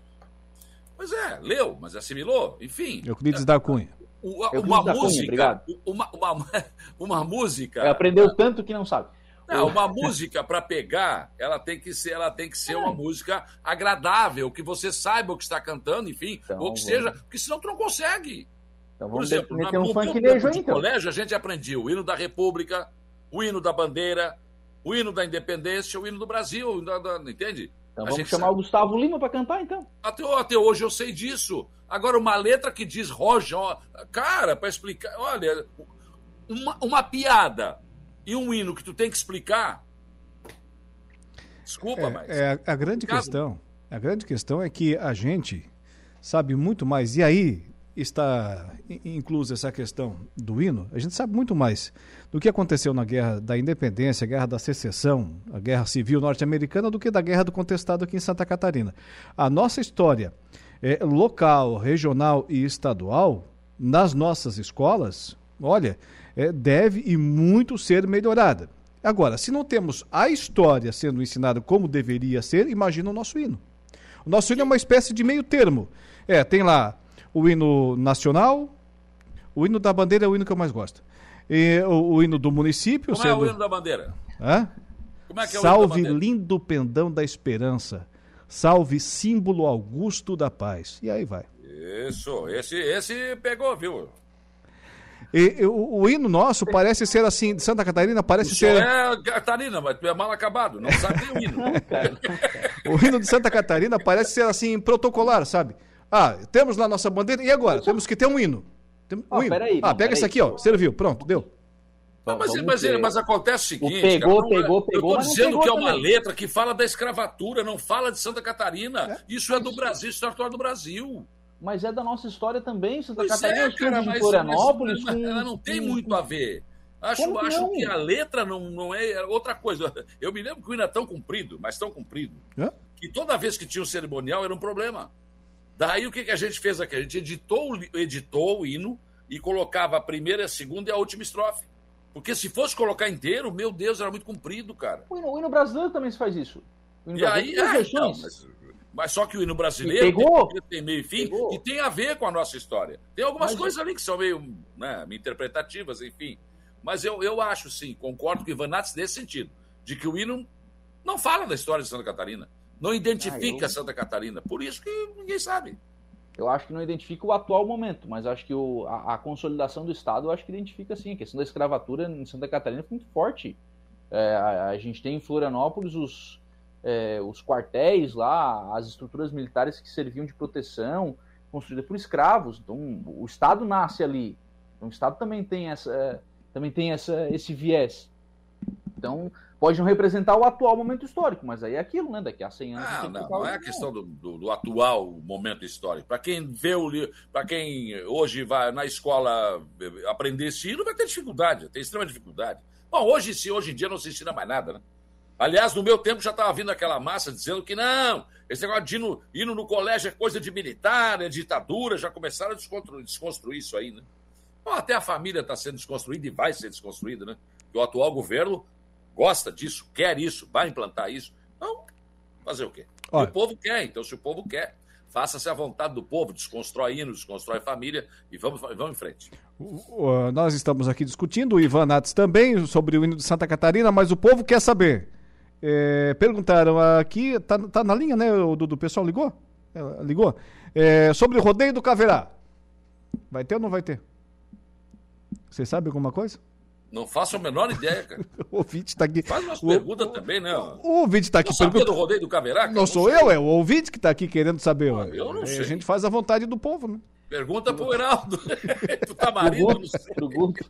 Pois é, leu, mas assimilou, enfim. Euclides da Cunha. Uma, uma da música, Cunha, uma, uma, uma, música. aprendeu tanto que não sabe. Não, uma música para pegar, ela tem que ser, ela tem que ser é. uma música agradável, que você saiba o que está cantando, enfim, então, ou que vamos... seja, porque senão tu não consegue. Então Por exemplo, meter um funkinejo aí, então. colégio a gente aprendia o hino da República, o hino da bandeira, o hino da independência, o hino do Brasil, da, da, entende? Então a vamos chamar sabe. o Gustavo Lima para cantar, então. Até, até hoje eu sei disso. Agora, uma letra que diz Roger, cara, para explicar, olha, uma, uma piada e um hino que tu tem que explicar. Desculpa, é, mas. É, a, a grande questão. A grande questão é que a gente sabe muito mais. E aí, está inclusa essa questão do hino, a gente sabe muito mais do que aconteceu na Guerra da Independência, a Guerra da Secessão, a Guerra Civil Norte-Americana, do que da Guerra do Contestado aqui em Santa Catarina. A nossa história é, local, regional e estadual, nas nossas escolas, olha, é, deve e muito ser melhorada. Agora, se não temos a história sendo ensinada como deveria ser, imagina o nosso hino. O nosso hino é uma espécie de meio termo. É, tem lá o hino nacional, o hino da bandeira é o hino que eu mais gosto. E o, o hino do município. Como sendo... é o hino da bandeira? Hã? Como é que é o Salve hino da lindo pendão da esperança. Salve símbolo augusto da paz. E aí vai. Isso, esse, esse pegou, viu? E, e, o, o, hino nosso parece ser assim, de Santa Catarina parece ser. É Catarina, mas tu é mal acabado, não sabe nem o hino. o hino de Santa Catarina parece ser assim, protocolar, sabe? Ah, temos lá nossa bandeira. E agora? Temos que ter um hino. Tem um oh, hino. Peraí, ah, pega esse aqui, ó. Serviu. Pronto, deu. Não, mas, mas, mas, acontece o seguinte. O pegou, cara, pegou, pegou. Eu estou dizendo que é uma também. letra que fala da escravatura, não fala de Santa Catarina. É. Isso é do Brasil, isso é do Brasil. Mas é da nossa história também, Santa pois Catarina. É, cara, mas, Florianópolis. Mas, ela não tem muito a ver. Acho, que, acho que a letra não, não é outra coisa. Eu me lembro que o hino é tão comprido, mas tão comprido, é? que toda vez que tinha um cerimonial era um problema. Daí o que, que a gente fez aqui? A gente editou, editou o hino e colocava a primeira, a segunda e a última estrofe. Porque se fosse colocar inteiro, meu Deus, era muito comprido, cara. O hino, o hino brasileiro também se faz isso. e aí, é, então, mas, mas, só que o hino brasileiro pegou, tem, tem meio e fim pegou. e tem a ver com a nossa história. Tem algumas mas, coisas ali que são meio né, interpretativas, enfim. Mas eu, eu acho, sim, concordo com o Ivan Nats nesse sentido, de que o hino não fala da história de Santa Catarina não identifica ah, eu... Santa Catarina. Por isso que ninguém sabe. Eu acho que não identifica o atual momento, mas acho que o, a, a, consolidação do Estado, eu acho que identifica sim. A questão da escravatura em Santa Catarina foi muito forte. É, a, a, gente tem em Florianópolis os, é, os quartéis lá, as estruturas militares que serviam de proteção, construídas por escravos. Então, o Estado nasce ali. Então, o Estado também tem, essa, é, também tem essa, esse viés. Então, pode não representar o atual momento histórico, mas aí é aquilo, né? Daqui a 100 anos. Ah, não, não é a questão do, do, do atual momento histórico. Para quem vê o livro, para quem hoje vai na escola aprender esse hino, vai ter dificuldade, tem extrema dificuldade. Bom, hoje, se hoje em dia não se ensina mais nada, né? Aliás, no meu tempo já estava vindo aquela massa dizendo que não, esse negócio de hino, hino no colégio é coisa de militar, é ditadura, já começaram a desconstruir, desconstruir isso aí, né? Bom, até a família está sendo desconstruída e vai ser desconstruída, né? o atual governo gosta disso, quer isso, vai implantar isso. Então, fazer o quê? O povo quer, então se o povo quer, faça-se a vontade do povo, desconstrói hino, desconstrói família e vamos, vamos em frente. Nós estamos aqui discutindo, o Ivan Nats também, sobre o hino de Santa Catarina, mas o povo quer saber. É, perguntaram aqui, tá, tá na linha, né, o do, pessoal ligou? É, ligou? É, sobre o rodeio do Caverá. Vai ter ou não vai ter? Você sabe alguma coisa? Não faço a menor ideia, cara. o ouvinte está aqui. Faz umas perguntas também, né? O ouvinte está aqui. perguntando. do rodeio do Caverá? Não, não sou eu, é o ouvinte que está aqui querendo saber. Ah, eu não sei. A gente faz a vontade do povo, né? Pergunta pro Heraldo. tu tá marido? Pergunta.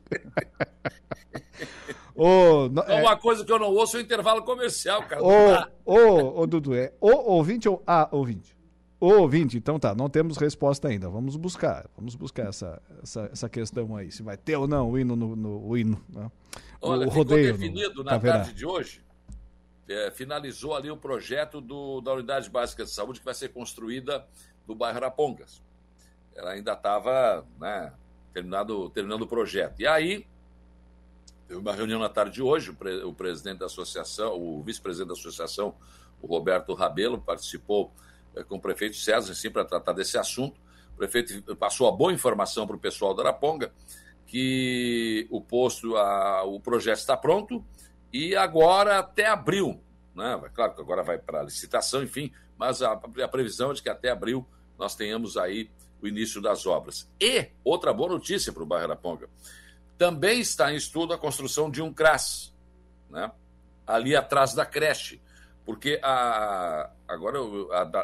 Ô, no, é... Uma coisa que eu não ouço é o intervalo comercial, cara. Ô, ô, ô, Dudu, é o ouvinte ou a ouvinte? O ouvinte, então tá, não temos resposta ainda. Vamos buscar, vamos buscar essa, essa, essa questão aí, se vai ter ou não o hino no, no o hino. Né? Olha, o rodeio definido na Caverá. tarde de hoje, é, finalizou ali o projeto do, da Unidade Básica de Saúde que vai ser construída no bairro Arapongas. Ela ainda estava né, terminado, terminando o projeto. E aí, uma reunião na tarde de hoje, o, pre, o presidente da associação, o vice-presidente da associação, o Roberto Rabelo, participou é, com o prefeito César, sim, para tratar desse assunto. O prefeito passou a boa informação para o pessoal da Araponga que o posto, a, o projeto está pronto e agora até abril, né? Claro que agora vai para licitação, enfim, mas a, a previsão é de que até abril nós tenhamos aí o início das obras. E outra boa notícia para o bairro Araponga. Também está em estudo a construção de um CRAS, né? ali atrás da creche porque a, agora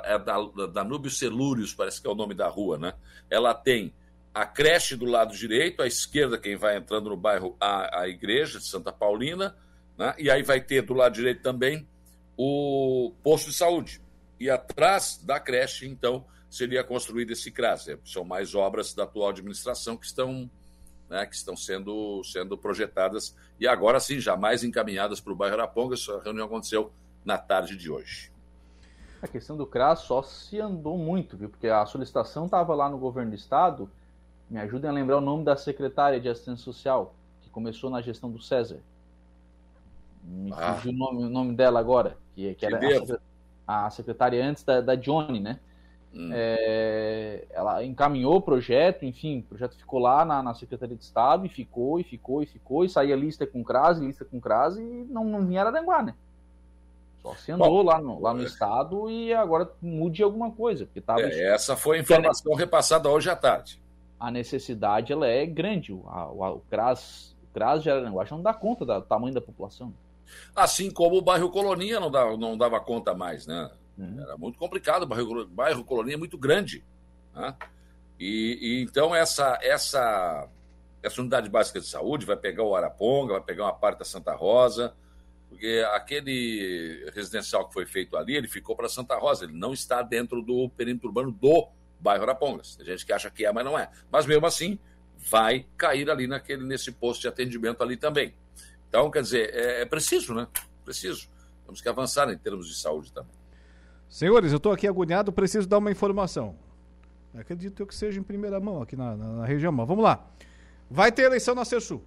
é da, Danúbio Celúrios, parece que é o nome da rua, né? Ela tem a creche do lado direito, à esquerda, quem vai entrando no bairro, a, a igreja de Santa Paulina, né? e aí vai ter do lado direito também o posto de saúde. E atrás da creche, então, seria construído esse CRAS. É, são mais obras da atual administração que estão, né, que estão sendo, sendo projetadas e agora sim, já mais encaminhadas para o bairro Araponga. Essa reunião aconteceu na tarde de hoje. A questão do CRAS só se andou muito, viu? Porque a solicitação estava lá no governo do estado. Me ajudem a lembrar o nome da secretária de assistência social, que começou na gestão do César. Me ah. fugiu o nome, o nome dela agora, que, que era a, a, secretária antes da, da Johnny, né? Hum. É, ela encaminhou o projeto, enfim, o projeto ficou lá na, na, Secretaria de Estado e ficou, e ficou, e ficou, e saía lista com CRAS, lista com CRAS, e não, não vinha Araranguá, né? Só se andou Bom, lá no, lá no é. estado e agora mude alguma coisa. Porque tava é, essa foi a informação a repassada hoje à tarde. A necessidade ela é grande. O, a, o, CRAS, o CRAS de Araranguá não dá conta do tamanho da população. Assim como o bairro Colonia não dava, não dava conta mais, né? Uhum. Era muito complicado, o bairro, bairro Colonia é muito grande. Né? E, e, então essa, essa, essa unidade básica de saúde vai pegar o Araponga, vai pegar uma parte da Santa Rosa, porque aquele residencial que foi feito ali, ele ficou para Santa Rosa, ele não está dentro do perímetro urbano do bairro Arapongas. Tem gente que acha que é, mas não é. Mas mesmo assim, vai cair ali naquele, nesse posto de atendimento ali também. Então, quer dizer, é, é preciso, né? Preciso. Temos que avançar em termos de saúde também. Senhores, eu estou aqui agoniado, preciso dar uma informação. Acredito eu que seja em primeira mão aqui na, na, na região, mas vamos lá. Vai ter eleição na Cersul.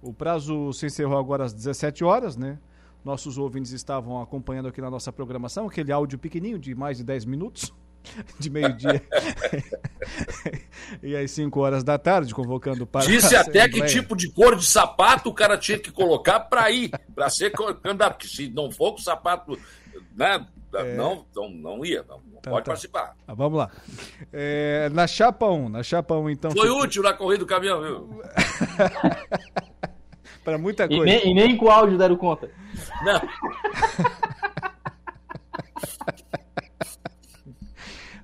O prazo se encerrou agora às 17 horas, né? Nossos ouvintes estavam acompanhando aqui na nossa programação, aquele áudio pequenininho de mais de 10 minutos, de meio-dia e às 5 horas da tarde, convocando para. Disse até que tipo de cor de sapato o cara tinha que colocar para ir, para ser candidato, porque se não for com sapato, né? É... Não, não, não ia, não, não tá, pode tá. participar. Ah, vamos lá. É, na chapa 1, na chapa 1, então. Foi útil na corrida do caminhão, viu? para muita E coisa. nem, e nem com o áudio deram conta. Não.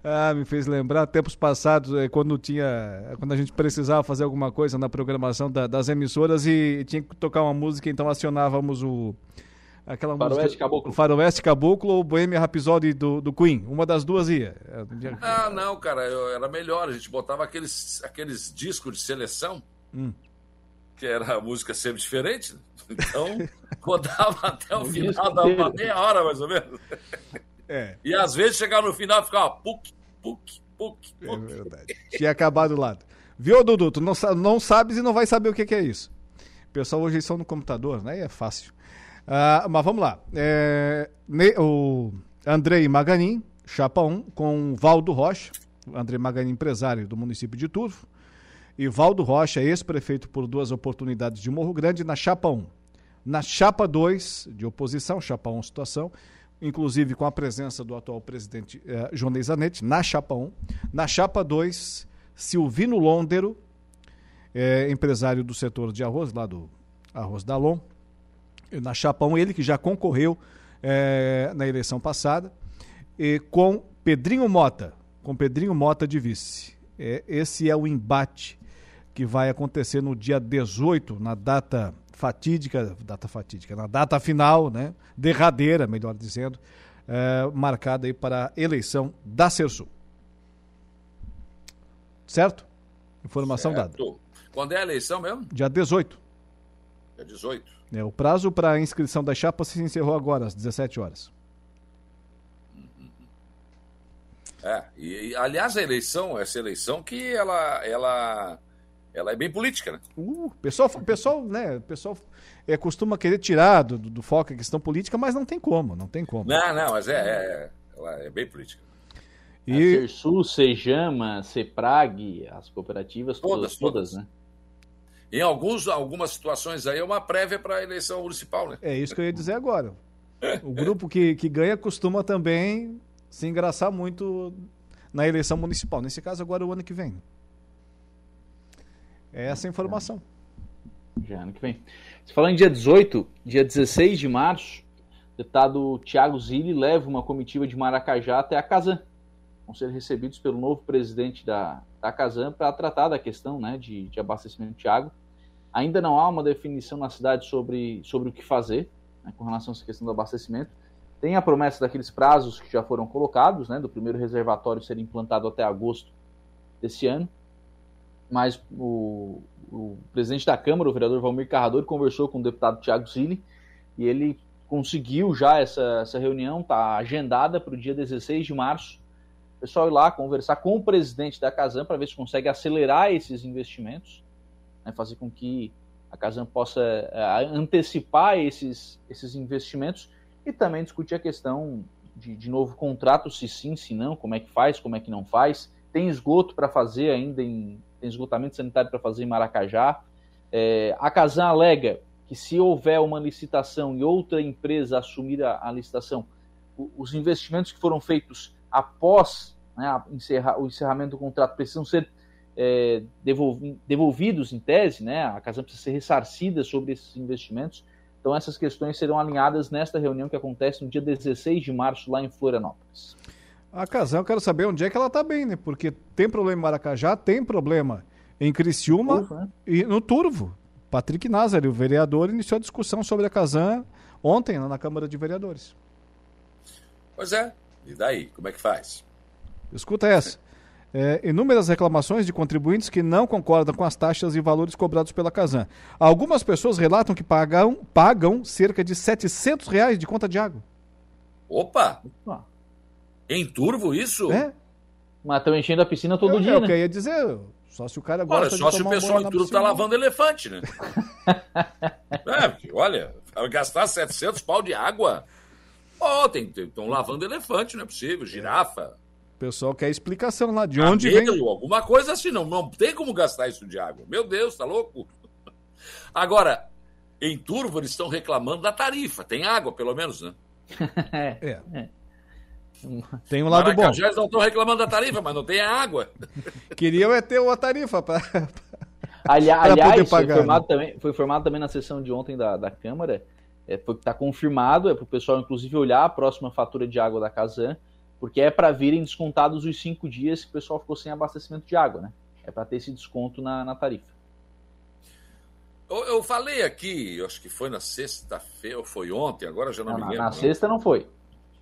Ah, me fez lembrar tempos passados, eh, quando tinha, quando a gente precisava fazer alguma coisa na programação da- das emissoras e tinha que tocar uma música, então acionávamos o aquela Faroeste música, Caboclo. o Faroeste Caboclo ou Bohemia Rhapsody do, do Queen, uma das duas ia. Ah, não, cara, eu- era melhor. A gente botava aqueles, aqueles discos de seleção, Hum. que era a música sempre diferente. né? Então, rodava até o final, dava uma meia hora mais ou menos. É. E às vezes chegava no final e ficava puk, puk, puk, É puk. verdade. Tinha acabado o lado. Viu, Dudu? Tu não, não sabes e não vai saber o que, que é isso. O pessoal hoje eles são no computador, né? E é fácil. Ah, mas vamos lá. É, o Andrei Maganin, chapa 1, com Valdo Rocha. Andrei Maganin, empresário do município de Turvo. E Valdo Rocha, ex-prefeito por duas oportunidades de Morro Grande, na chapa 1. Na chapa 2, de oposição, chapa 1, situação, inclusive com a presença do atual presidente eh, Johnny Zanetti, na chapa 1. Na chapa 2, Silvino Londero, eh, empresário do setor de arroz, lá do Arroz da Lom. E Na chapa 1, ele que já concorreu eh, na eleição passada, e com Pedrinho Mota, com Pedrinho Mota de vice. Eh, esse é o embate que vai acontecer no dia 18, na data fatídica, data fatídica, na data final, né, derradeira, melhor dizendo, eh, marcada aí para a eleição da Cersul. Certo? Informação dada. Certo. Quando é a eleição mesmo? Dia 18. É 18. Né, o prazo para a inscrição das chapas se encerrou agora, às 17 horas. É, e, e, aliás, a eleição, essa eleição que ela, ela, ela é bem política, né? O pessoal, o pessoal, né, pessoal é, costuma querer tirar do, do foco a questão política, mas não tem como, não tem como. Não, não, mas é, é, ela é bem política. A Sersul, Sejama, Ceprag, as cooperativas, todas, Todas, todas, todas. né? Em alguns, algumas situações aí é uma prévia para a eleição municipal, né? É isso que eu ia dizer agora. O grupo que, que ganha costuma também se engraçar muito na eleição municipal. Nesse caso, agora o ano que vem. É essa a informação. Já ano que vem. Você falando em dia 18, dia 16 de março, o deputado Tiago Zilli leva uma comitiva de Maracajá até a Casan. Vão ser recebidos pelo novo presidente da, da Casan para tratar da questão né, de, de abastecimento de água. Ainda não há uma definição na cidade sobre, sobre o que fazer né, com relação a essa questão do abastecimento. Tem a promessa daqueles prazos que já foram colocados, né, do primeiro reservatório ser implantado até agosto desse ano. Mas o, o presidente da Câmara, o vereador Valmir Carrador, conversou com o deputado Tiago Zilli e ele conseguiu já essa, essa reunião, está agendada para o dia 16 de março. O pessoal ir lá conversar com o presidente da Casan para ver se consegue acelerar esses investimentos, né, fazer com que a Casan possa é, antecipar esses, esses investimentos e também discutir a questão de, de novo contrato, se sim, se não, como é que faz, como é que não faz. Tem esgoto para fazer ainda, em, tem esgotamento sanitário para fazer em Maracajá. É, a Casan alega que se houver uma licitação e outra empresa assumir a, a licitação, o, os investimentos que foram feitos após né, o encerramento do contrato precisam ser é, devolv, devolvidos em tese, né? A Casan precisa ser ressarcida sobre esses investimentos. Então essas questões serão alinhadas nesta reunião que acontece no dia 16 de março lá em Florianópolis. A Casan, eu quero saber onde é que ela está bem, né? Porque tem problema em Maracajá, tem problema em Criciúma Turvo, né? e no Turvo. Patrick Nazari, o vereador, iniciou a discussão sobre a Casan ontem na Câmara de Vereadores. Pois é. E daí? Como é que faz? Escuta essa. É, inúmeras reclamações de contribuintes que não concordam com as taxas e valores cobrados pela Casan. Algumas pessoas relatam que pagam, pagam cerca de 700 reais de conta de água. Opa! Em turvo isso? É. Mas estão enchendo a piscina todo eu, dia, é né? o que eu ia dizer. Só se o cara gosta Olha, só se o um pessoal em turvo tá piscina. lavando elefante, né? é, porque, olha, gastar 700 pau de água. Ó, oh, estão lavando elefante, não é possível. Girafa. O pessoal quer explicação lá de onde Camelo, vem. alguma coisa assim, não, não tem como gastar isso de água. Meu Deus, tá louco? Agora, em Turvo eles estão reclamando da tarifa. Tem água, pelo menos, né? é. é. Tem um lado Maracajá, bom. eles não estão reclamando da tarifa, mas não tem água. Queriam é ter uma tarifa para Ali, aliás, foi formado, também, foi formado também na sessão de ontem da, da Câmara, é, foi está confirmado, é para o pessoal inclusive olhar a próxima fatura de água da Casan, porque é para virem descontados os cinco dias que o pessoal ficou sem abastecimento de água, né? É para ter esse desconto na, na tarifa. Eu, eu, falei aqui, acho que foi na sexta-feira, ou foi ontem, agora já não, não me lembro. Na, na sexta não foi.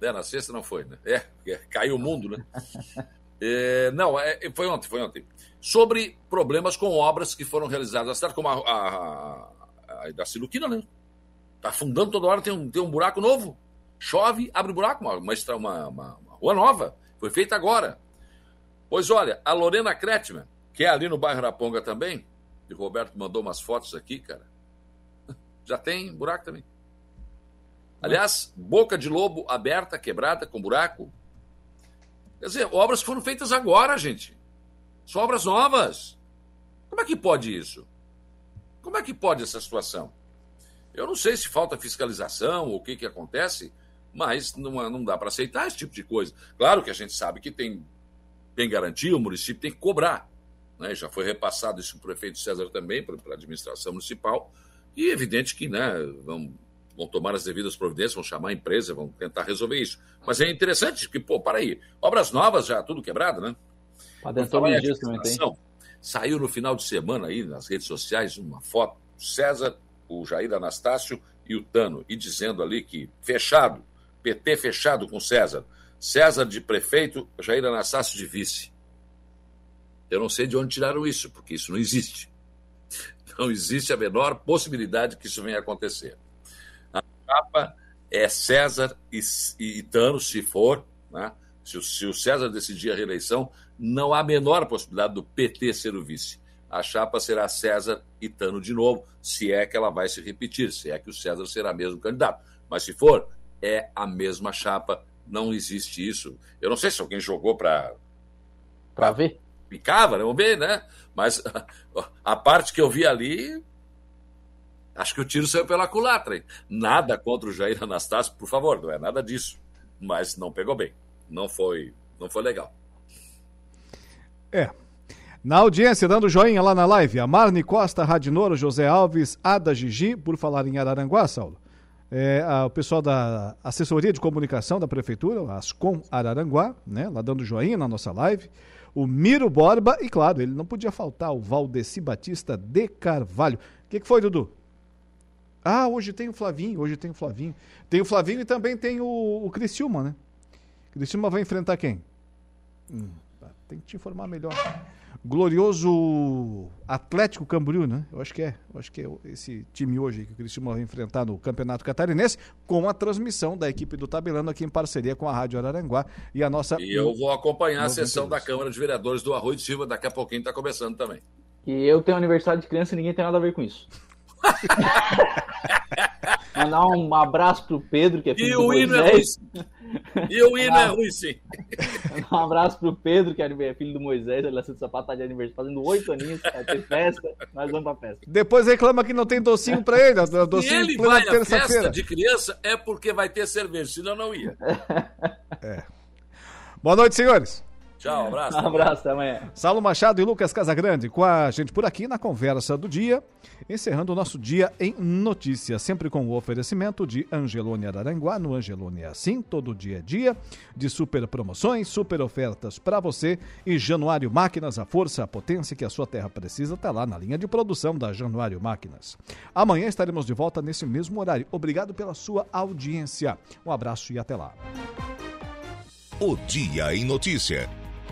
É, na sexta não foi, né? É, é caiu o mundo, né? é, não, é, foi ontem, foi ontem. Sobre problemas com obras que foram realizadas na cidade, como a, a, a, a da Siluquina, né? Tá afundando toda hora, tem um, tem um buraco novo. Chove, abre buraco, uma, uma, uma, uma rua nova. Foi feita agora. Pois olha, a Lorena Kretman, que é ali no bairro Araponga também, e o Roberto mandou umas fotos aqui, cara. Já tem buraco também. Aliás, boca de lobo aberta, quebrada, com buraco. Quer dizer, obras foram feitas agora, gente. São obras novas. Como é que pode isso? Como é que pode essa situação? Eu não sei se falta fiscalização ou o que, que acontece, mas não, não dá para aceitar esse tipo de coisa. Claro que a gente sabe que tem, tem garantia, o município tem que cobrar. Né? Já foi repassado isso para o prefeito César também, para a administração municipal, e é evidente que né, vão, vão tomar as devidas providências, vão chamar a empresa, vão tentar resolver isso. Mas é interessante que, pô, para aí, obras novas já, tudo quebrado, né? Dias também tem. Saiu no final de semana aí nas redes sociais uma foto, César o Jair Anastácio e o Tano, e dizendo ali que fechado, PT fechado com César, César de prefeito, Jair Anastácio de vice. Eu não sei de onde tiraram isso, porque isso não existe. Não existe a menor possibilidade que isso venha a acontecer. A capa é César e, e Tano, se for, né? se, o, se o César decidir a reeleição, não há a menor possibilidade do PT ser o vice a chapa será César e Tano de novo, se é que ela vai se repetir, se é que o César será mesmo candidato. Mas se for, é a mesma chapa, não existe isso. Eu não sei se alguém jogou para. Para ver? Picava, né? Vamos ver, né? Mas a parte que eu vi ali. Acho que o tiro saiu pela culatra. Hein? Nada contra o Jair Anastácio, por favor, não é nada disso. Mas não pegou bem. Não foi, não foi legal. É, na audiência, dando joinha lá na live, a Marne Costa, Radinoro, José Alves, Ada Gigi, por falar em Araranguá, Saulo. É, a, o pessoal da assessoria de comunicação da prefeitura, Ascom Araranguá, né, lá dando joinha na nossa live. O Miro Borba e, claro, ele não podia faltar, o Valdeci Batista de Carvalho. O que, que foi, Dudu? Ah, hoje tem o Flavinho, hoje tem o Flavinho. Tem o Flavinho e também tem o, o Criciúma, né? Criciúma vai enfrentar quem? Hum, tem que te informar melhor glorioso Atlético Camboriú, né? Eu acho que é, eu acho que é esse time hoje que o Cristiano vai enfrentar no Campeonato Catarinense, com a transmissão da equipe do Tabelando aqui em parceria com a Rádio Araranguá e a nossa. E eu vou acompanhar a sessão da Câmara de Vereadores do Arroio de Silva, daqui a pouquinho está começando também. E eu tenho aniversário de criança e ninguém tem nada a ver com isso. Mandar um abraço pro Pedro, que é filho e do o hino é ruim. E o hino é ruim, sim. Um abraço pro Pedro, que é filho do Moisés, ele nasceu de sapato tá de aniversário, fazendo oito aninhos, vai ter festa, nós vamos pra festa. Depois reclama que não tem docinho pra ele, docinho Se ele vai à festa de criança, é porque vai ter cerveja, senão não ia. É. Boa noite, senhores. Tchau, um abraço. Um abraço, até amanhã. Saulo Machado e Lucas Casagrande com a gente por aqui na conversa do dia, encerrando o nosso dia em notícias, sempre com o oferecimento de Angelone Araranguá. No Angelone é assim, todo dia é dia, de super promoções, super ofertas para você. E Januário Máquinas, a força, a potência que a sua terra precisa, está lá na linha de produção da Januário Máquinas. Amanhã estaremos de volta nesse mesmo horário. Obrigado pela sua audiência. Um abraço e até lá. O Dia em Notícia